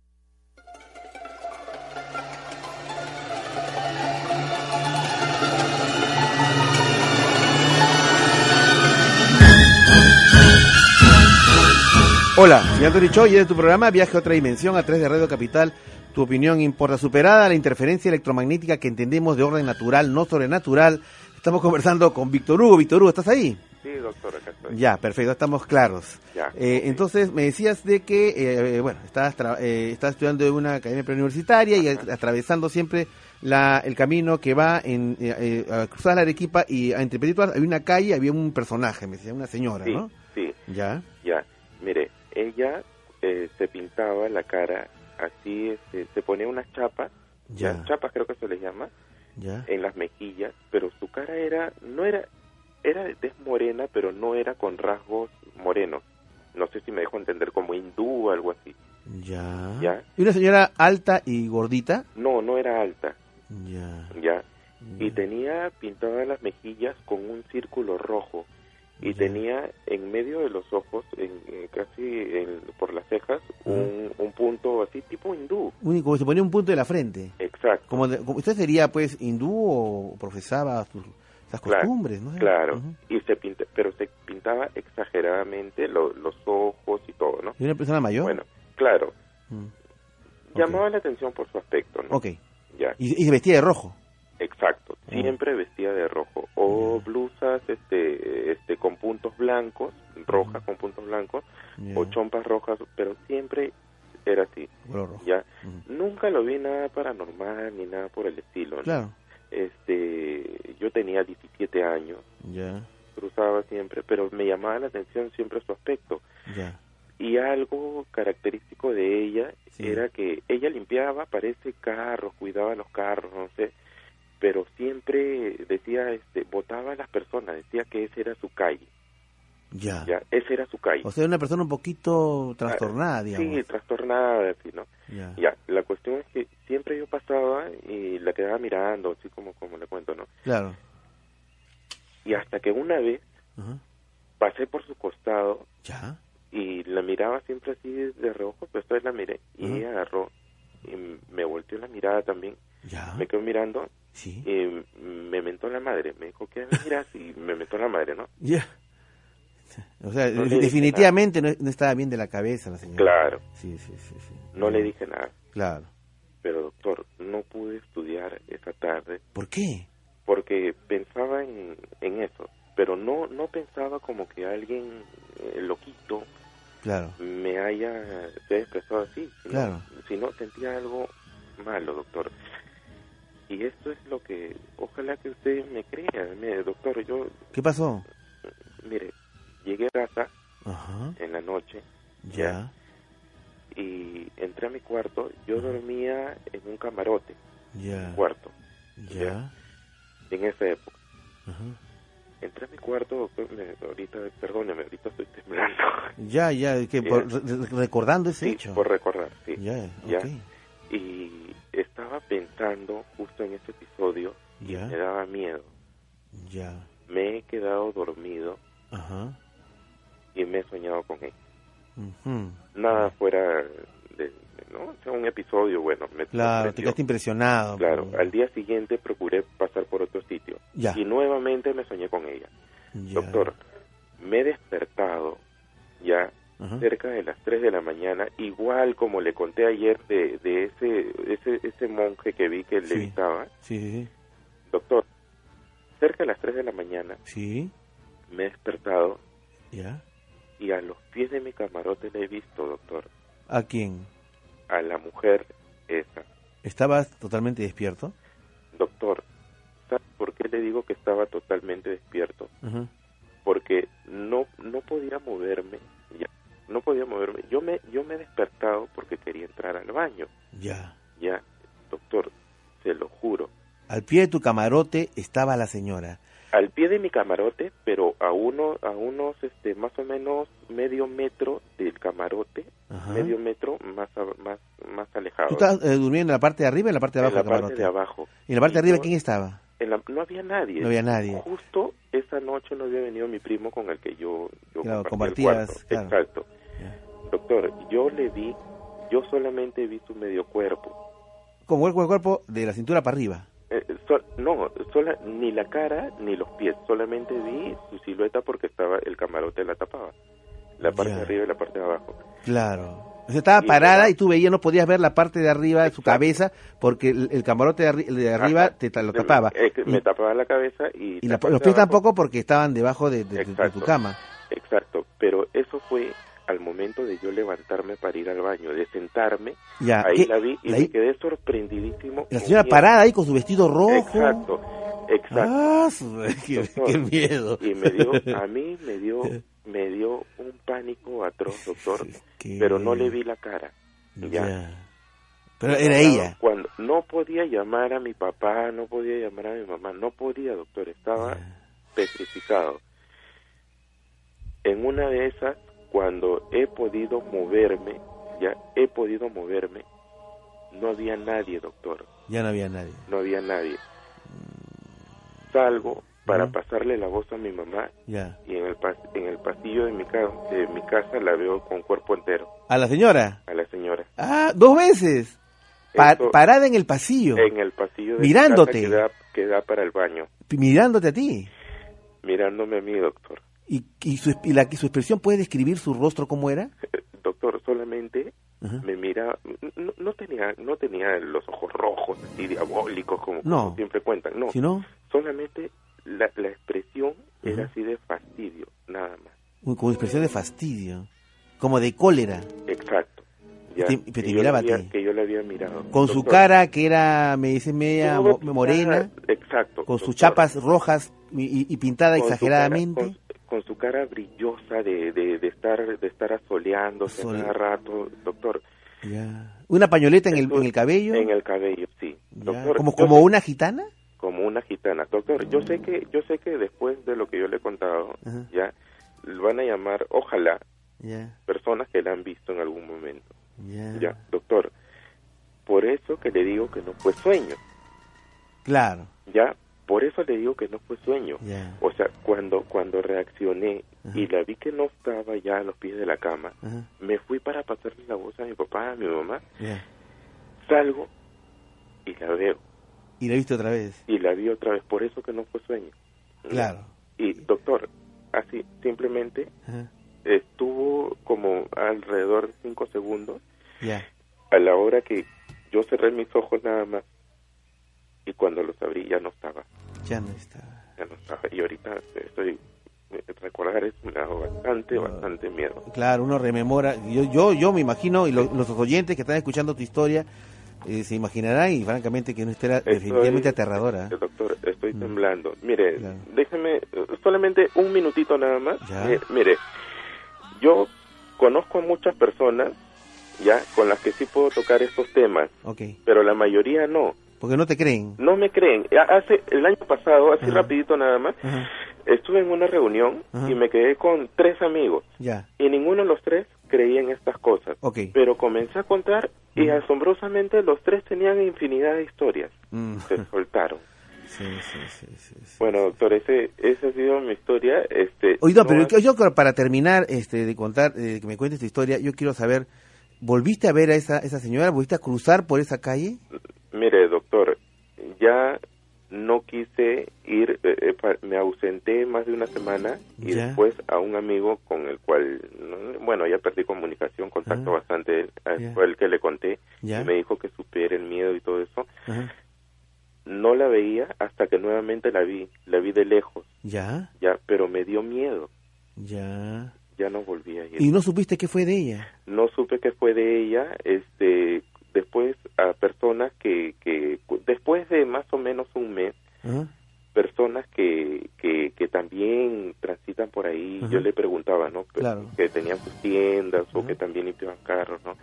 Hola, soy Antonio Choy y de tu programa Viaje a otra dimensión a través de Radio Capital. Tu opinión importa. Superada la interferencia electromagnética que entendemos de orden natural, no sobrenatural. Estamos conversando con Víctor Hugo. Víctor Hugo, ¿estás ahí? Sí, doctor, acá estoy. Ya, perfecto, estamos claros. Ya. Eh, entonces, me decías de que, eh, bueno, estás, tra- eh, estás estudiando en una academia preuniversitaria y atravesando siempre la, el camino que va en eh, eh, a cruzar la Arequipa y entre Petituas había una calle, había un personaje, me decía, una señora, Sí, ¿no? sí, Ya, ya. Mire, ella eh, se pintaba la cara así, este, se ponía unas chapas, Ya. chapas creo que se les llama, ya. en las mejillas, pero su cara era, no era, era de tez morena, pero no era con rasgos morenos. No sé si me dejo entender como hindú o algo así. Ya. Ya. ¿Y una señora alta y gordita? No, no era alta, Ya. ya. Y tenía pintadas las mejillas con un círculo rojo. Y tenía en medio de los ojos, en, en casi en- por las cejas, un, un punto así tipo hindú. Único, se ponía un punto de la frente. Exacto. Como, de- como ¿Usted sería, pues, hindú o profesaba sus, esas Claro, costumbres? ¿no? Claro, Ujú. y se pinta, pero se pintaba exageradamente lo- los ojos y todo, ¿no? ¿Y una persona mayor? Bueno, claro. Mm. Llamaba la atención por su aspecto, ¿no? Ok. Ya, Y, y se vestía de rojo. exacto. Siempre vestía de rojo o blusas, este, este, con puntos blancos, rojas con puntos blancos, o chompas rojas, pero siempre era así. Ya, nunca lo vi nada paranormal ni nada por el estilo. ¿no? Claro. Este, yo tenía 17 años, Ya, cruzaba siempre, pero me llamaba la atención siempre su aspecto. ya. Y algo característico de ella era que ella limpiaba, parece, carros, cuidaba los carros, no sé, pero siempre decía, este, votaba a las personas, decía que esa era su calle, Ya. ya, esa era su calle. O sea, una persona un poquito trastornada, digamos. Sí, trastornada, así, ¿no? Ya. Ya, la cuestión es que siempre yo pasaba y la quedaba mirando, así como, como le cuento, ¿no? Claro. Y hasta que una vez pasé por su costado Ya. y la miraba siempre así de reojo, pues entonces la miré y ella agarró y me volteó la mirada también, Ya. me quedó mirando Sí. y me mentó la madre, me dijo, ¿qué miras? Y me mentó la madre, ¿no? Ya. O sea, No definitivamente no, no estaba bien de la cabeza la señora. Claro. Sí, sí, sí. sí. No le dije nada, Claro. pero doctor, no pude estudiar esa tarde ¿Por qué? porque pensaba en, en eso, pero no no pensaba como que alguien eh, loquito Claro. me haya se haya expresado así, Claro. sino sentía algo malo, doctor. Y esto es lo que, ojalá que usted me crea, mire, doctor, yo, ¿Qué pasó? mire, llegué a casa Ajá. en la noche Ya. y entré a mi cuarto, yo dormía en un camarote, Ya. cuarto, Ya. en esa época. Ajá. Entré a mi cuarto, doctor, me- ahorita, perdóneme, ahorita estoy temblando. Ya, ya, que por- recordando ese Sí, hecho. por recordar, sí. Ya, Ya. Y estaba pensando justo en ese episodio y Ya. me daba miedo. Ya. Me he quedado dormido Ajá. y me he soñado con él. Nada fuera de, ¿no? O sea, un episodio, bueno, me Claro, te quedaste impresionado. Claro, al día siguiente procuré pasar por otro sitio Ya. y nuevamente me soñé con ella. Ya. Doctor, me he despertado ya Ajá. cerca de las 3 de la mañana, igual como le conté ayer de, de ese, ese ese monje que vi que Sí. levitaba. Sí, sí, Doctor, cerca de las 3 de la mañana sí. me he despertado Ya. y a los pies de mi camarote le he visto, doctor, ¿A quién? a la mujer esa. ¿Estabas totalmente despierto? Doctor, ¿sabe por qué le digo que estaba totalmente despierto? Porque no no podía moverme, ya, no podía moverme. Yo me yo me he despertado porque quería entrar al baño. Ya. Ya, doctor, se lo juro. Al pie de tu camarote estaba la señora. Al pie de mi camarote, pero a uno, a unos, este, más o menos medio metro del camarote, Ajá. medio metro más, a- más, más alejado. ¿Tú estabas eh, durmiendo en la parte de arriba o en la parte de abajo en la del parte camarote? de abajo. ¿Y en la parte de Y arriba no- quién estaba? en la- no había nadie. No había nadie. Justo esa noche no había venido mi primo con el que yo, yo Claro, compartías, claro. Exacto. Doctor, yo le vi, yo solamente vi su medio cuerpo. Como el cuerpo de la cintura para arriba. Eh, sol- no, sola, ni la cara ni los pies, solamente vi su silueta porque estaba el camarote la tapaba. La parte Ya. de arriba y la parte de abajo. Claro. O sea, estaba Y parada y tú veías, no podías ver la parte de arriba de su cabeza porque el, el camarote de, arri- de arriba Ajá. te lo tapaba. Que Y- me tapaba la cabeza y, Y la los pies abajo- tampoco porque estaban debajo de, de- tu cama. Exacto, pero eso fue al momento de yo levantarme para ir al baño, de sentarme, Ya, ahí ¿qué? la vi y La- me quedé sorprendidísimo. La señora parada ahí con su vestido rojo. Exacto, exacto. Ah, qué, Doctor, qué miedo. Y me dio, a mí me dio, me dio un pánico atroz, doctor, pero no le vi la cara. Ya. Ya. Pero era ella. Cuando no podía llamar a mi papá, no podía llamar a mi mamá, no podía, doctor, estaba petrificado. En una de esas, cuando he podido moverme, ya he podido moverme, no había nadie, doctor, Ya no había nadie. no había nadie. Salgo para pasarle la voz a mi mamá Ya. y en el, pas- en el pasillo de mi, ca- de mi casa la veo con cuerpo entero, A la señora. a la señora. Ah, dos veces. Pa- parada en el pasillo. En el pasillo de Mirándote. mi casa que da, que da para el baño, Mirándote a ti. mirándome a mí, doctor. ¿Y, y, su, y la, su expresión puede describir su rostro cómo era? Doctor, solamente Ajá. me mira, no, no tenía no tenía los ojos rojos así diabólicos como, No. como siempre cuentan, no. ¿Sí no? Solamente la, la expresión era Ajá. así de fastidio, nada más. Uy, Con expresión de fastidio. Como de cólera. Exacto. Ya, Te- pero te que yo había-. Que yo le había mirado. Con su Doctor, cara que era, me dice, media morena. Exacto. Con sus doctor. chapas rojas y, y- pintada Con su exageradamente. Con, su cara brillosa de, de, de estar de estar asoleándose Sole- cada rato, doctor. Ya. Una pañoleta en el, en el cabello. En el cabello, sí. Doctor, como como sé- una gitana. como una gitana. Doctor, yo sé que yo sé que después de lo que yo le he contado, Ajá. ya van a llamar, ojalá, personas que la han visto en algún momento. Ya, doctor. Por eso que le digo que no fue sueño. Claro. Ya, por eso le digo que no fue sueño. O sea, cuando cuando reaccioné y la vi que no estaba ya a los pies de la cama, me fui para pasarle la voz a mi papá, a mi mamá, salgo y la veo Y la viste otra vez. y la vi otra vez, por eso que no fue sueño. Claro. Y doctor, así simplemente estuvo como alrededor de cinco segundos Ya. a la hora que yo cerré mis ojos nada más y cuando los abrí ya no estaba, Ya no estaba. ya no estaba. Y ahorita estoy recordar eso me da bastante, bastante miedo. Claro, uno rememora. Yo, yo, yo me imagino, y lo- los oyentes que están escuchando tu historia eh, se imaginarán, y francamente que no estará definitivamente aterradora. Eh, Doctor, estoy Mm. temblando. Mire, déjeme eh, solamente un minutito nada más. Eh, mire, yo conozco a muchas personas ya con las que sí puedo tocar estos temas, Ok. pero la mayoría no. Porque no te creen. No me creen. Ha- Hace el año pasado, así Ajá. rapidito nada más, Ajá. estuve en una reunión Ajá. y me quedé con tres amigos Ya. y ninguno de los tres creía en estas cosas. Ok. Pero comencé a contar y asombrosamente los tres tenían infinidad de historias. Mm. Se soltaron. Sí, sí, sí. Bueno, doctor, ese, esa ha sido mi historia. Este, Oye, no, pero ha- yo, para terminar este, de contar, eh, que me cuentes tu historia, yo quiero saber, ¿volviste a ver a esa, esa señora? ¿Volviste a cruzar por esa calle? Mire, doctor, ya no quise ir, eh, eh, me ausenté más de una semana y después a un amigo con el cual, no, bueno, ya perdí comunicación, contacto Ah. bastante, eh, fue el que le conté, Ya. y me dijo que supiera el miedo y todo eso. Ajá. No la veía hasta que nuevamente la vi, la vi de lejos, Ya, ya, pero me dio miedo, ya. ya no volví a ir. ¿Y no supiste qué fue de ella? no supe qué fue de ella este después a personas que, que después de más o menos un mes personas que, que, que también transitan por ahí yo le preguntaba no Claro. que tenían sus tiendas o que también limpiaban carros no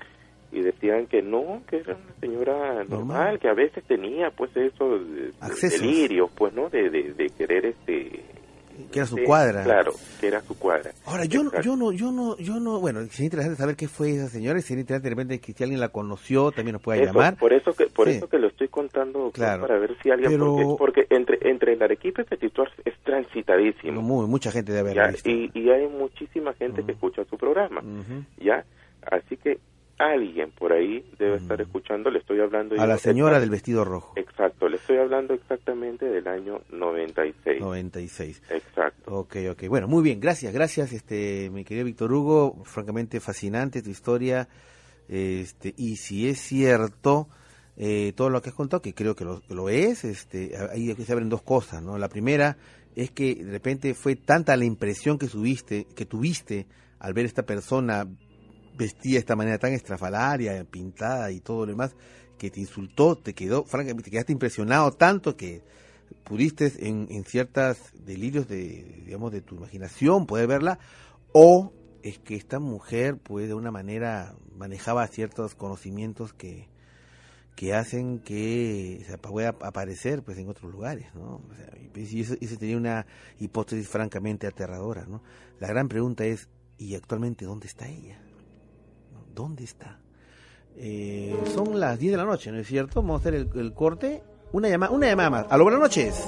y decían que no que era una señora normal, que a veces tenía pues eso de- de Accesos. delirios pues no de, de, de querer este Que era su Sí, cuadra. Claro, que era su cuadra. Ahora, yo, no- yo no, yo no, yo no, bueno, sería interesante saber qué fue esa señora, y sería interesante de repente que si alguien la conoció, también nos pueda Eso, llamar. Por eso que por Sí. eso que lo estoy contando doctor, Claro. para ver si alguien Pero- porque, porque entre entre el Arequipa y es transitadísimo. Muy, mucha gente debe ya, haber y, y hay muchísima gente que escucha su programa. Ya, así que alguien por ahí debe estar escuchando, le estoy hablando A yo la señora del vestido rojo. Exacto, le estoy hablando exactamente del año 96. 96. Exacto. Ok, ok. Bueno, muy bien. Gracias, gracias, este, mi querido Víctor Hugo. Francamente fascinante tu historia. Este, y si es cierto eh, todo lo que has contado, que creo que lo, lo es, este, ahí se abren dos cosas, ¿no? La primera es que de repente fue tanta la impresión que subiste, que tuviste al ver esta persona vestida de esta manera tan estrafalaria, pintada y todo lo demás, que te insultó, te quedó, francamente, te quedaste impresionado tanto que pudiste en, en ciertas delirios de, digamos, de tu imaginación poder verla, o es que esta mujer, pues, de una manera manejaba ciertos conocimientos que, que hacen que se pueda aparecer, pues, en otros lugares, ¿no? O sea, y pues, y eso, eso sería una hipótesis francamente aterradora, ¿no? La gran pregunta es, ¿y actualmente dónde está ella? ¿Dónde está? Eh, son las 10 de la noche, ¿no es cierto? Vamos a hacer el, el corte. Una llamada, una llamada más. Aló, buenas noches.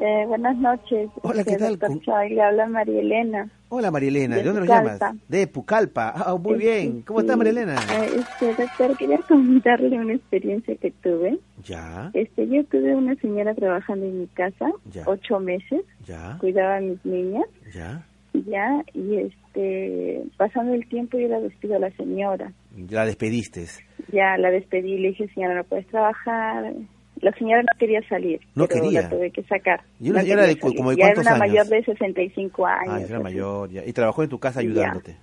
Eh, buenas noches. Hola, ¿qué Este, tal? ¿Cómo- Choi, le habla María Elena. Hola, María Elena. ¿De, De dónde nos llamas? De Pucallpa. Ah, muy Este, bien. ¿Cómo estás, sí. María Elena? Eh, este, doctor, quería comentarle una experiencia que tuve. Ya, Este, yo tuve una señora trabajando en mi casa, Ya. ocho meses, ya, cuidaba a mis niñas, ya. Ya, y este, pasando el tiempo yo la despido a la señora. La despediste. Ya la despedí, le dije, señora, no puedes trabajar. La señora no quería salir, No pero quería. la tuve que sacar. ¿Y una No señora quería de cu- salir. como de ya era una años? mayor de 65 años. Ah, era así. mayor. Ya. Y trabajó en tu casa ayudándote.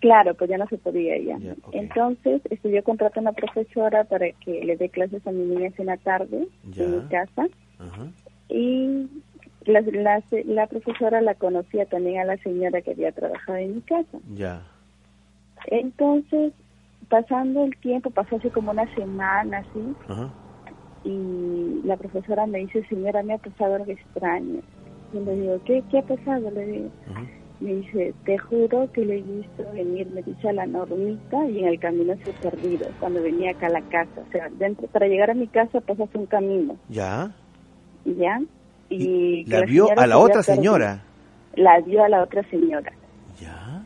Claro, pues ya no se podía ya. Entonces, este, yo contraté a una profesora para que le dé clases a mis niñas en la tarde Ya. en mi casa Ajá. y la, la, la profesora la conocía también a la señora que había trabajado en mi casa. Ya. Entonces, pasando el tiempo, pasó así como una semana así, Ajá. y la profesora me dice, señora, me ha pasado algo extraño. Y le digo, ¿qué, qué ha pasado? Le digo, me dice, te juro que le he visto venir, me dice a la normita y en el camino se ha perdido cuando venía acá a la casa. O sea, dentro, para llegar a mi casa pasas un camino, Ya. ¿ya? Y, La vio a la otra señora. La vio a la otra señora.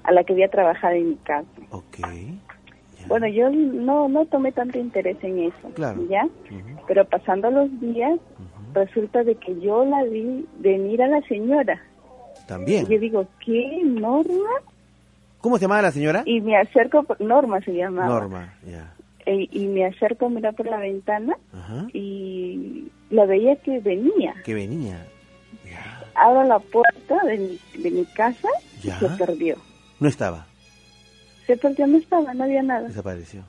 A la que había trabajado en mi casa. Ok. Bueno, yo no, no tomé tanto interés en eso, Claro. ¿ya? Pero pasando los días, resulta de que yo la vi venir a la señora. También. Y yo digo, ¿qué? ¿Norma? ¿Cómo se llamaba la señora? Y me acerco, Norma se llamaba. Norma. Ya. E- y me acerco a mirar por la ventana Ajá. y la veía que venía. Que venía. Abro la puerta de mi, de mi casa y Ya. se perdió. No estaba. Se perdió, no estaba, no había nada. Desapareció.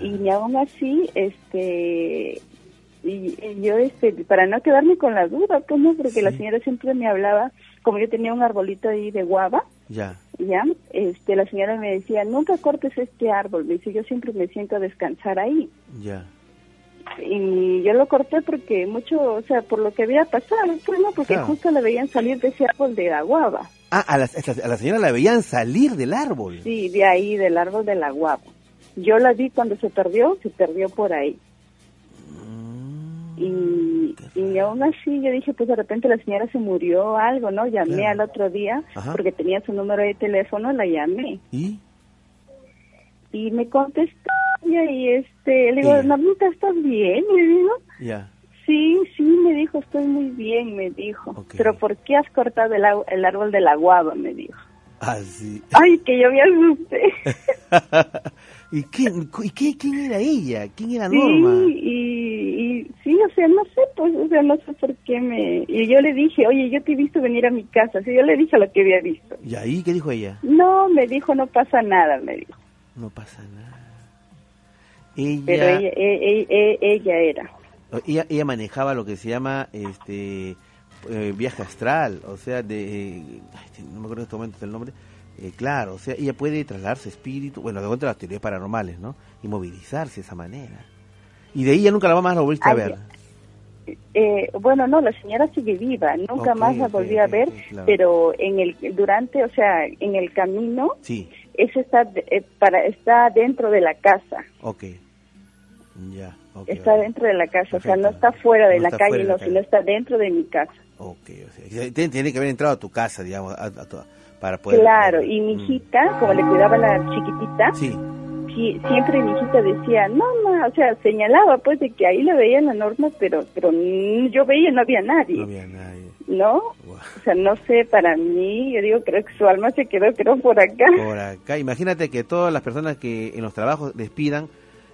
y ni aún así este y, y yo este para no quedarme con la duda pues no porque la señora siempre me hablaba como yo tenía un arbolito ahí de guava Ya. ya este la señora me decía nunca cortes este árbol me dice yo siempre me siento a descansar ahí Ya. Y yo lo corté porque mucho o sea por lo que había pasado pues no porque Claro. justo le veían salir de ese árbol de la guava Ah, a la, a la señora la veían salir del árbol. sí de ahí del árbol de la guava yo la vi cuando se perdió se perdió por ahí y, y aún así yo dije, pues de repente la señora se murió algo, ¿no? Llamé Claro. al otro día Ajá. porque tenía su número de teléfono, la llamé. ¿Y? Y me contestó y este, le digo. Normita, ¿estás bien? Le digo, Ya. sí, sí, me dijo, estoy muy bien, me dijo. Pero ¿por qué has cortado el, el árbol de la guava? Me dijo. Así. Ay, que yo me asusté. ¿Y, quién, y qué, quién era ella? ¿Quién era Sí, Norma? y, y sí, o sea, no sé, pues, o sea, no sé por qué me... Y yo le dije, oye, yo te he visto venir a mi casa. Sí, yo le dije lo que había visto. ¿Y ahí qué dijo ella? No, me dijo, no pasa nada, me dijo. No pasa nada. Ella, Pero ella, e- e- e- ella era. ella, ella manejaba lo que se llama este eh, viaje astral, o sea, de... eh, no me acuerdo en este momento el nombre. Eh, claro, o sea, ella puede trasladar su espíritu, bueno, de cuenta las teorías paranormales, ¿no? Y movilizarse de esa manera. Y de ella nunca la más la volviste a Ay, ver. Eh, bueno, no, la señora sigue viva, nunca Ok, más la volví a ok, ver, claro. pero en el durante, o sea, en el camino, Sí, eso está eh, para está dentro de la casa, ok. Ya, ok. está ok. dentro de la casa, o sea, no está fuera de No la calle, fuera no, calle. sino está dentro de mi casa. Ok, o sea, tiene, que haber entrado a tu casa, digamos, a- a tu- para poder... Claro, y mi hijita, como le cuidaba a la chiquitita, Sí. sí, siempre mi hijita decía, no, ma", o sea, señalaba pues de que ahí le veían la norma, pero pero mm, yo veía no había nadie. No había nadie. ¿no? O sea, no sé, para mí, yo digo, creo que su alma se quedó, creo, por acá. Por acá, imagínate que todas las personas que en los trabajos despidan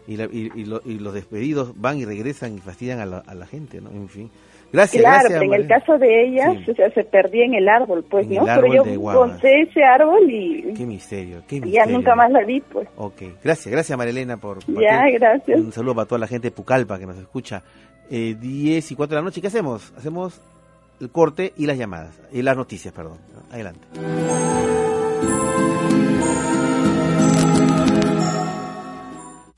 y, la- y, y lo- y los despedidos van y regresan y fastidian a la, a la gente, ¿no? En fin. Gracias, claro, gracias. pero en el caso de ella, Sí. o sea, se perdía en el árbol, pues, En ¿no? el Pero árbol yo encontré ese árbol y Qué misterio, qué ya misterio. nunca más la vi, pues. Ok, gracias, gracias Marilena por Ya, gracias. Un saludo para toda la gente de Pucallpa que nos escucha. Eh, 10 y 4 de la noche, ¿qué hacemos? Hacemos el corte y las llamadas, y las noticias, perdón. Adelante.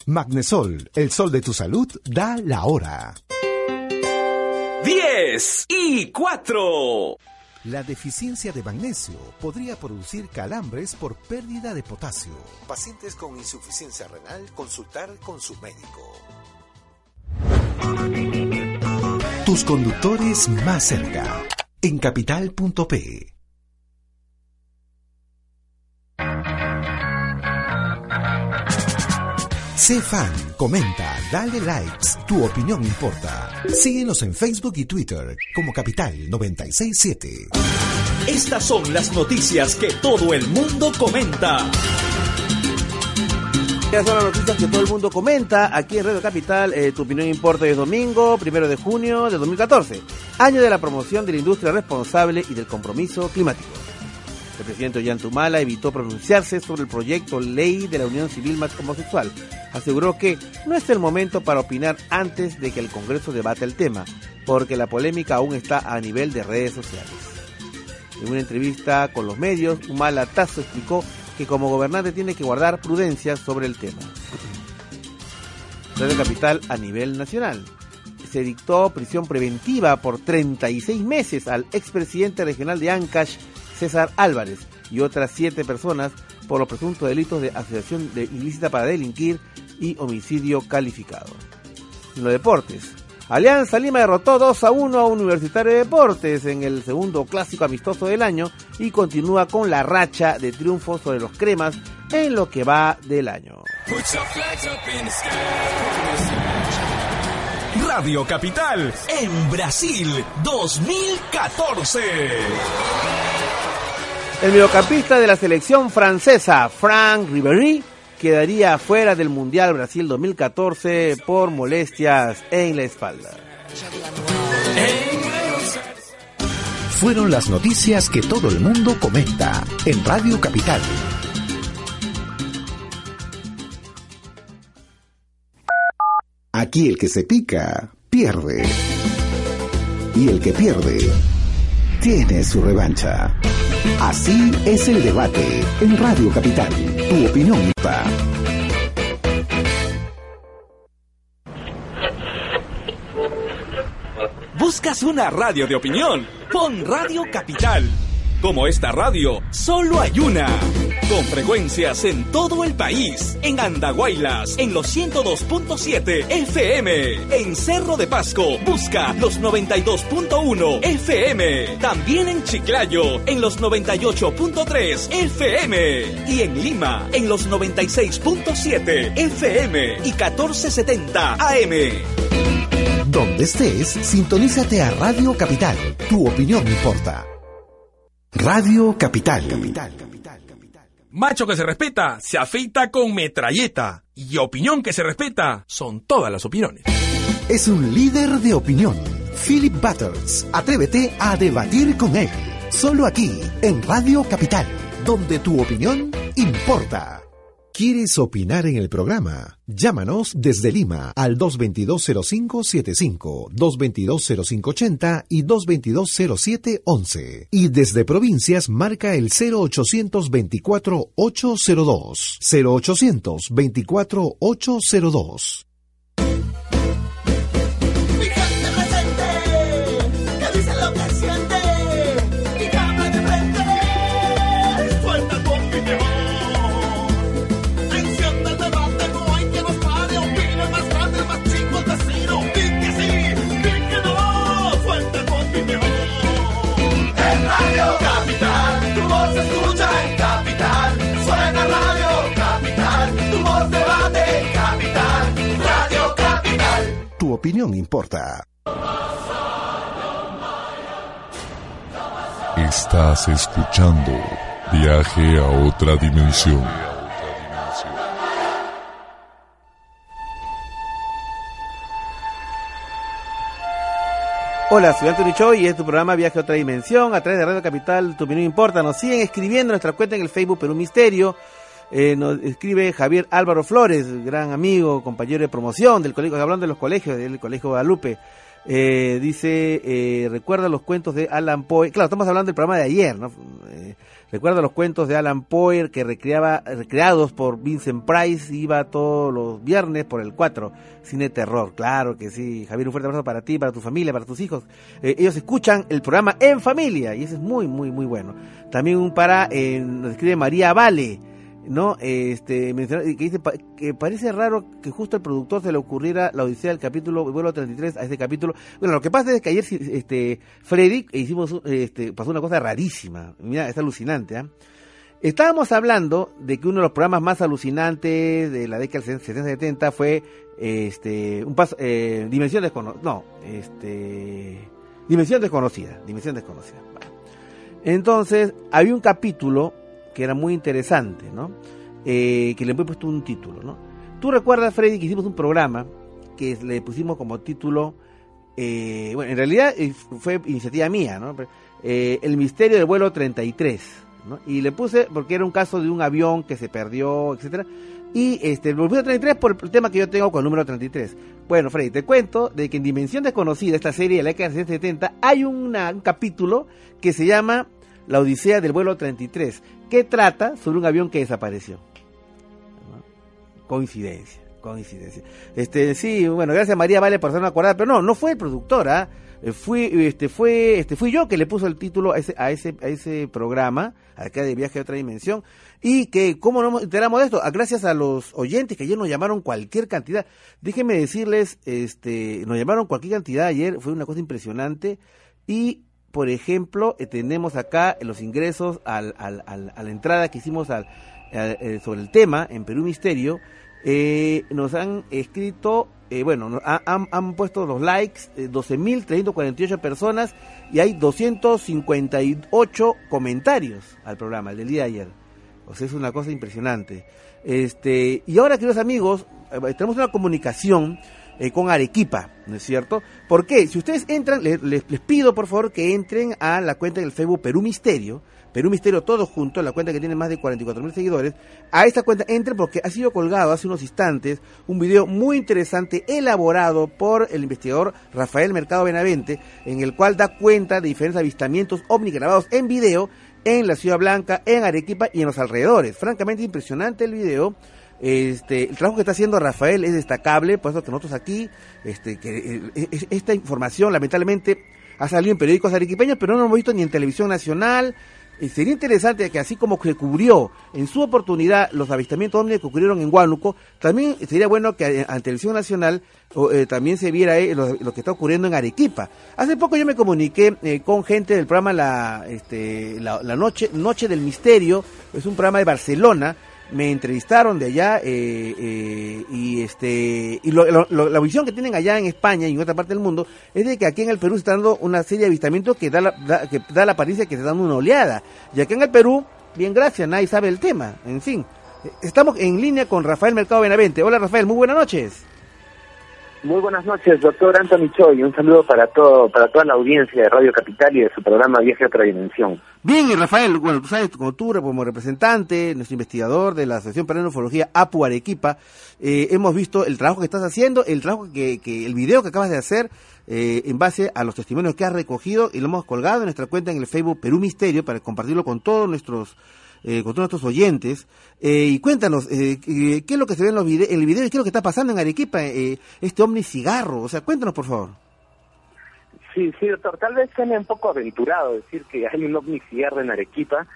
Magnesol, el sol de tu salud, da la hora. 10 y 4. La deficiencia de magnesio podría producir calambres por pérdida de potasio. Pacientes con insuficiencia renal consultar con su médico. Tus conductores más cerca. En capital.p. Sé fan, comenta, dale likes, tu opinión importa. Síguenos en Facebook y Twitter como Capital 967. Estas son las noticias que todo el mundo comenta. Estas son las noticias que todo el mundo comenta aquí en Radio Capital. Eh, tu opinión importa es domingo, primero de junio de 2014, año de la promoción de la industria responsable y del compromiso climático. El presidente Ollantumala evitó pronunciarse sobre el proyecto ley de la unión civil más homosexual. Aseguró que no es el momento para opinar antes de que el Congreso debata el tema, porque la polémica aún está a nivel de redes sociales. En una entrevista con los medios, Humala Tazo explicó que como gobernante tiene que guardar prudencia sobre el tema. Radio Capital a nivel nacional. Se dictó prisión preventiva por 36 meses al expresidente regional de Ancash, César Álvarez, y otras siete personas por los presuntos delitos de asociación de ilícita para delinquir y homicidio calificado. En los deportes, Alianza Lima derrotó 2 a 1 a Universitario de Deportes en el segundo clásico amistoso del año y continúa con la racha de triunfos sobre los cremas en lo que va del año. Radio Capital en Brasil 2014. El mediocampista de la selección francesa, Frank Ribéry, quedaría fuera del Mundial Brasil 2014 por molestias en la espalda. Fueron las noticias que todo el mundo comenta en Radio Capital. Aquí el que se pica, pierde. Y el que pierde, tiene su revancha. Así es el debate en Radio Capital. Tu opinión está. ¿Buscas una radio de opinión? Pon Radio Capital. Como esta radio, solo hay una. Con frecuencias en todo el país. En Andahuaylas, en los 102.7 FM. En Cerro de Pasco, busca los 92.1 FM. También en Chiclayo, en los 98.3 FM. Y en Lima, en los 96.7 FM y 1470 AM. Donde estés, sintonízate a Radio Capital. Tu opinión importa. Radio Capital. Macho que se respeta, se afeita con metralleta. Y opinión que se respeta, son todas las opiniones. Es un líder de opinión. Philip Butters. Atrévete a debatir con él. Solo aquí, en Radio Capital, donde tu opinión importa. ¿Quieres opinar en el programa? Llámanos desde Lima al 222-0575, 222-0580 y 222-0711. Y desde provincias marca el 0824-802. 0824-802. Opinión importa. Estás escuchando Viaje a otra dimensión. Hola, soy Anthony Choi y es tu programa Viaje a otra dimensión a través de Radio Capital. Tu opinión importa. Nos siguen escribiendo en nuestra cuenta en el Facebook Perú Misterio. Eh, nos escribe Javier Álvaro Flores, gran amigo, compañero de promoción del colegio, hablando de los colegios, del Colegio Guadalupe. Eh, dice, eh, recuerda los cuentos de Alan Poe. Claro, estamos hablando del programa de ayer, ¿no? Eh, recuerda los cuentos de Alan Poe que recreaba, recreados por Vincent Price, iba todos los viernes por el 4, cine terror. Claro que sí. Javier, un fuerte abrazo para ti, para tu familia, para tus hijos. Eh, ellos escuchan el programa en familia y eso es muy, muy, muy bueno. También para, eh, nos escribe María Vale. ¿No? Este, que dice que parece raro que justo al productor se le ocurriera la odisea del capítulo, vuelo 33 a este capítulo. Bueno, lo que pasa es que ayer, este, Freddy, hicimos, este, pasó una cosa rarísima. Mira, es alucinante, ¿ah? Estábamos hablando de que uno de los programas más alucinantes de la década del 60-70 fue, este, un paso, eh, Dimensión Desconocida, no, este, Dimensión Desconocida, Dimensión Desconocida. Entonces, había un capítulo que era muy interesante, ¿no? Eh, que le hemos puesto un título, ¿no? Tú recuerdas, Freddy, que hicimos un programa que le pusimos como título, eh, bueno, en realidad eh, fue iniciativa mía, ¿no? El misterio del vuelo 33, ¿no? Y le puse porque era un caso de un avión que se perdió, etcétera. Y este, el vuelo 33 por el tema que yo tengo con el número 33. Bueno, Freddy, te cuento de que en Dimensión Desconocida, esta serie de la década de 70, hay un capítulo que se llama La Odisea del vuelo 33, que trata sobre un avión que desapareció. Coincidencia, coincidencia. Este, sí, bueno, gracias María Vale por hacerme acordar, pero no, no fue el productor, ¿ah? Eh, Fui, este, fue, este, fui yo que le puso el título a ese, a ese, a ese programa, acá de Viaje a otra dimensión, y que, ¿cómo no enteramos de esto? Ah, Gracias a los oyentes que ayer nos llamaron cualquier cantidad. Déjenme decirles, este, nos llamaron cualquier cantidad ayer, fue una cosa impresionante, y por ejemplo, eh, tenemos acá los ingresos al, al- al- a la entrada que hicimos al, eh, sobre el tema en Perú Misterio. eh, nos han escrito, eh, bueno, han, han puesto los likes, eh, 12.348 personas y hay 258 comentarios al programa, el del día de ayer. O sea, es una cosa impresionante. Este, y ahora, queridos amigos, eh, tenemos una comunicación eh, con Arequipa, ¿no es cierto? ¿Por qué? Si ustedes entran, le- les, les pido por favor que entren a la cuenta del Facebook Perú Misterio, Perú Misterio todo junto, la cuenta que tiene más de 44 mil seguidores. A esta cuenta entren porque ha sido colgado hace unos instantes un video muy interesante elaborado por el investigador Rafael Mercado Benavente, en el cual da cuenta de diferentes avistamientos ovni grabados en video en la Ciudad Blanca, en Arequipa y en los alrededores. Francamente impresionante el video. Este, el trabajo que está haciendo Rafael es destacable, por eso que nosotros aquí, este, que eh, esta información lamentablemente ha salido en periódicos arequipeños, pero no lo hemos visto ni en televisión nacional. Eh, sería interesante que así como se cubrió en su oportunidad los avistamientos ovni que ocurrieron en Huánuco, también sería bueno que en televisión nacional eh, también se viera eh, lo, que está ocurriendo en Arequipa. Hace poco yo me comuniqué con gente del programa La, este, la, la noche, noche del Misterio, es un programa de Barcelona, me entrevistaron de allá eh, eh, y este y lo- lo- la visión que tienen allá en España y en otra parte del mundo es de que aquí en el Perú se está dando una serie de avistamientos que da la, da- que da la apariencia que se dan una oleada. Y aquí en el Perú bien gracias nadie sabe el tema en fin. Estamos en línea con Rafael Mercado Benavente. Hola Rafael muy buenas noches Muy buenas noches, doctor Anthony Choi. Un saludo para todo, para toda la audiencia de Radio Capital y de su programa Viaje a otra dimensión. Bien, y Rafael, bueno, tú sabes, como tú, como representante, nuestro investigador de la Asociación Peruana de Ufología, APU Arequipa, eh, hemos visto el trabajo que estás haciendo, el trabajo que, que el video que acabas de hacer, eh, en base a los testimonios que has recogido y lo hemos colgado en nuestra cuenta en el Facebook Perú Misterio para compartirlo con todos nuestros eh, con todos nuestros oyentes. Eh, y cuéntanos, eh, ¿qué es lo que se ve en, los vide- en el video y qué es lo que está pasando en Arequipa, eh, este ovni cigarro? O sea, cuéntanos, por favor. Sí, sí, doctor. Tal vez suene un poco aventurado decir que hay un ovni cigarro en Arequipa,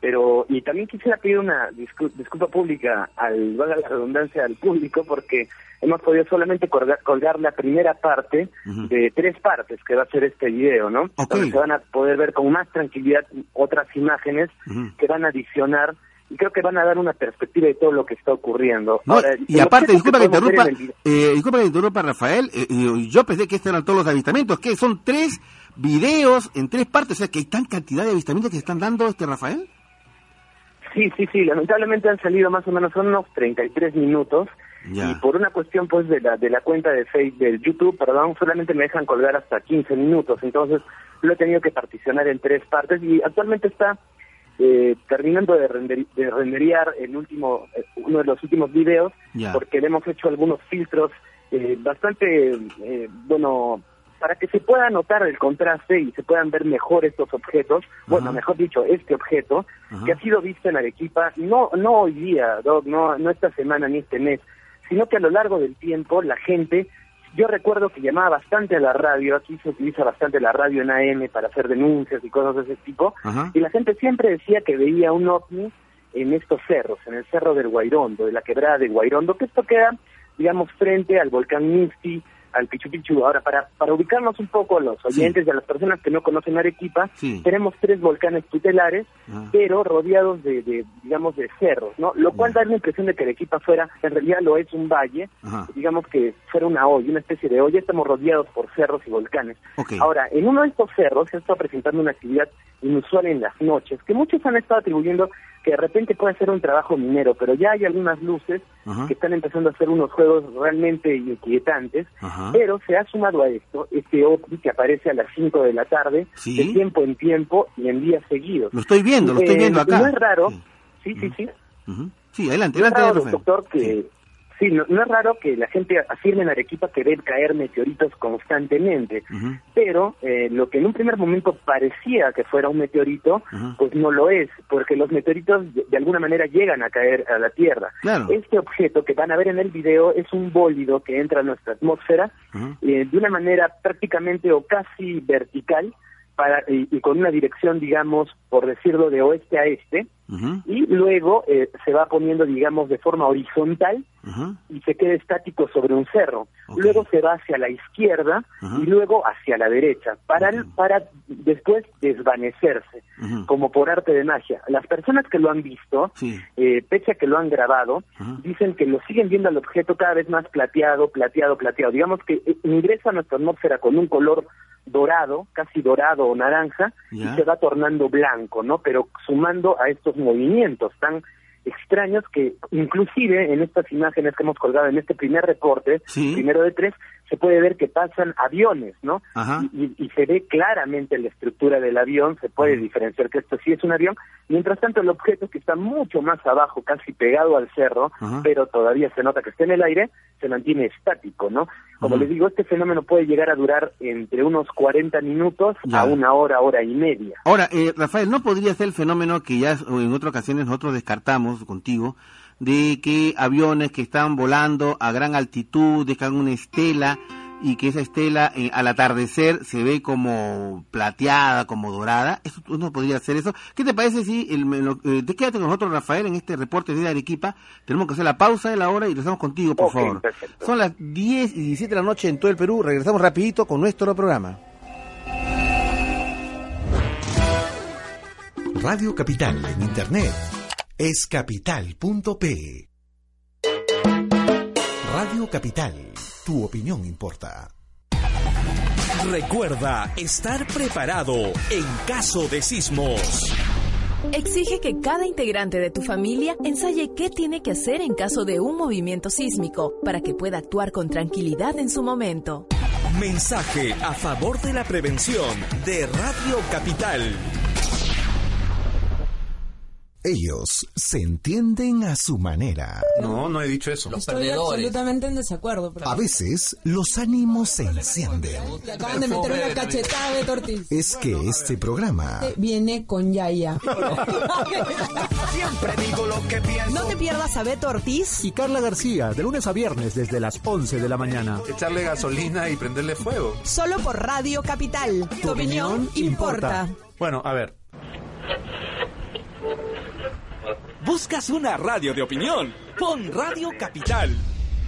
pero y también quisiera pedir una discu- disculpa pública al valga la redundancia al público porque hemos podido solamente colgar, colgar la primera parte de tres partes que va a ser este video, ¿no? Donde se van a poder ver con más tranquilidad otras imágenes que van a adicionar y creo que van a dar una perspectiva de todo lo que está ocurriendo. No, Ahora, y aparte, disculpa que interrumpa, el eh, disculpa que interrumpa Rafael, eh, eh, yo pensé que estos eran todos los avistamientos, que son tres videos en tres partes, o sea, que hay tan cantidad de avistamientos que se están dando, este Rafael. Sí, sí, sí, lamentablemente han salido más o menos son unos 33 minutos Ya. y por una cuestión pues de la de la cuenta de Facebook, del YouTube, perdón, solamente me dejan colgar hasta 15 minutos, entonces lo he tenido que particionar en tres partes y actualmente está eh, terminando de, render, de renderear el último eh, uno de los últimos videos porque le hemos hecho algunos filtros eh, bastante eh, bueno para que se pueda notar el contraste y se puedan ver mejor estos objetos, bueno, mejor dicho, este objeto, que ha sido visto en Arequipa, no no hoy día, Doc, no, no esta semana ni este mes, sino que a lo largo del tiempo la gente, yo recuerdo que llamaba bastante a la radio, aquí se utiliza bastante la radio en AM para hacer denuncias y cosas de ese tipo, Ajá. y la gente siempre decía que veía un ovni en estos cerros, en el cerro del Guairondo, de la quebrada de Guairondo, que esto queda, digamos, frente al volcán Misti, al Pichu Pichu. Ahora, para, para ubicarnos un poco a los oyentes y a las personas que no conocen Arequipa, Sí. tenemos tres volcanes tutelares, Ah. pero rodeados de, de, digamos, de cerros, ¿no? Lo cual da la impresión de que Arequipa fuera, en realidad lo es un valle, Ajá. digamos que fuera una olla, una especie de olla, estamos rodeados por cerros y volcanes. Ahora, en uno de estos cerros se ha estado presentando una actividad inusual en las noches, que muchos han estado atribuyendo que de repente puede ser un trabajo minero, pero ya hay algunas luces Ajá. que están empezando a hacer unos juegos realmente inquietantes, Ajá. pero se ha sumado a esto este ovni que aparece a las 5 de la tarde, Sí. de tiempo en tiempo y en días seguidos. Lo estoy viendo, lo estoy Eh, viendo acá. No es raro, sí, sí, sí. Sí, adelante, No es adelante, raro, Rafael. doctor, que sí, no, no es raro que la gente afirme en Arequipa que deben caer meteoritos constantemente, pero eh, lo que en un primer momento parecía que fuera un meteorito, pues no lo es, porque los meteoritos de, de alguna manera llegan a caer a la Tierra. Claro. Este objeto que van a ver en el video es un bólido que entra a nuestra atmósfera eh, de una manera prácticamente o casi vertical para, y, y con una dirección, digamos, por decirlo, de oeste a este, y luego eh, se va poniendo, digamos, de forma horizontal y se queda estático sobre un cerro. Luego se va hacia la izquierda y luego hacia la derecha, para, para después desvanecerse, como por arte de magia. Las personas que lo han visto, Sí. eh, pese a que lo han grabado, dicen que lo siguen viendo al objeto cada vez más plateado, plateado, plateado. Digamos que eh, ingresa a nuestra atmósfera con un color dorado, casi dorado o naranja, y se va tornando blanco, ¿no? Pero sumando a estos movimientos tan extraños que inclusive en estas imágenes que hemos colgado en este primer reporte, Sí. primero de tres, se puede ver que pasan aviones, ¿no? Y, se ve claramente la estructura del avión, se puede diferenciar que esto sí es un avión, mientras tanto el objeto que está mucho más abajo, casi pegado al cerro, Ajá. pero todavía se nota que está en el aire, se mantiene estático, ¿no? Como les digo, este fenómeno puede llegar a durar entre unos 40 minutos Ya. a una hora, hora y media. Ahora, eh, Rafael, ¿no podría ser el fenómeno que ya en otras ocasiones nosotros descartamos contigo, de que aviones que están volando a gran altitud dejan una estela y que esa estela eh, al atardecer se ve como plateada, como dorada? ¿Eso no podría ser eso? ¿Qué te parece si, el, eh, te quédate con nosotros, Rafael, en este reporte de Arequipa? Tenemos que hacer la pausa de la hora y regresamos contigo, por favor. perfecto. Son las 10 y 17 de la noche en todo el Perú. Regresamos rapidito con nuestro programa. Radio Capital en Internet es capital.p. Radio Capital, tu opinión importa. Recuerda estar preparado en caso de sismos. Exige que cada integrante de tu familia ensaye qué tiene que hacer en caso de un movimiento sísmico para que pueda actuar con tranquilidad en su momento. Mensaje a favor de la prevención de Radio Capital. Ellos se entienden a su manera. No, no he dicho eso. Estoy absolutamente en desacuerdo. Pero... A veces los ánimos se encienden. Te acaban de meter una cachetada de tortis. Es que este programa Viene con Yaya. Siempre digo lo que pienso. No te pierdas a Beto Ortiz Y Carla García, de lunes a viernes desde las 11 de la mañana. Echarle gasolina y prenderle fuego. solo por Radio Capital. Tu opinión importa. Bueno, a ver. ¿Buscas una radio de opinión? Pon Radio Capital.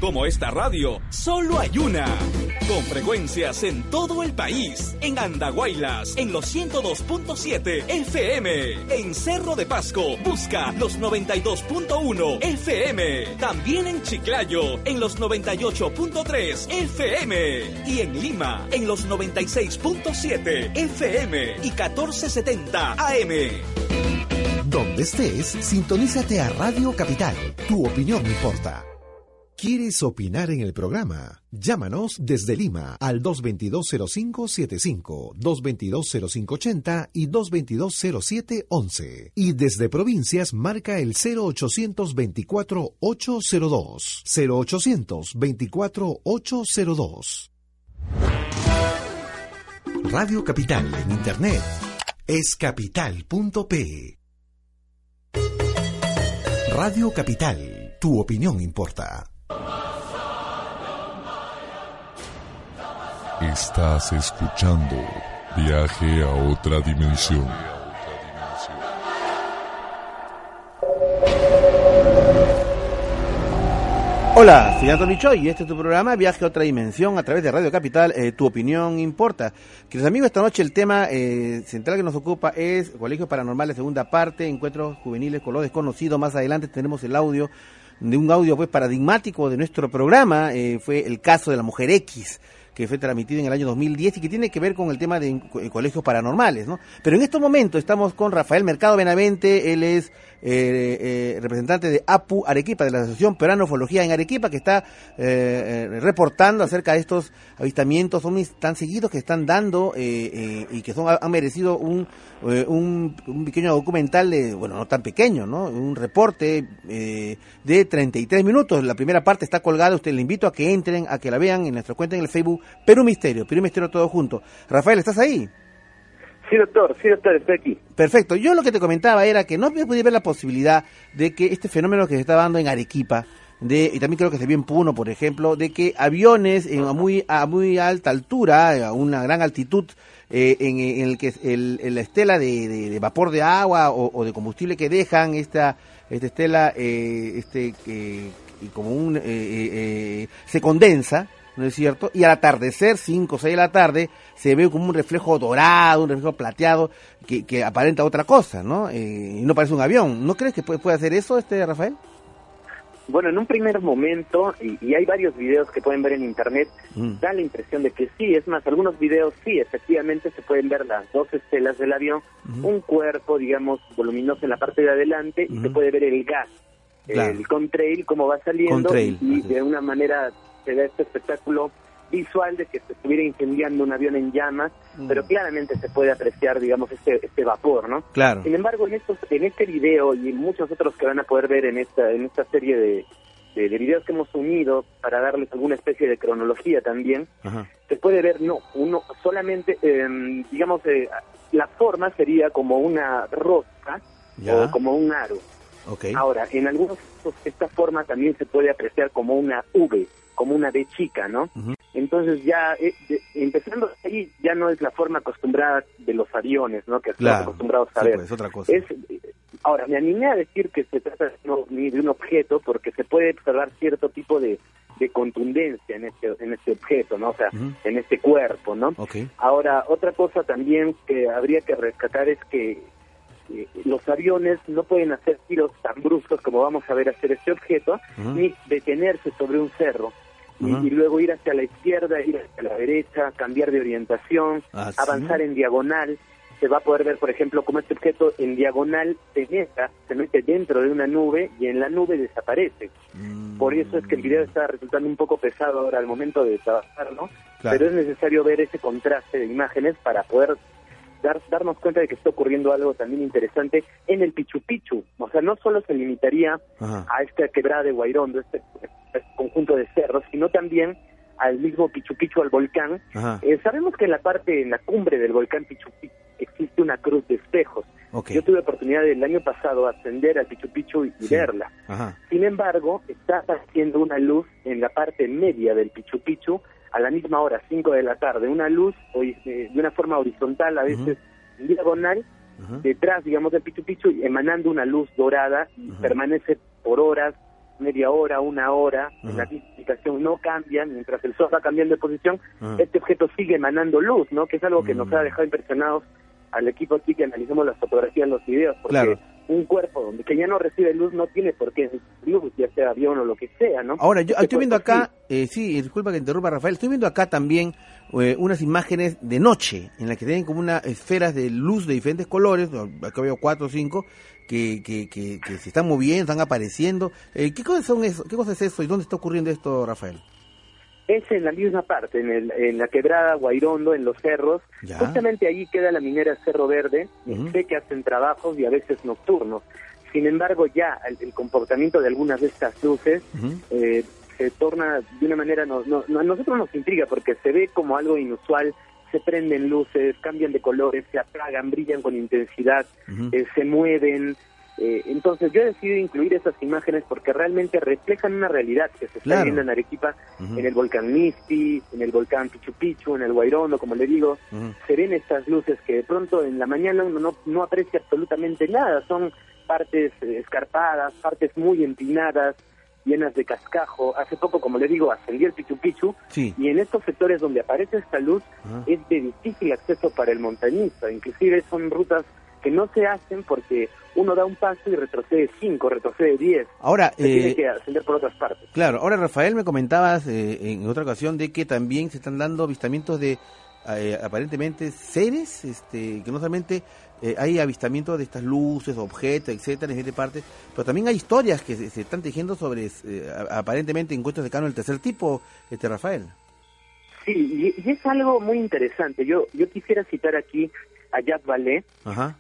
Como esta radio, solo hay una. Con frecuencias en todo el país. En Andahuaylas, en los 102.7 FM. En Cerro de Pasco, busca los 92.1 FM. También en Chiclayo, en los 98.3 FM. Y en Lima, en los 96.7 FM y 1470 AM. Donde estés, sintonízate a Radio Capital. Tu opinión importa. ¿Quieres opinar en el programa? Llámanos desde Lima al 222-0575, 222-0580 y 222-0711. Y desde provincias marca el 0824-802. 0824-802. Radio Capital en Internet es capital.p. Radio Capital, tu opinión importa. Estás escuchando Viaje a otra dimensión. Hola, soy Antonio Choi y este es tu programa Viaje a otra dimensión a través de Radio Capital. eh, tu opinión importa. Queridos amigos, esta noche el tema eh, central que nos ocupa es Colegios Paranormales, segunda parte, Encuentros Juveniles con lo desconocido. Más adelante tenemos el audio de un audio pues paradigmático de nuestro programa. eh, fue el caso de la mujer X que fue transmitido en el año 2010 y que tiene que ver con el tema de eh, colegios paranormales, ¿no? Pero en estos momentos estamos con Rafael Mercado Benavente, él es eh, eh, representante de APU Arequipa, de la Asociación Peruana Ufología en Arequipa, que está eh, eh, reportando acerca de estos avistamientos ovnis tan seguidos que están dando eh, y que son han merecido un, un, un pequeño documental, de, bueno, no tan pequeño, ¿no? Un reporte de 33 minutos. La primera parte está colgada, usted le invito a que entren, a que la vean en nuestra cuenta en el Facebook Perú Misterio, Perú Misterio todo junto. Rafael, ¿estás ahí? Sí, doctor, sí, doctor, estoy aquí. Perfecto. Yo lo que te comentaba era que no podía ver la posibilidad de que este fenómeno que se está dando en Arequipa, de, y también creo que se vio en Puno, por ejemplo, de que aviones en, a, muy, a muy alta altura, a una gran altitud, eh, en, en el que el, en la estela de, de- de vapor de agua o, o de combustible que dejan, esta, esta estela, eh, este, y como un, eh, eh, eh, se condensa, ¿no es cierto? Y al atardecer, 5 o 6 de la tarde, se ve como un reflejo dorado, un reflejo plateado, que, que aparenta otra cosa, ¿no? Eh, y no parece un avión. ¿No crees que puede, puede hacer eso, este Rafael? Bueno, en un primer momento, y, y hay varios videos que pueden ver en internet, Mm. da la impresión de que sí, es más, algunos videos sí, efectivamente se pueden ver las dos estelas del avión, un cuerpo, digamos, voluminoso en la parte de adelante, y se puede ver el gas, Claro. el contrail, cómo va saliendo, Contrail, y, y de una manera se da este espectáculo visual de que se estuviera incendiando un avión en llamas, Mm. pero claramente se puede apreciar, digamos, este, este vapor, ¿no? Claro. Sin embargo, en estos, en este video y en muchos otros que van a poder ver en esta, en esta serie de, de, de videos que hemos unido para darles alguna especie de cronología también, Ajá. se puede ver, no, uno solamente, eh, digamos, eh, la forma sería como una rosca Ya. o como un aro. Ok. Ahora, en algunos casos esta forma también se puede apreciar como una V, como una V chica, ¿no? Entonces ya, eh, de- empezando ahí, ya no es la forma acostumbrada de los aviones, ¿no? Que estamos Claro. acostumbrados a Sí, ver. pues, otra cosa. Es, ahora, me animé a decir que se trata de un de un objeto porque se puede observar cierto tipo de, de contundencia en este, en este objeto, ¿no? O sea, en este cuerpo, ¿no? Ok. Ahora, otra cosa también que habría que rescatar es que eh, los aviones no pueden hacer giros tan bruscos como vamos a ver hacer este objeto, ni detenerse sobre un cerro. Y, luego ir hacia la izquierda, ir hacia la derecha, cambiar de orientación, Ah, ¿sí? avanzar en diagonal. Se va a poder ver, por ejemplo, cómo este objeto en diagonal se meta, se mete dentro de una nube y en la nube desaparece. Mm. Por eso es que el video está resultando un poco pesado ahora al momento de trabajar, ¿no? Claro. Pero es necesario ver ese contraste de imágenes para poder dar, darnos cuenta de que está ocurriendo algo también interesante en el Pichu Pichu. O sea, no solo se limitaría Ajá. a esta quebrada de Guairondo, este, este conjunto de cerros, sino también al mismo Pichu Pichu, al volcán. Eh, sabemos que en la parte, en la cumbre del volcán Pichu Pichu existe una cruz de espejos. Ok. Yo tuve oportunidad el año pasado ascender al Pichu Pichu y, y Sí. verla. Ajá. Sin embargo, está haciendo una luz en la parte media del Pichu Pichu a la misma hora, 5 de la tarde. Una luz eh, de una forma horizontal, a veces diagonal, detrás, digamos, del Pichu Pichu, emanando una luz dorada y permanece por horas media hora, una hora, la misma ubicación no cambian, mientras el sol va cambiando de posición, este objeto sigue emanando luz, ¿no? Que es algo que nos Mm. ha dejado impresionados al equipo aquí que analicemos las fotografías, los videos, porque Claro. un cuerpo donde que ya no recibe luz no tiene por qué luz, ya sea avión o lo que sea, ¿no? Ahora, yo Este estoy viendo acá, eh, sí, disculpa que interrumpa Rafael, estoy viendo acá también eh, unas imágenes de noche, en las que tienen como unas esferas de luz de diferentes colores, acá veo cuatro o cinco, que, que, que, que se están moviendo, están apareciendo. Eh, ¿Qué cosas son eso? ¿Qué cosa es eso y dónde está ocurriendo esto, Rafael? Es en la misma parte, en, el, en la quebrada Guairondo, en los cerros. Ya. Justamente ahí queda la minera Cerro Verde. y Ujú. Sé que hacen trabajos y a veces nocturnos. Sin embargo, ya el, el comportamiento de algunas de estas luces eh, se torna de una manera, no, no- no- a nosotros nos intriga porque se ve como algo inusual. Se prenden luces, cambian de colores, se apagan, brillan con intensidad, eh, se mueven. Eh, entonces yo he decidido incluir esas imágenes porque realmente reflejan una realidad que se está Claro. viendo en Arequipa, en el volcán Misti, en el volcán Pichu Pichu, en el Guairondo, como le digo. Se ven estas luces que de pronto en la mañana uno no, no aprecia absolutamente nada. Son partes escarpadas, partes muy empinadas, llenas de cascajo. Hace poco, como le digo, ascendí el Pichu Pichu Sí. y en estos sectores donde aparece esta luz es de difícil acceso para el montañista. Inclusive son rutas que no se hacen porque uno da un paso y retrocede cinco, retrocede diez. Ahora, Se tiene eh, que ascender por otras partes. Claro, ahora Rafael me comentabas eh, en otra ocasión de que también se están dando avistamientos de eh, aparentemente seres, este, que no solamente eh, hay avistamientos de estas luces, objetos, etcétera, en diferentes partes, pero también hay historias que se, se están tejiendo sobre aparentemente encuentros de cano del tercer tipo, este Rafael. Sí, y, y es algo muy interesante. Yo, yo quisiera citar aquí a Jacques Vallée,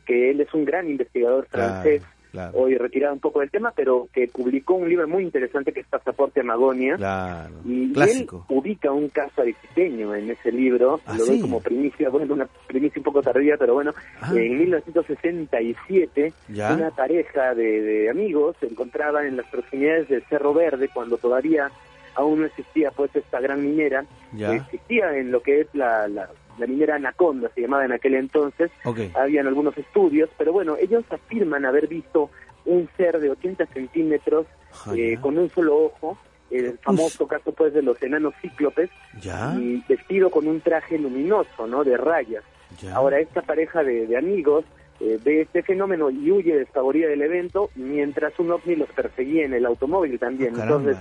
que él es un gran investigador francés, claro. hoy retirado un poco del tema, pero que publicó un libro muy interesante que es Pasaporte a Magonia. Claro. Y, Clásico. él ubica un caso arequipeño en ese libro, Ah, lo doy sí. como primicia, bueno, una primicia un poco tardía, pero bueno, Ah. en 1967 Ya. una pareja de, de amigos se encontraba en las proximidades del Cerro Verde cuando todavía aún no existía pues esta gran minera, Ya. que existía en lo que es la, la, la minera Anaconda, se llamaba en aquel entonces, Ok. habían algunos estudios, pero bueno, ellos afirman haber visto un ser de 80 centímetros Ah, eh, con un solo ojo, el famoso caso pues de los enanos cíclopes, Ya. y vestido con un traje luminoso, ¿no? De rayas. Ya. Ahora esta pareja de, de amigos eh, ve este fenómeno y huye desfavorida del evento, mientras un ovni los perseguía en el automóvil también. Ah. Entonces,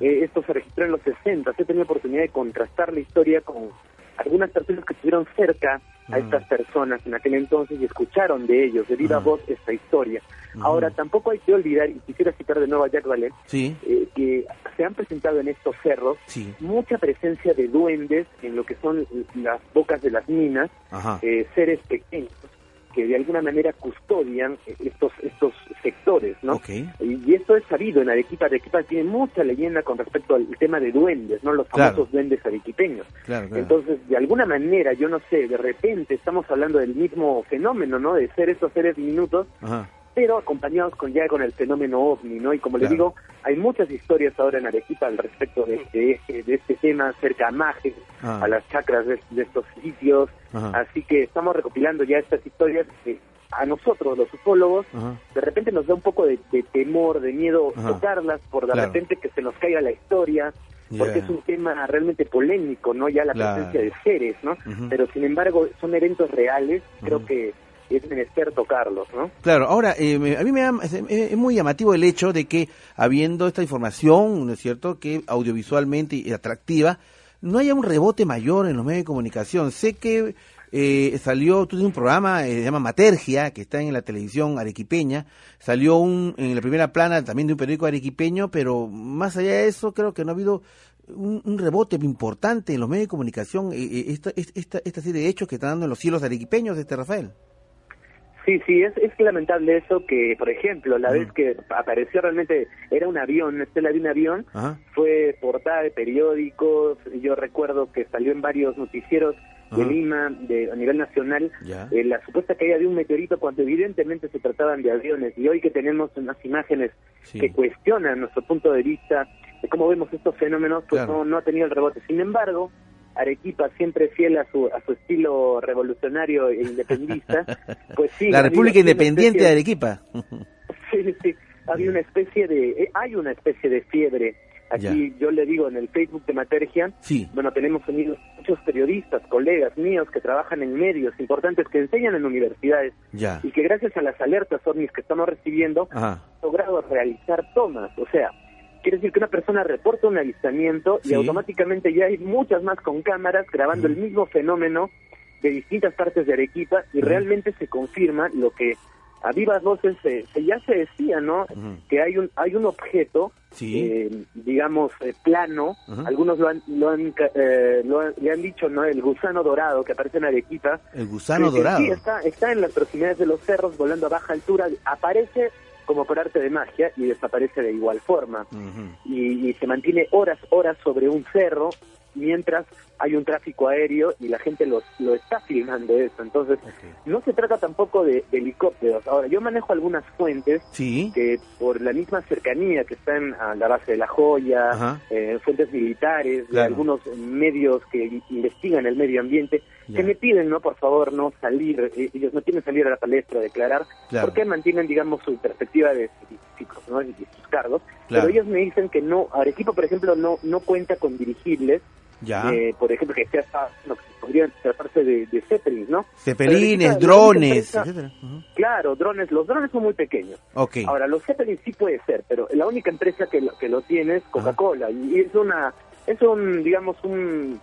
eh, esto se registró en los 60. He tenido oportunidad de contrastar la historia con algunas personas que estuvieron cerca a Mm. estas personas en aquel entonces y escucharon de ellos, de viva voz, esta historia. Ahora, tampoco hay que olvidar, y quisiera citar de nuevo a Jack Vallée, Sí. eh, que se han presentado en estos cerros Sí. mucha presencia de duendes en lo que son las bocas de las minas, eh, seres pequeños que de alguna manera custodian estos estos sectores, ¿no? Y, esto es sabido en Arequipa. Arequipa tiene mucha leyenda con respecto al tema de duendes, ¿no? Los Claro. famosos duendes arequipeños. Claro, claro. Entonces, de alguna manera, yo no sé, de repente estamos hablando del mismo fenómeno, ¿no? De ser estos seres diminutos Ajá. Pero acompañados con ya con el fenómeno ovni, ¿no? Y como Claro. les digo, hay muchas historias ahora en Arequipa al respecto de, este, de este tema, cerca a Maje, Ah. a las chacras de, de estos sitios, Ajá. así que estamos recopilando ya estas historias que a nosotros, los ufólogos, Ajá. de repente nos da un poco de, de temor, de miedo Ajá. tocarlas por de Claro. repente que se nos caiga la historia, porque es un tema realmente polémico, ¿no? Ya la Claro. presencia de seres, ¿no? Pero sin embargo son eventos reales, creo que es menester tocarlos, ¿no? Claro, ahora, eh, a mí me da- es, muy llamativo el hecho de que, habiendo esta información, ¿no es cierto?, que audiovisualmente y atractiva, no haya un rebote mayor en los medios de comunicación. Sé que eh, salió, tú tienes un programa, eh, se llama Matergia, que está en la televisión arequipeña, salió un, en la primera plana también de un periódico arequipeño, pero más allá de eso, creo que no ha habido un, un rebote importante en los medios de comunicación, eh, eh, esta, esta, esta serie de hechos que están dando en los cielos arequipeños, este Rafael. Sí, sí, es, es lamentable eso que, por ejemplo, la vez que apareció realmente, era un avión, una estela de un avión, fue portada de periódicos, yo recuerdo que salió en varios noticieros de. Lima, de, a nivel nacional, eh, la supuesta caída de un meteorito cuando evidentemente se trataban de aviones y hoy que tenemos unas imágenes Sí. que cuestionan nuestro punto de vista de cómo vemos estos fenómenos, pues Claro. no, no ha tenido el rebote. Sin embargo, Arequipa, siempre fiel a su, a su estilo revolucionario e independista, pues sí. la República Independiente de Arequipa. Sí, sí, sí. había una especie de, eh, hay una especie de fiebre. Aquí yo le digo en el Facebook de Matergia, Sí. bueno, tenemos unidos muchos periodistas, colegas míos que trabajan en medios importantes, que enseñan en universidades Ya. y que gracias a las alertas ovnis que estamos recibiendo, Ajá. han logrado realizar tomas. O sea, quiere decir que una persona reporta un avistamiento y automáticamente ya hay muchas más con cámaras grabando el mismo fenómeno de distintas partes de Arequipa y realmente se confirma lo que a vivas voces se, se- ya se decía, ¿no? Que hay un hay un objeto, Sí. eh, digamos, eh, plano, algunos lo han, lo han, eh, lo han- le han dicho, ¿no? El gusano dorado que aparece en Arequipa, El gusano que dorado. Sí, está, está en las proximidades de los cerros, volando a baja altura, aparece como por arte de magia y desaparece de igual forma. Y, y se mantiene horas, horas sobre un cerro mientras hay un tráfico aéreo y la gente los, lo está filmando eso. Entonces, no se trata tampoco de, de helicópteros. Ahora, yo manejo algunas fuentes Sí. que por la misma cercanía que están a la base de La Joya, eh, fuentes militares, de algunos medios que investigan el medio ambiente, Ya. que me piden, no, por favor, no salir, eh, ellos no quieren salir a la palestra a declarar, Claro. porque mantienen, digamos, su perspectiva de científicos, ¿no? y sus cargos, Claro. pero ellos me dicen que no, Arequipa, por ejemplo, no no cuenta con dirigibles, Ya. eh, por ejemplo, que sea no, que podrían tratarse de, de Zeppelins, ¿no? Única drones, empresa- etcétera. Ujú. Claro, drones, los drones son muy pequeños. Ok. Ahora, los Zeppelin sí puede ser, pero la única empresa que lo, que lo tiene es Coca-Cola y es una es un digamos un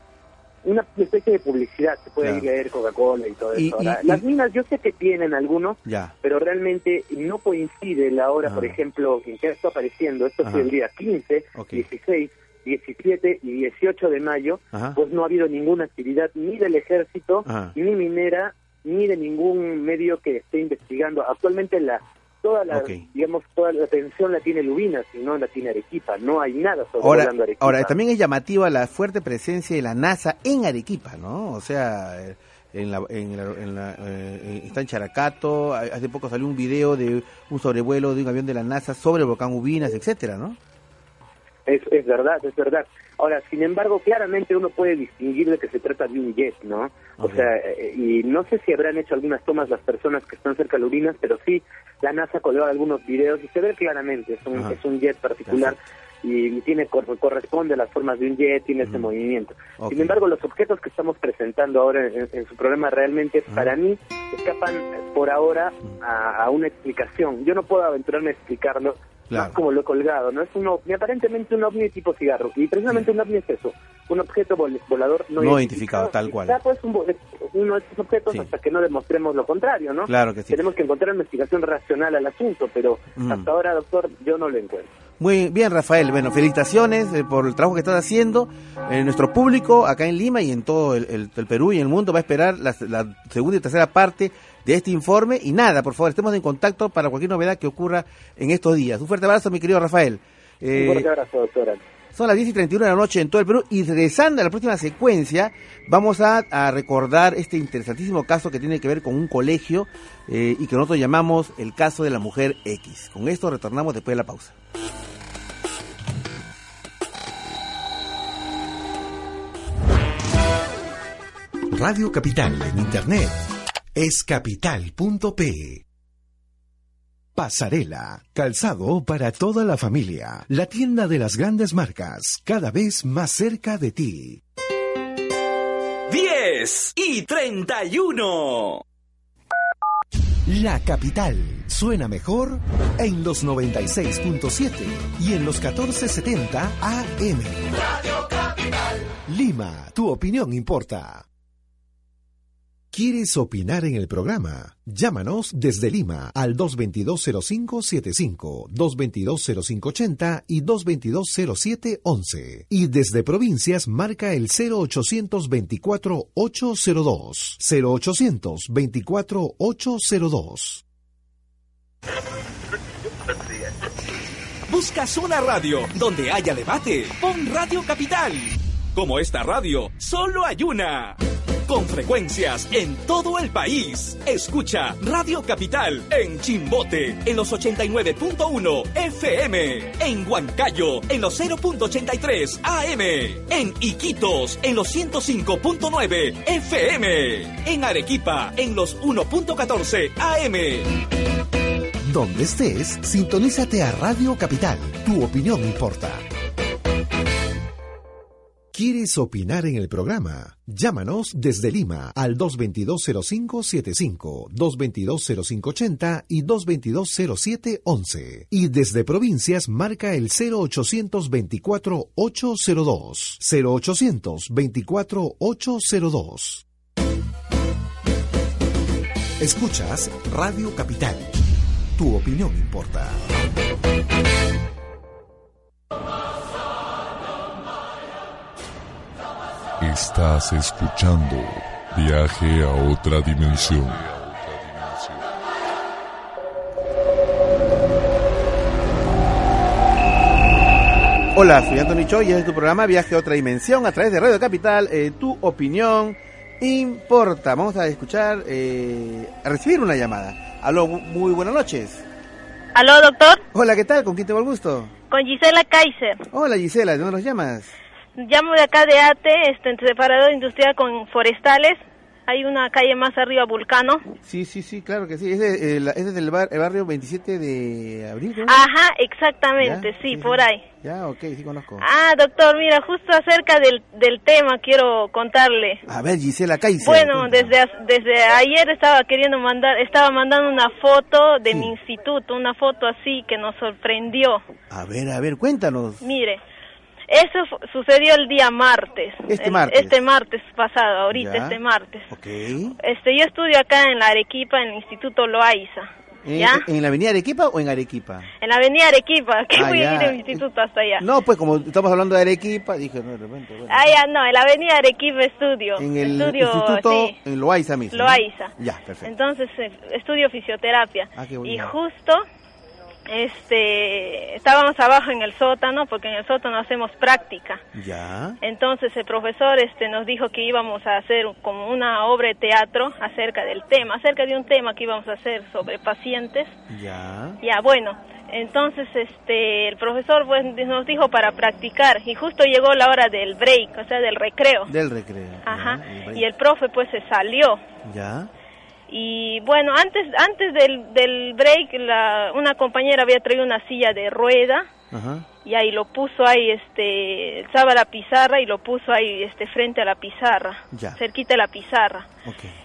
una especie de publicidad que puede Claro. leer Coca-Cola y todo Y- eso. y- Ahora, y- las minas yo sé que tienen algunos, Ya. pero realmente no coincide la hora, Ah. por ejemplo, en que está apareciendo. Esto Ajá. fue el día 15, Ok. 16, 17 y 18 de mayo, Ajá. pues no ha habido ninguna actividad ni del ejército, Ajá. ni minera, ni de ningún medio que esté investigando. Actualmente la toda la digamos toda la atención la tiene Lubinas y no la tiene Arequipa. No hay nada sobre Ahora, Arequipa. ahora, también es llamativa la fuerte presencia de la NASA en Arequipa, ¿no? O sea, eh, en la, en la, en la, eh, está en Characato, ha- hace poco salió un video de un sobrevuelo de un avión de la NASA sobre el volcán Ubinas, etcétera, ¿no? Es, es verdad, es verdad. Ahora, sin embargo, claramente uno puede distinguir de que se trata de un jet, ¿no? O sea, eh, y no sé si habrán hecho algunas tomas las personas que están cerca de Lubinas, pero sí, la NASA colgó algunos videos y se ve claramente, es un, Ajá. es un jet particular y, y tiene cor- corresponde a las formas de un jet, tiene ese movimiento. Sin embargo, los objetos que estamos presentando ahora en, en su programa realmente, para mí, escapan por ahora a, a una explicación. Yo no puedo aventurarme a explicarlo, Claro. más como lo colgado, ¿no? Es un ovni, aparentemente un ovni tipo cigarro. Y precisamente un ovni es eso, un objeto vol- volador no, No identificado, tal cual. Pues, un uno de estos objetos hasta que no demostremos lo contrario, ¿no? Claro que sí. Tenemos que encontrar una explicación racional al asunto, pero Mm. hasta ahora, doctor, yo no lo encuentro. Muy bien, Rafael. Bueno, felicitaciones eh, por el trabajo que estás haciendo. Eh, nuestro público acá en Lima y en todo el, el- el Perú y el mundo va a esperar la, la segunda y tercera parte de este informe. Y nada, por favor, estemos en contacto para cualquier novedad que ocurra en estos días. Un fuerte abrazo, mi querido Rafael. Eh, un fuerte abrazo, doctora. Son las 10 y 31 de la noche en todo el Perú y regresando a la próxima secuencia vamos a, recordar este interesantísimo caso que tiene que ver con un colegio eh, y que nosotros llamamos el caso de la mujer X. Con esto retornamos después de la pausa. Radio Capital en Internet es capital.p. Pasarela, calzado para toda la familia. La tienda de las grandes marcas, cada vez más cerca de ti. 10 y 31. La capital suena mejor en los 96.7 y en los 1470 AM. Radio Capital. Lima, tu opinión importa. ¿Quieres opinar en el programa? Llámanos desde Lima al 222-0575, 222-0580 y 222-0711. Y desde provincias marca el 0824-802. 0824-802. ¿Buscas una radio donde haya debate? Pon Radio Capital. Como esta radio, solo hay una. Con frecuencias en todo el país. Escucha Radio Capital en Chimbote en los 89.1 FM. En Huancayo en los 0.83 AM. En Iquitos en los 105.9 FM. En Arequipa en los 1.14 AM. Donde estés, sintonízate a Radio Capital. Tu opinión importa. ¿Quieres opinar en el programa? Llámanos desde Lima al 222-0575, 222-0580 y 222-0711. Y desde provincias marca el 0824-802. 0824-802. Escuchas Radio Capital. Tu opinión importa. Estás escuchando Viaje a otra dimensión. Hola, soy Antonio Choi y este es tu programa Viaje a otra dimensión a través de Radio Capital. Eh, tu opinión importa. Vamos a escuchar, eh, a recibir una llamada. Aló, mu- muy buenas noches. Aló, doctor. Hola, ¿qué tal? ¿Con quién tengo el gusto? Con Gisela Kaiser. Hola, Gisela, ¿de dónde nos llamas? Llamo de acá de ATE, este, entre separador industrial con forestales. Hay una calle más arriba, Vulcano. Sí, sí, sí, claro que sí. Ese, eh, la- es del bar- el barrio 27 de abril, creo. Ajá, exactamente, Ya, sí, sí, por sí. ahí. Ya, ok, sí conozco. Ah, doctor, mira, justo acerca del, del tema quiero contarle. A ver, Gisela Kaiser. Bueno, desde desde ayer estaba queriendo mandar, estaba mandando una foto de mi instituto, una foto así que nos sorprendió. A ver, a ver, cuéntanos. Mire, eso sucedió el día martes. Este martes. Este martes pasado, ahorita, Ya. este martes. Ok. Este, yo estudio acá en la Arequipa, en el Instituto Loaiza. ¿En, ¿Ya? ¿En la avenida Arequipa o en Arequipa? En la avenida Arequipa, que Ah, voy a ir al instituto hasta allá. No, pues como estamos hablando de Arequipa, dije, no, de repente. bueno. Ah, ya, no, en la avenida Arequipa estudio. en el estudio, instituto, sí, en Loaiza mismo. ¿no? Loaiza. Ya, perfecto. Entonces, eh, estudio fisioterapia. Ah, qué y justo, este, estábamos abajo en el sótano, porque en el sótano hacemos práctica. Ya. Entonces el profesor este nos dijo que íbamos a hacer como una obra de teatro acerca del tema, acerca de un tema que íbamos a hacer sobre pacientes. Ya. Ya, bueno, entonces este el profesor pues, nos dijo para practicar y justo llegó la hora del break, o sea, del recreo. Del recreo. Ajá. Ya, el break. Y el profe pues se salió. Ya. Y bueno, antes antes del, del break la, una compañera había traído una silla de rueda Ajá. y ahí lo puso ahí este estaba la pizarra y lo puso ahí este frente a la pizarra, Ya. cerquita de la pizarra.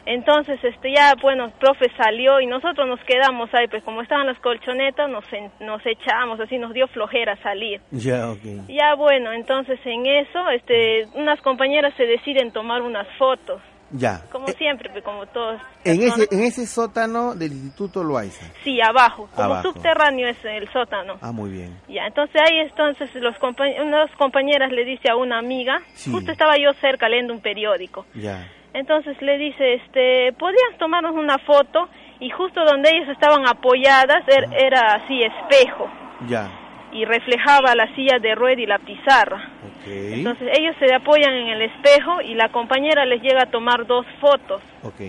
Entonces, este, ya, bueno, el profe salió y nosotros nos quedamos ahí, pues como estaban las colchonetas, nos, nos echamos, así nos dio flojera salir. Ya, ok. Ya, bueno, entonces en eso, este, unas compañeras se deciden tomar unas fotos, Ya. como siempre, pues como todos. En ese, en ese sótano del Instituto Loaiza. Sí, abajo, como Abajo. subterráneo es el sótano. Ah, muy bien. Ya, entonces ahí entonces los compañ- unas compañeras le dice a una amiga, Sí. justo estaba yo cerca leyendo un periódico. Ya. Entonces le dice, este, ¿podrías tomarnos una foto? Y justo donde ellas estaban apoyadas er- era así espejo Ya. Y reflejaba la silla de rueda y la pizarra. Entonces ellos se apoyan en el espejo y la compañera les llega a tomar dos fotos. Ok.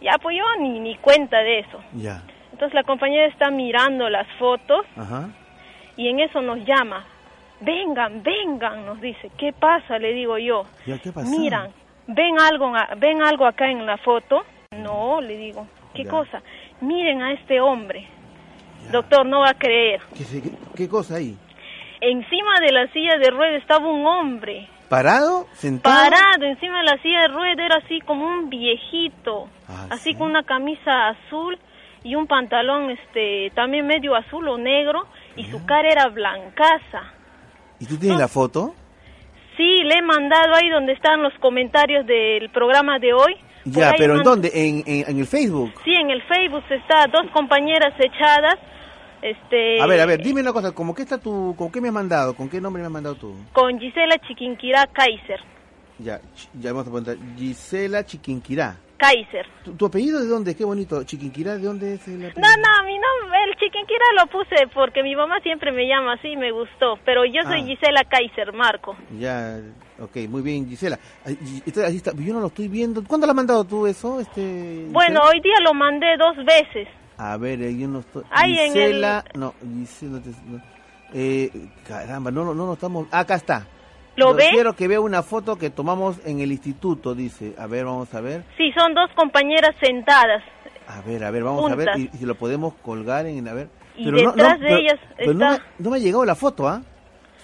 Ya pues yo ni, ni cuenta de eso. Ya. Entonces la compañera está mirando las fotos Ajá. y en eso nos llama. Vengan, vengan, nos dice. ¿Qué pasa? Le digo yo. Ya, ¿qué pasó? Miran, ¿ven algo, ven algo acá en la foto? No, le digo. ¿Qué Ya. cosa? Miren a este hombre. Doctor, no va a creer. ¿Qué, se- qué- qué cosa ahí? Encima de la silla de ruedas estaba un hombre. ¿Parado? ¿Sentado? Parado encima de la silla de ruedas, era así como un viejito. Ah, así con una camisa azul y un pantalón este también medio azul o negro y su cara era blancaza. ¿Y tú tienes la foto? Sí, le he mandado ahí donde están los comentarios del programa de hoy. Ya, pero ¿en dónde? ¿En, en, en el Facebook? Sí, en el Facebook está dos compañeras echadas. Este, A ver, a ver, dime una cosa, ¿cómo qué está tu, con qué me has mandado? ¿Con qué nombre me has mandado tú? Con Gisela Chiquinquirá Kaiser. Ya, ya vamos a preguntar. Gisela Chiquinquirá. Kaiser. ¿Tu, tu apellido de dónde? Qué bonito. Chiquinquirá, ¿de dónde es el apellido? No, no, mi nombre, el Chiquinquirá lo puse porque mi mamá siempre me llama así y me gustó. Pero yo soy Ah. Gisela Kaiser, Marco. Ya, ok, muy bien, Gisela. Ahí está, yo no lo estoy viendo. ¿Cuándo lo has mandado tú eso? Este, Bueno, hoy día lo mandé dos veces. A ver, eh, yo no estoy... Ahí en Gisela, no, Gisela... no. Eh, caramba, no, no, no, estamos... Acá está. ¿Lo Yo ve? Quiero que vea una foto que tomamos en el instituto, dice. A ver, vamos a ver. Sí, son dos compañeras sentadas. A ver, a ver, vamos a ver y, si lo podemos colgar en... A ver. Y Pero detrás no, de pero- ellas pero no, está- me, no me ha llegado la foto, ¿ah?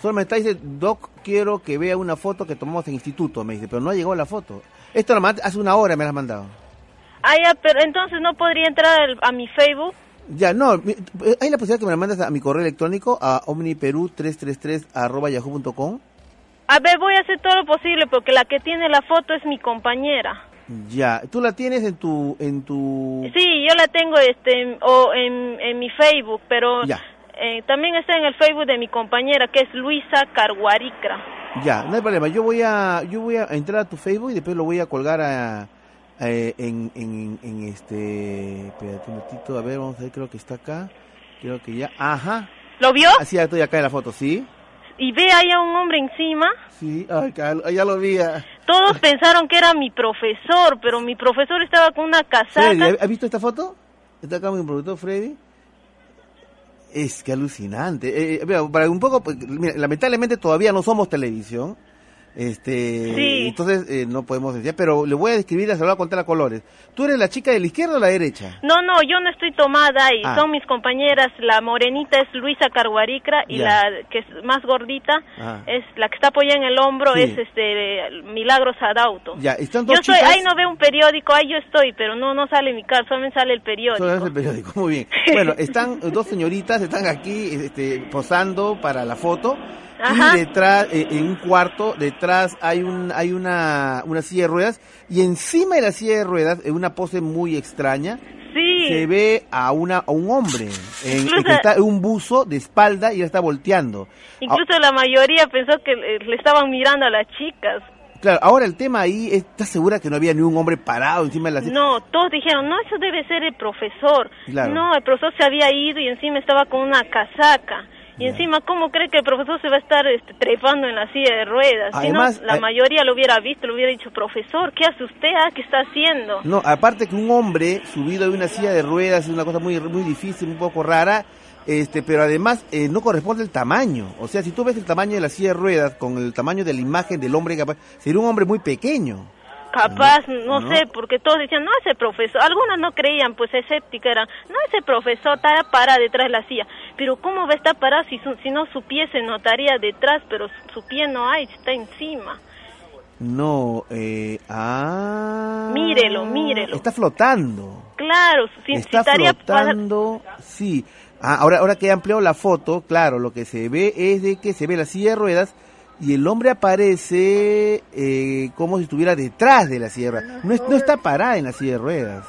Solo me está diciendo, Doc, quiero que vea una foto que tomamos en instituto, me dice, pero no ha llegado la foto. Esto hace una hora me la has mandado. Ah, ya, pero entonces no podría entrar al- a mi Facebook. Ya, no, mi- hay la posibilidad que me la mandes a mi correo electrónico a omniperu333 arroba yahoo.com. A ver, voy a hacer todo lo posible porque la que tiene la foto es mi compañera. Ya, tú la tienes en tu, en tu... Sí, yo la tengo este en- o en, en mi Facebook, pero Ya. eh, también está en el Facebook de mi compañera que es Luisa Carguaricra. Ya, no hay problema. Yo voy a, yo voy a entrar a tu Facebook y después lo voy a colgar a, a- en, en, en este, espérate un ratito, a ver, vamos a ver, creo que está acá, creo que ya, ajá. ¿Lo vio? Así estoy acá en la foto, ¿sí? Y ve ahí a un hombre encima. Sí, ay, ya lo vi. ah. Todos pensaron que era mi profesor, pero mi profesor estaba con una Freddy, casaca. ¿ha- ¿has visto esta foto? Está acá mi productor Freddy. Es que alucinante. Eh, eh, mira, para un poco, pues, mira, lamentablemente todavía no somos televisión. Este, Sí. entonces eh, no podemos decir, pero le voy a describir, a contar a colores. ¿Tú eres la chica de la izquierda o la derecha? No, no, yo no estoy tomada y Ah. son mis compañeras. La morenita es Luisa Carguaricra y Ya. la que es más gordita Ah. es la que está apoyada en el hombro Sí. es este Milagros Adauto. Ya, están Yo dos estoy, chicas. ahí no veo un periódico, ahí yo estoy, pero no no sale mi cara, solamente sale el periódico. Solo es el periódico, muy bien. Bueno, están dos señoritas, están aquí este, posando para la foto. Ajá. Y detrás, eh, en un cuarto, detrás hay un hay una, una silla de ruedas. Y encima de la silla de ruedas, en una pose muy extraña, Sí. se ve a, una, a un hombre en, que está en un buzo de espalda y está volteando. Incluso la mayoría pensó que le, le estaban mirando a las chicas. Claro, ahora el tema ahí, ¿estás segura que no había ni un hombre parado encima de la silla? No, todos dijeron, no, eso debe ser el profesor. Claro. No, el profesor se había ido y encima estaba con una casaca. Y encima, ¿cómo cree que el profesor se va a estar este, trepando en la silla de ruedas? Además, si no, la eh, mayoría lo hubiera visto, le hubiera dicho, profesor, ¿qué hace usted? Ah, ¿Qué está haciendo? No, aparte que un hombre subido de una silla de ruedas es una cosa muy muy difícil, un poco rara, este, pero además eh, no corresponde el tamaño. O sea, si tú ves el tamaño de la silla de ruedas con el tamaño de la imagen del hombre, capaz, sería un hombre muy pequeño. Capaz, no, no. sé, porque todos decían, no es el profesor. Algunos no creían, pues escéptica eran, no es el profesor, está parada detrás de la silla. Pero ¿cómo va a estar parado si, su- si no su pie se notaría detrás, pero su, su pie no hay, está encima? No, eh, ah. Mírelo, mírelo. Está flotando. Claro, si, si Está para- flotando, sí. Ah, ahora, ahora que he ampliado la foto, claro, lo que se ve es de que se ve la silla de ruedas y el hombre aparece eh, como si estuviera detrás de la ruedas. No, es- no está parada en la silla de ruedas.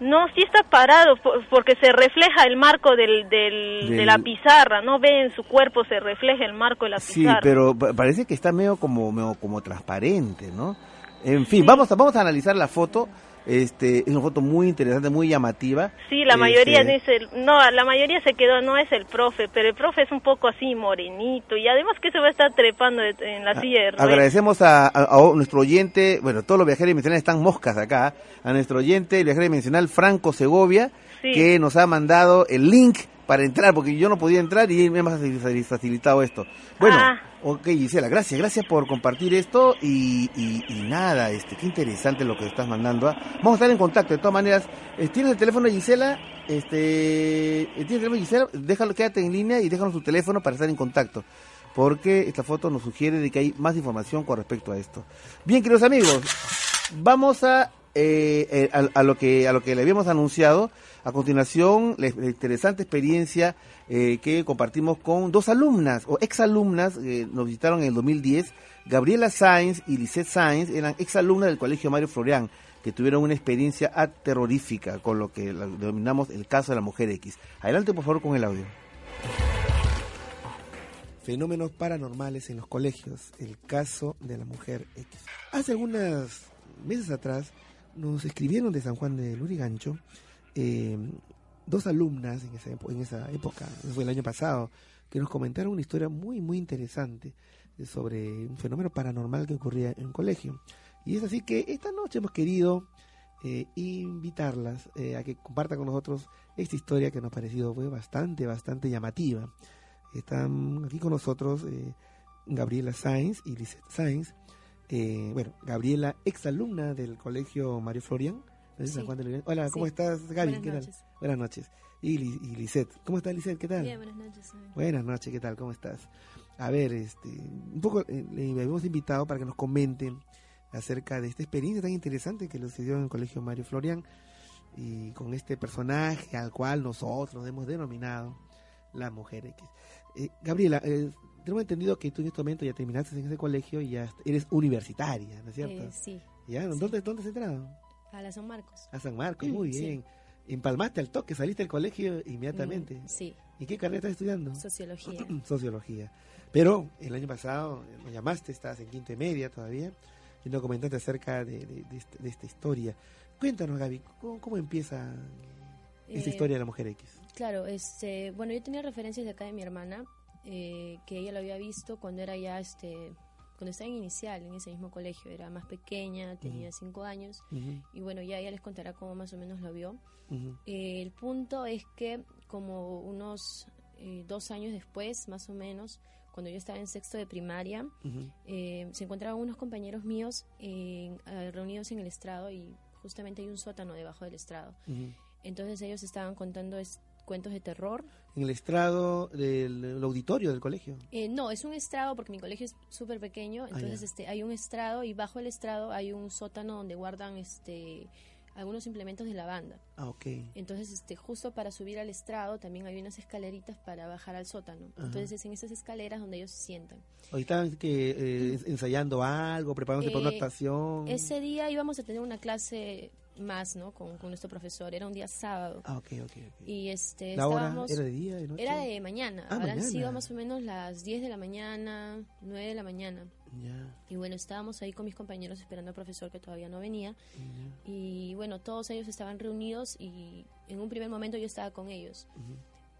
No, sí está parado, por- porque se refleja el marco del, del, de la pizarra, ¿no? Ve en su cuerpo, se refleja el marco de la Sí, pizarra. pero pa- parece que está medio como, medio como transparente, ¿no? En fin, vamos a, vamos a analizar la foto. Este, es una foto muy interesante, muy llamativa. Sí, la mayoría Este, dice, no, la mayoría se quedó, no es el profe, pero el profe es un poco así morenito y además que se va a estar trepando en la silla ruedas. Agradecemos a, a- a nuestro oyente, bueno, todos los viajeros dimensionales están moscas acá, a nuestro oyente, el viajero dimensional Franco Segovia, Sí. que nos ha mandado el link para entrar, porque yo no podía entrar y me ha facil- facilitado esto. Bueno, Ah. ok Gisela, gracias, gracias por compartir esto y, y- y nada, este, qué interesante lo que estás mandando. ¿ah? Vamos a estar en contacto, de todas maneras, eh, ¿tienes el teléfono de Gisela? Este, eh, ¿Tienes el teléfono de Gisela? Déjalo, quédate en línea y déjanos tu teléfono para estar en contacto porque esta foto nos sugiere de que hay más información con respecto a esto. Bien, queridos amigos, vamos a, eh, eh, a, a lo que a lo que le habíamos anunciado. A continuación, la, interesante experiencia eh, que compartimos con dos alumnas o exalumnas que nos visitaron en el 2010. Gabriela Sainz y Lisette Sainz eran exalumnas del Colegio Mario Florian que tuvieron una experiencia terrorífica con lo que denominamos el caso de la mujer X. Adelante, por favor, con el audio. Fenómenos paranormales en los colegios, el caso de la mujer X. Hace algunos meses atrás nos escribieron de San Juan de Lurigancho eh, dos alumnas en esa, en esa época, eso fue el año pasado, que nos comentaron una historia muy, muy interesante sobre un fenómeno paranormal que ocurría en un colegio. Y es así que esta noche hemos querido eh, invitarlas eh, a que compartan con nosotros esta historia que nos ha parecido fue bastante, bastante llamativa. Están aquí con nosotros eh, Gabriela Sainz y Lisette Sainz. Eh, bueno, Gabriela, exalumna del colegio Mario Florian, Sí. Juan de Lurigancho. Hola, ¿cómo Sí. estás, Gaby? Buenas ¿Qué tal? noches. Buenas noches. Y, y Lisette. ¿Cómo estás, Lisette? ¿Qué tal? Bien, buenas noches. Buenas noches, ¿qué tal? ¿Cómo estás? A ver, este, un poco eh, le habíamos invitado para que nos comenten acerca de esta experiencia tan interesante que sucedió en el Colegio Mario Florian y con este personaje al cual nosotros hemos denominado la Mujer X. Eh, Gabriela, eh, tenemos entendido que tú en este momento ya terminaste en ese colegio y ya eres universitaria, ¿no es cierto? Eh, sí, ¿Ya? ¿Dónde, ¿Dónde has entrado? A la San Marcos. A San Marcos, muy Sí. bien. Empalmaste al toque, saliste del colegio inmediatamente. Mm, sí. ¿Y qué carrera estás estudiando? Sociología. Sociología. Pero el año pasado eh, nos llamaste, estás en quinto y media todavía, y nos comentaste acerca de, de- de esta, de esta historia. Cuéntanos, Gaby, ¿cómo, cómo empieza esta Eh, historia de la mujer X? Claro, este, bueno, yo tenía referencias de acá de mi hermana, eh, que ella lo había visto cuando era ya, este, cuando estaba en inicial, en ese mismo colegio, era más pequeña, tenía cinco años, Ujú. y bueno, ya ella les contará cómo más o menos lo vio. Ujú. Eh, el punto es que como unos eh, dos años después, más o menos, cuando yo estaba en sexto de primaria, eh, se encontraban unos compañeros míos reunidos en el estrado y justamente hay un sótano debajo del estrado. Entonces ellos estaban contando es- cuentos de terror. En el estrado del el auditorio del colegio. Eh, no, es un estrado porque mi colegio es súper pequeño, entonces ya. este, hay un estrado y bajo el estrado hay un sótano donde guardan este algunos implementos de la banda. Ah, ok. Entonces, este, justo para subir al estrado también hay unas escaleritas para bajar al sótano. Ajá. Entonces es en esas escaleras donde ellos se sientan. Hoy estaban que, eh, ensayando algo, preparándose para una Eh, actuación. Ese día íbamos a tener una clase más, ¿no? Con, con nuestro profesor. Era un día sábado. Ah, ok, ok. ok. Y este, ¿La hora estábamos... era de día, de noche? Era de mañana. Ah, Habrán mañana. sido más o menos las 10 de la mañana, 9 de la mañana. Ya. Y bueno, estábamos ahí con mis compañeros esperando al profesor que todavía no venía. Y bueno, todos ellos estaban reunidos y en un primer momento yo estaba con ellos.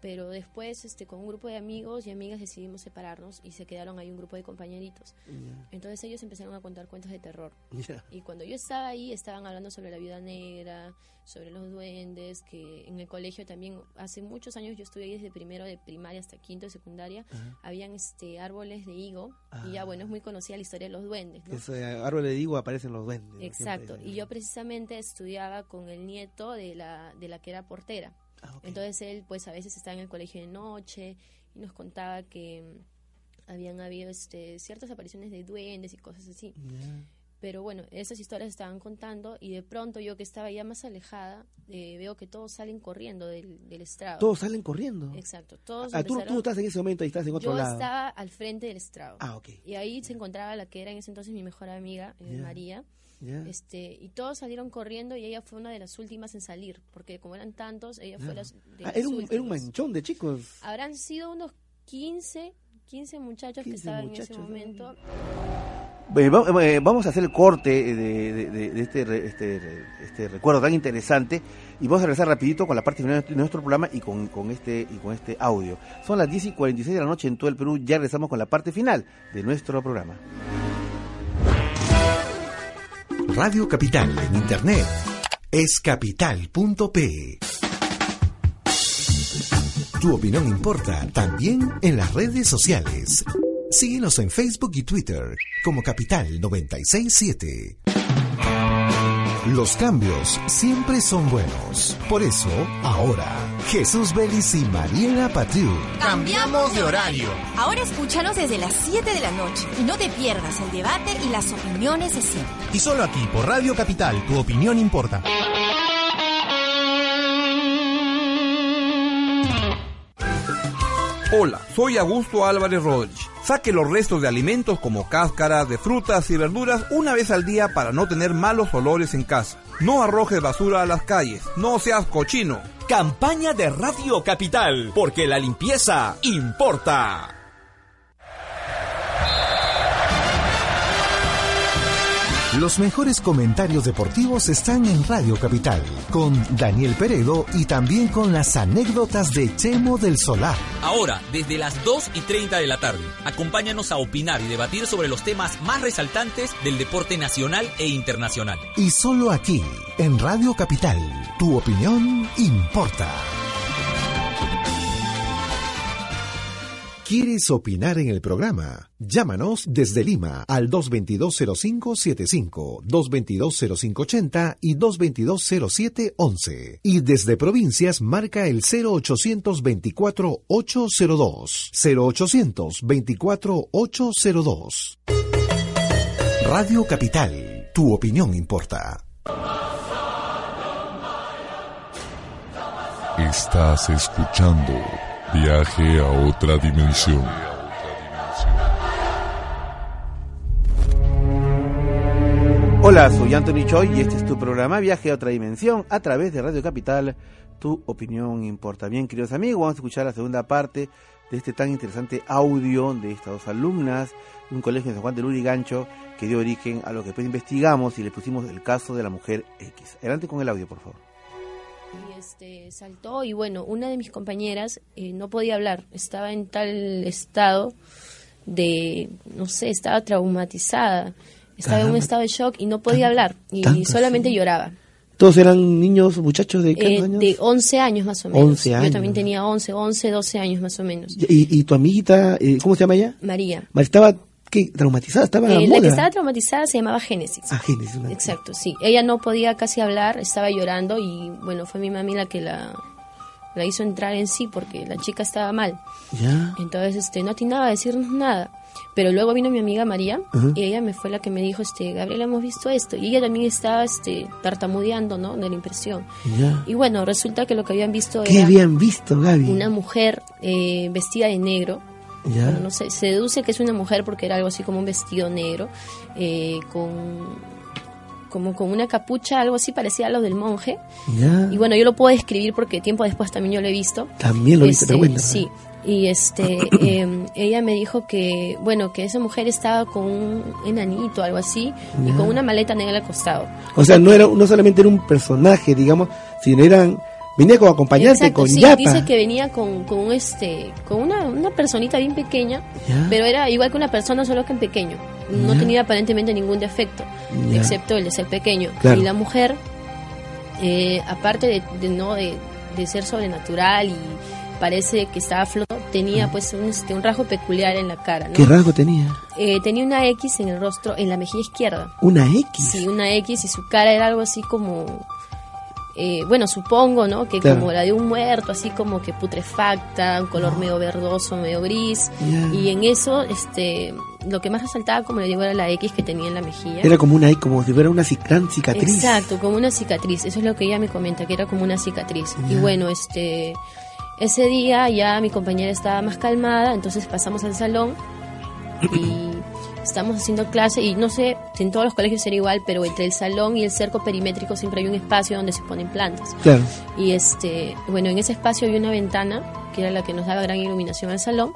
Pero después, este, con un grupo de amigos y amigas decidimos separarnos y se quedaron ahí un grupo de compañeritos. Ya. Entonces ellos empezaron a contar cuentos de terror. Ya. Y cuando yo estaba ahí, estaban hablando sobre la viuda negra, sobre los duendes, que en el colegio también, hace muchos años yo estuve ahí desde primero de primaria hasta quinto de secundaria, Ajá. habían este árboles de higo, y ya Ah. bueno, es muy conocida la historia de los duendes, ¿no? Ese árbol de digo aparecen los duendes. ¿no? Exacto, Siempre. y yo precisamente estudiaba con el nieto de la, de la que era portera. Ah, Entonces él pues a veces estaba en el colegio de noche y nos contaba que mm, habían habido este, ciertas apariciones de duendes y cosas así. Pero bueno, esas historias estaban contando y de pronto yo que estaba ya más alejada, eh, veo que todos salen corriendo del, del estrado. Todos salen corriendo. Exacto, todos Ah, tú, empezaron- tú estás en ese momento, ahí estás en otro yo lado. estaba al frente del estrado. Ah, ok. Y ahí se encontraba la que era en ese entonces mi mejor amiga, eh. María. Ya. Este, y todos salieron corriendo y ella fue una de las últimas en salir, porque como eran tantos, ella fue Ya. las, de Ah, las era, un, era un últimas. manchón de chicos. Habrán sido unos 15, 15 muchachos que 15 estaban en muchachos, ese momento. Eh, va- Vamos a hacer el corte eh, de, de- de- este, este, este recuerdo tan interesante y vamos a regresar rapidito con la parte final de nuestro programa y con, con este y con este audio. Son las 10 y 46 de la noche en todo el Perú, ya regresamos con la parte final de nuestro programa. Radio Capital en Internet es capital.p. Tu opinión importa también en las redes sociales. Síguenos en Facebook y Twitter como Capital 967. Los cambios siempre son buenos. Por eso, ahora, Jesús Vélez y Mariela Patriu. Cambiamos de horario. Ahora escúchanos desde las 7 de la noche y no te pierdas el debate y las opiniones de siempre. Y solo aquí por Radio Capital, tu opinión importa. Hola, soy Augusto Álvarez Rodríguez. Saque los restos de alimentos como cáscaras de frutas y verduras una vez al día para no tener malos olores en casa. No arrojes basura a las calles, no seas cochino. Campaña de Radio Capital, porque la limpieza importa. Los mejores comentarios deportivos están en Radio Capital, con Daniel Peredo y también con las anécdotas de Chemo del Solar. Ahora, desde las 2 y 30 de la tarde, acompáñanos a opinar y debatir sobre los temas más resaltantes del deporte nacional e internacional. Y solo aquí, en Radio Capital, tu opinión importa. ¿Quieres opinar en el programa? Llámanos desde Lima al 222-0575, 222-0580 y 222-0711. Y desde provincias marca el 0824-802. 0824-802. Radio Capital, tu opinión importa. Estás escuchando Viaje a otra dimensión. Hola, soy Anthony Choi y este es tu programa Viaje a otra dimensión a través de Radio Capital. Tu opinión importa. Bien, queridos amigos, vamos a escuchar la segunda parte de este tan interesante audio de estas dos alumnas de un colegio de San Juan de Lurigancho que dio origen a lo que después investigamos y le pusimos el caso de la mujer X. Adelante con el audio, por favor. Este, saltó y bueno, una de mis compañeras eh, no podía hablar, estaba en tal estado de, no sé, estaba traumatizada, estaba en un estado de shock y no podía hablar y solamente lloraba. ¿Todos eran niños, muchachos de qué Eh, años? de 11 años más o menos. 11 años. Yo también tenía 11, 11, 12 años más o menos. ¿Y, y tu amiguita, eh, cómo se llama ella? María, ¿Estaba qué, traumatizada? ¿Estaba Eh, la que estaba traumatizada se llamaba Génesis. Ah, Génesis, una- Exacto, sí. Ella no podía casi hablar, estaba llorando y bueno, fue mi mami la que la, la hizo entrar en sí porque la chica estaba mal. Ya. Entonces, este, no atinaba a decirnos nada. Pero luego vino mi amiga María y ella me fue la que me dijo, este, Gabriela, hemos visto esto. Y ella también estaba, este, tartamudeando, ¿no? De la impresión. Ya. Y bueno, resulta que lo que habían visto ¿Qué era habían visto, Gaby? una mujer eh, vestida de negro. Ya. Bueno, no sé, se deduce que es una mujer porque era algo así como un vestido negro, eh, con como con una capucha, algo así parecía a lo del monje. Ya. Y bueno, yo lo puedo describir porque tiempo después también yo lo he visto. También lo viste, Este, bueno. Sí. Y este, eh, ella me dijo que, bueno, que esa mujer estaba con un enanito, algo así, y con una maleta negra al costado. O sea, no era no solamente era un personaje, digamos, sino eran venía como acompañante Exacto, con sí, yapa. dice que venía con, con este, con una, una personita bien pequeña, pero era igual que una persona, solo que en pequeño. No tenía aparentemente ningún defecto, excepto el de ser pequeño. Claro. Y la mujer, eh, aparte de, de no de, de ser sobrenatural y parece que estaba flotando, tenía pues un, este, un rasgo peculiar en la cara. ¿no? ¿Qué rasgo tenía? Eh, tenía una X en el rostro, en la mejilla izquierda. Una X. Sí, una X y su cara era algo así como, eh, bueno, supongo, ¿no? Que Claro. como la de un muerto, así como que putrefacta, un color medio verdoso, medio gris. Y en eso, este, lo que más resaltaba, como le digo, era la X que tenía en la mejilla. Era como una como si fuera una cicatriz. Exacto, como una cicatriz. Eso es lo que ella me comenta, que era como una cicatriz. Y bueno, este, ese día ya mi compañera estaba más calmada, entonces pasamos al salón y estamos haciendo clase y no sé si en todos los colegios era igual, pero entre el salón y el cerco perimétrico siempre hay un espacio donde se ponen plantas. Claro. Y este, bueno, en ese espacio había una ventana que era la que nos daba gran iluminación al salón.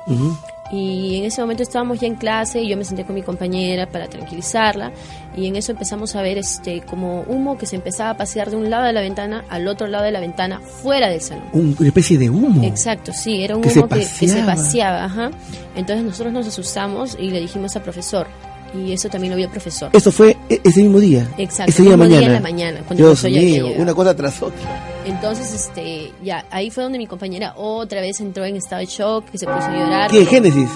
Y en ese momento estábamos ya en clase y yo me senté con mi compañera para tranquilizarla y en eso empezamos a ver este como humo que se empezaba a pasear de un lado de la ventana al otro lado de la ventana fuera del salón. Un- una especie de humo. Exacto, sí, era un Que se humo que, que se paseaba. ajá. Entonces nosotros nos asustamos y le dijimos al profesor y eso también lo vio el profesor. Eso fue e- ese mismo día. Exacto, ese día mismo mañana. día en la mañana, cuando Dios mío, una cosa tras otra. Entonces, este, ya, ahí fue donde mi compañera otra vez entró en estado de shock, que se puso a llorar. ¿Qué? Génesis.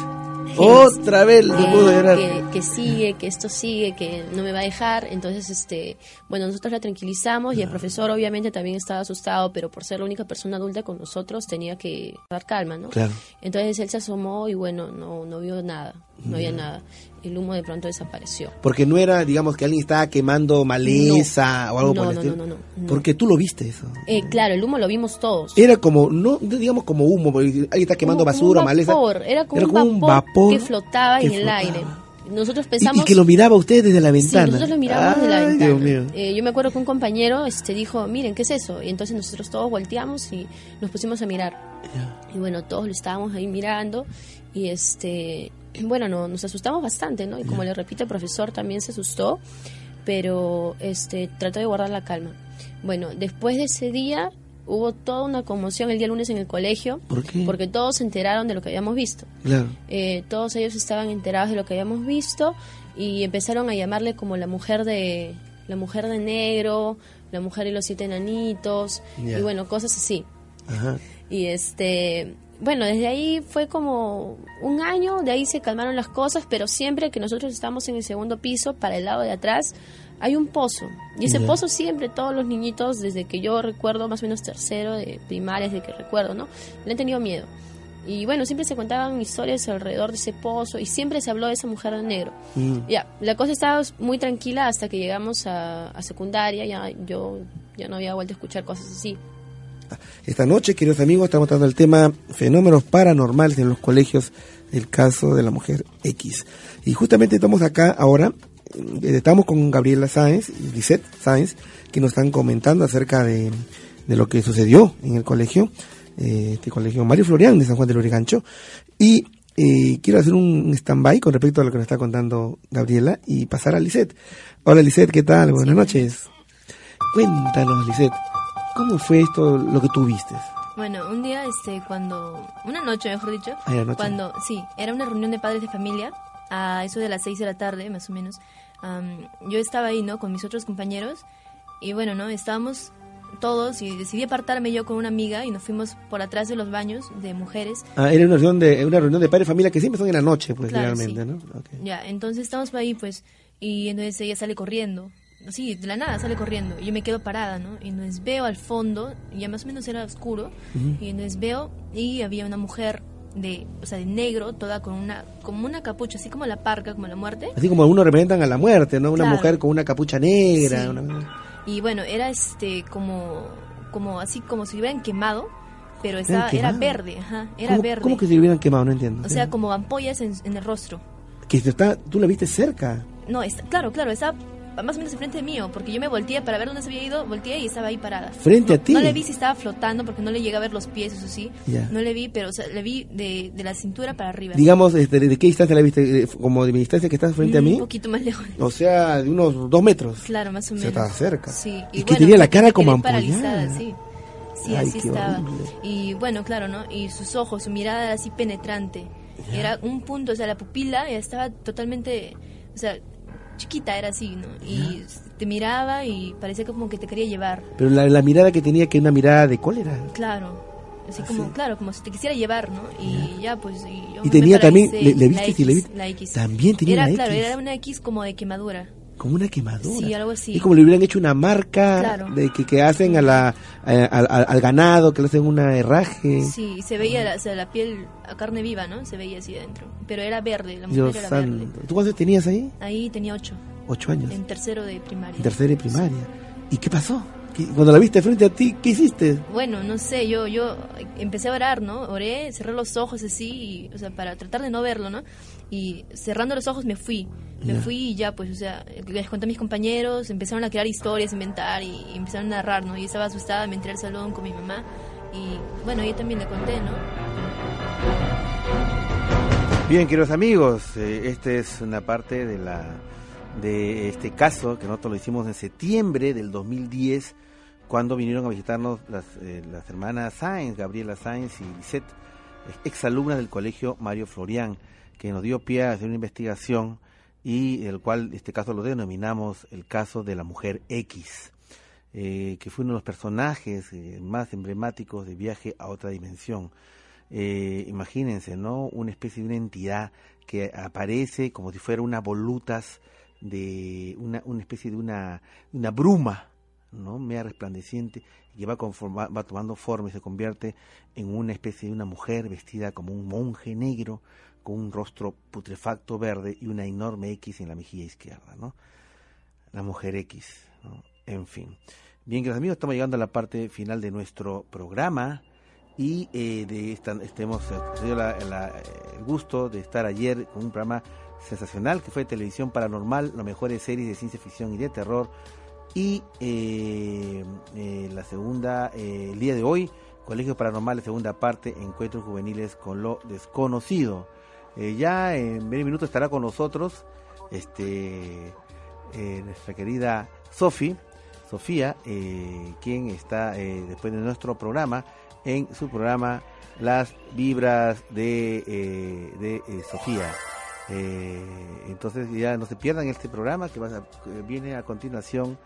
Génesis, Otra vez se que, puso a llorar. Que, que sigue, que esto sigue, que no me va a dejar. Entonces, este, bueno, nosotros la tranquilizamos y el profesor obviamente también estaba asustado, pero por ser la única persona adulta con nosotros tenía que dar calma, ¿no? Claro. Entonces él se asomó y bueno, no, no vio nada, no había nada. El humo de pronto desapareció. Porque no era, digamos, que alguien estaba quemando maleza o algo No, por el no, estilo. no, no, no. Porque tú lo viste eso. Eh, claro, el humo lo vimos todos. Era como, no digamos como humo, porque alguien está quemando Como- como basura, un maleza. vapor, Era como, un, vapor que flotaba que en el flotaba. aire. Nosotros Y- pensamos... Y, que lo miraba usted desde la Sí, ventana. nosotros lo mirábamos desde la ventana. Dios mío. Eh, yo me acuerdo que un compañero este, dijo, miren, ¿qué es eso? Y entonces nosotros todos volteamos y nos pusimos a mirar. Y bueno, todos lo estábamos ahí mirando y este, bueno, no, nos asustamos bastante, ¿no? Y como le repito, el profesor también se asustó, pero este, trató de guardar la calma. Bueno, después de ese día hubo toda una conmoción el día lunes en el colegio. ¿Por qué? Porque todos se enteraron de lo que habíamos visto. Claro. Eh, todos ellos estaban enterados de lo que habíamos visto y empezaron a llamarle como la mujer de la mujer de negro, la mujer y los siete enanitos y bueno, cosas así. Ajá. Y este, bueno, desde ahí fue como un año, de ahí se calmaron las cosas, pero siempre que nosotros estamos en el segundo piso, para el lado de atrás, hay un pozo. Y ese pozo siempre todos los niñitos, desde que yo recuerdo, más o menos tercero de primaria, desde que recuerdo, ¿no? Le han tenido miedo. Y bueno, siempre se contaban historias alrededor de ese pozo y siempre se habló de esa mujer de negro. Mm. Ya, la cosa estaba muy tranquila hasta que llegamos a, a secundaria, ya yo ya no había vuelto a escuchar cosas así. Esta noche, queridos amigos, estamos tratando el tema fenómenos paranormales en los colegios, el caso de la mujer X. Y justamente estamos acá ahora, eh, estamos con Gabriela Sáenz y Lisette Sáenz, que nos están comentando acerca de, de lo que sucedió en el colegio, eh, este colegio Mario Florián de San Juan del Origancho. Y eh, quiero hacer un stand-by con respecto a lo que nos está contando Gabriela y pasar a Lisette. Hola Lisette, ¿qué tal? Buenas noches. Cuéntanos, Lisette, ¿cómo fue esto, lo que tú viste? Bueno, un día, este, cuando, una noche, mejor dicho, Ah, era noche. cuando, sí, era una reunión de padres de familia, a eso de las seis de la tarde, más o menos, am, yo estaba ahí, ¿no?, con mis otros compañeros, y bueno, ¿no?, estábamos todos, y decidí apartarme yo con una amiga, y nos fuimos por atrás de los baños de mujeres, Ah, era una reunión de una reunión de padres de familia que siempre son en la noche, pues Claro, realmente, sí. ¿no? Ok. Ya, entonces estamos ahí, pues, y entonces ella sale corriendo. Sí, de la nada sale corriendo. Y yo me quedo parada, ¿no? Y entonces veo al fondo, ya más o menos era oscuro, Ujú. y entonces veo, y había una mujer de, o sea, de negro, toda con una, como una capucha, así como la parca, como la muerte. Así como algunos representan a la muerte, ¿no? Una Claro. mujer con una capucha negra. Sí. una- Y bueno, era este, como, como así, como si hubieran quemado, pero estaba, era verde, ajá, era ¿Cómo, verde. cómo que se hubieran quemado? No entiendo. O sea, como ampollas en, en el rostro. que está, tú la viste cerca. No, está, claro, claro, estaba más o menos enfrente mío, porque yo me volteé para ver dónde se había ido, volteé y estaba ahí parada. Frente No- a ti. No le vi si estaba flotando, porque no le llegué a ver los pies, eso sí. No le vi, pero o sea, le vi de, de la cintura para arriba. Digamos, este, ¿de qué distancia la viste? Eh, Como de mi distancia que estás frente a mí. Un poquito más lejos. O sea, de unos dos metros. Claro, más o menos. estaba cerca. Sí. Y que tenía la cara como ampollada. sí. Sí, Ay, así estaba. horrible. Y bueno, claro, ¿no? Y sus ojos, su mirada era así penetrante. Era un punto, o sea, la pupila ya estaba totalmente, o sea, chiquita era así, ¿no? Y te miraba y parecía como que te quería llevar. Pero la, la mirada que tenía, que era una mirada de cólera. Claro. Así Ah, como, sí. claro, como si te quisiera llevar, ¿no? Y ya, pues. Y, yo Y tenía también, le- le viste la le X, viste- la X. también tenía era, la claro, X. era una X como de quemadura. Como una quemadura. Sí, algo así. Y como le hubieran hecho una marca Claro. de que, que hacen a la, a- al- ganado, que le hacen una herraje. Sí, se veía la, o sea, la piel a carne viva, ¿no? Se veía así adentro. Pero era verde, la mujer Dios era santo. verde. ¿Tú cuántos tenías ahí? Ahí tenía ocho. Ocho años. En tercero de primaria. En tercera y primaria. ¿Y qué pasó? ¿Qué- Cuando la viste frente a ti, ¿qué hiciste? Bueno, no sé, yo yo empecé a orar, ¿no? Oré, cerré los ojos así, y, o sea, para tratar de no verlo, ¿no? Y cerrando los ojos me fui. Me fui y ya, pues, o sea, les conté a mis compañeros, empezaron a crear historias, inventar y, y empezaron a narrar, ¿no? Y estaba asustada, me entré al salón con mi mamá y, bueno, yo también le conté, ¿no? Bien, queridos amigos, eh, esta es una parte de la de este caso que nosotros lo hicimos en septiembre del 2010 cuando vinieron a visitarnos las, eh, las hermanas Sáenz, Gabriela Sáenz y Lisette, exalumnas del colegio Mario Florián, que nos dio pie a hacer una investigación y el cual este caso lo denominamos el caso de la mujer X, eh, que fue uno de los personajes eh, más emblemáticos de Viaje a otra dimensión. Eh, imagínense, ¿no? Una especie de una entidad que aparece como si fuera una volutas de una, una especie de una, una bruma, ¿no? Media resplandeciente que va, conforma- va tomando forma y se convierte en una especie de una mujer vestida como un monje negro con un rostro putrefacto verde y una enorme X en la mejilla izquierda, ¿no? La mujer X, ¿no? En fin. Bien, queridos amigos, estamos llegando a la parte final de nuestro programa y eh, de esta, este, eh, el gusto de estar ayer con un programa sensacional que fue Televisión Paranormal, las mejores series de ciencia ficción y de terror. Y eh, eh, la segunda, eh, el día de hoy, Colegio Paranormal, segunda parte, Encuentros Juveniles con lo Desconocido. Eh, ya en 20 minutos estará con nosotros este, eh, nuestra querida Sofi, Sofía, quien está después de nuestro programa en su programa Las Vibras de, de Sofía. Entonces ya no se pierdan este programa que va a- viene a continuación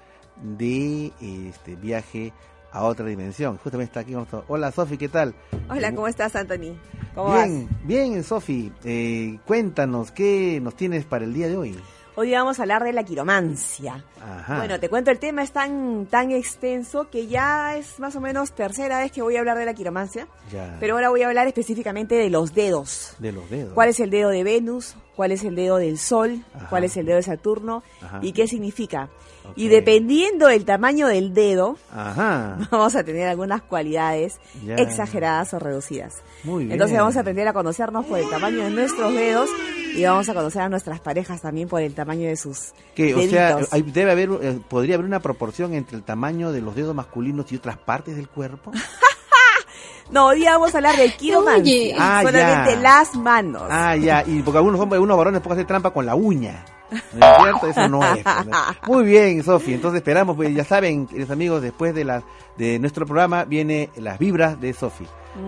de este viaje a otra dimensión. Justamente está aquí con nosotros. Hola Sofi, ¿qué tal? Hola, ¿cómo estás, Anthony? ¿Cómo bien, bien, Sofi. Eh, cuéntanos, ¿qué nos tienes para el día de hoy? Hoy vamos a hablar de la quiromancia. Ajá. Bueno, te cuento, el tema es tan, tan extenso que ya es más o menos tercera vez que voy a hablar de la quiromancia. Ya. Pero ahora voy a hablar específicamente de los dedos. De los dedos. ¿Cuál es el dedo de Venus? ¿Cuál es el dedo del Sol? Ajá. ¿Cuál es el dedo de Saturno? Ajá. ¿Y qué significa? Y dependiendo del tamaño del dedo, Ajá. vamos a tener algunas cualidades Ya. exageradas o reducidas. Muy bien. Entonces vamos a aprender a conocernos por el tamaño de nuestros dedos y vamos a conocer a nuestras parejas también por el tamaño de sus Que, o sea, hay- debe haber, eh, podría haber una proporción entre el tamaño de los dedos masculinos y otras partes del cuerpo. No, hoy día vamos a hablar de quiromancia. Ah, solamente ya. las manos. Ah, ya, y porque algunos hombres, algunos varones pueden hacer trampa con la uña. ¿No es cierto? Eso no es. ¿no? Muy bien, Sofi. Entonces esperamos, pues ya saben, queridos amigos, después de la de nuestro programa viene las vibras de Sofi.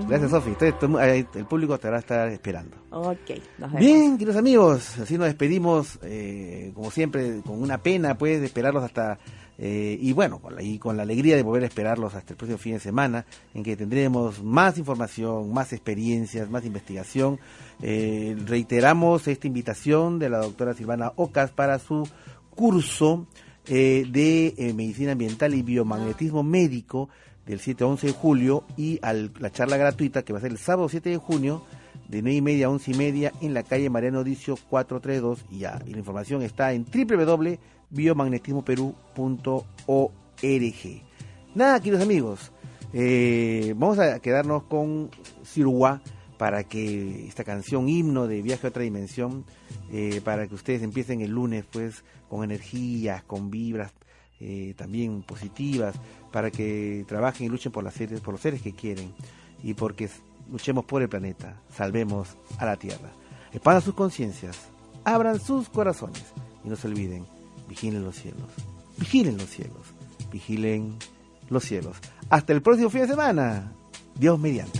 Gracias, Sofi. El público te va a estar esperando. Ok, nos vemos. Bien, queridos amigos, así nos despedimos, eh, como siempre, con una pena, pues, de esperarlos hasta, eh, y bueno, con y con la alegría de a esperarlos hasta el próximo fin de semana, en que tendremos más información, más experiencias, más investigación. Eh, reiteramos esta invitación de la doctora Silvana Ocas para su curso eh, de medicina ambiental y biomagnetismo médico del 7 a 11 de julio y al- la charla gratuita que va a ser el sábado 7 de junio de 9 y media a 11 y media en la calle Mariano Odicio 432 y ya. Y la información está en www.biomagnetismoperú.org. Nada, queridos amigos, eh, vamos a quedarnos con Siruá para que esta canción himno de Viaje a otra dimensión, eh, para que ustedes empiecen el lunes pues con energías, con vibras eh, también positivas, para que trabajen y luchen por, las seres, por los seres que quieren y porque luchemos por el planeta, salvemos a la Tierra. Expandan sus conciencias, abran sus corazones y no se olviden, vigilen los cielos, vigilen los cielos, vigilen los cielos. Hasta el próximo fin de semana, Dios mediante.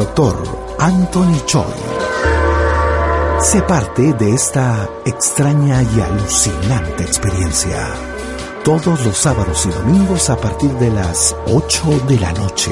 Doctor Anthony Choi. Sé parte de esta extraña y alucinante experiencia. Todos los sábados y domingos a partir de las 8 de la noche.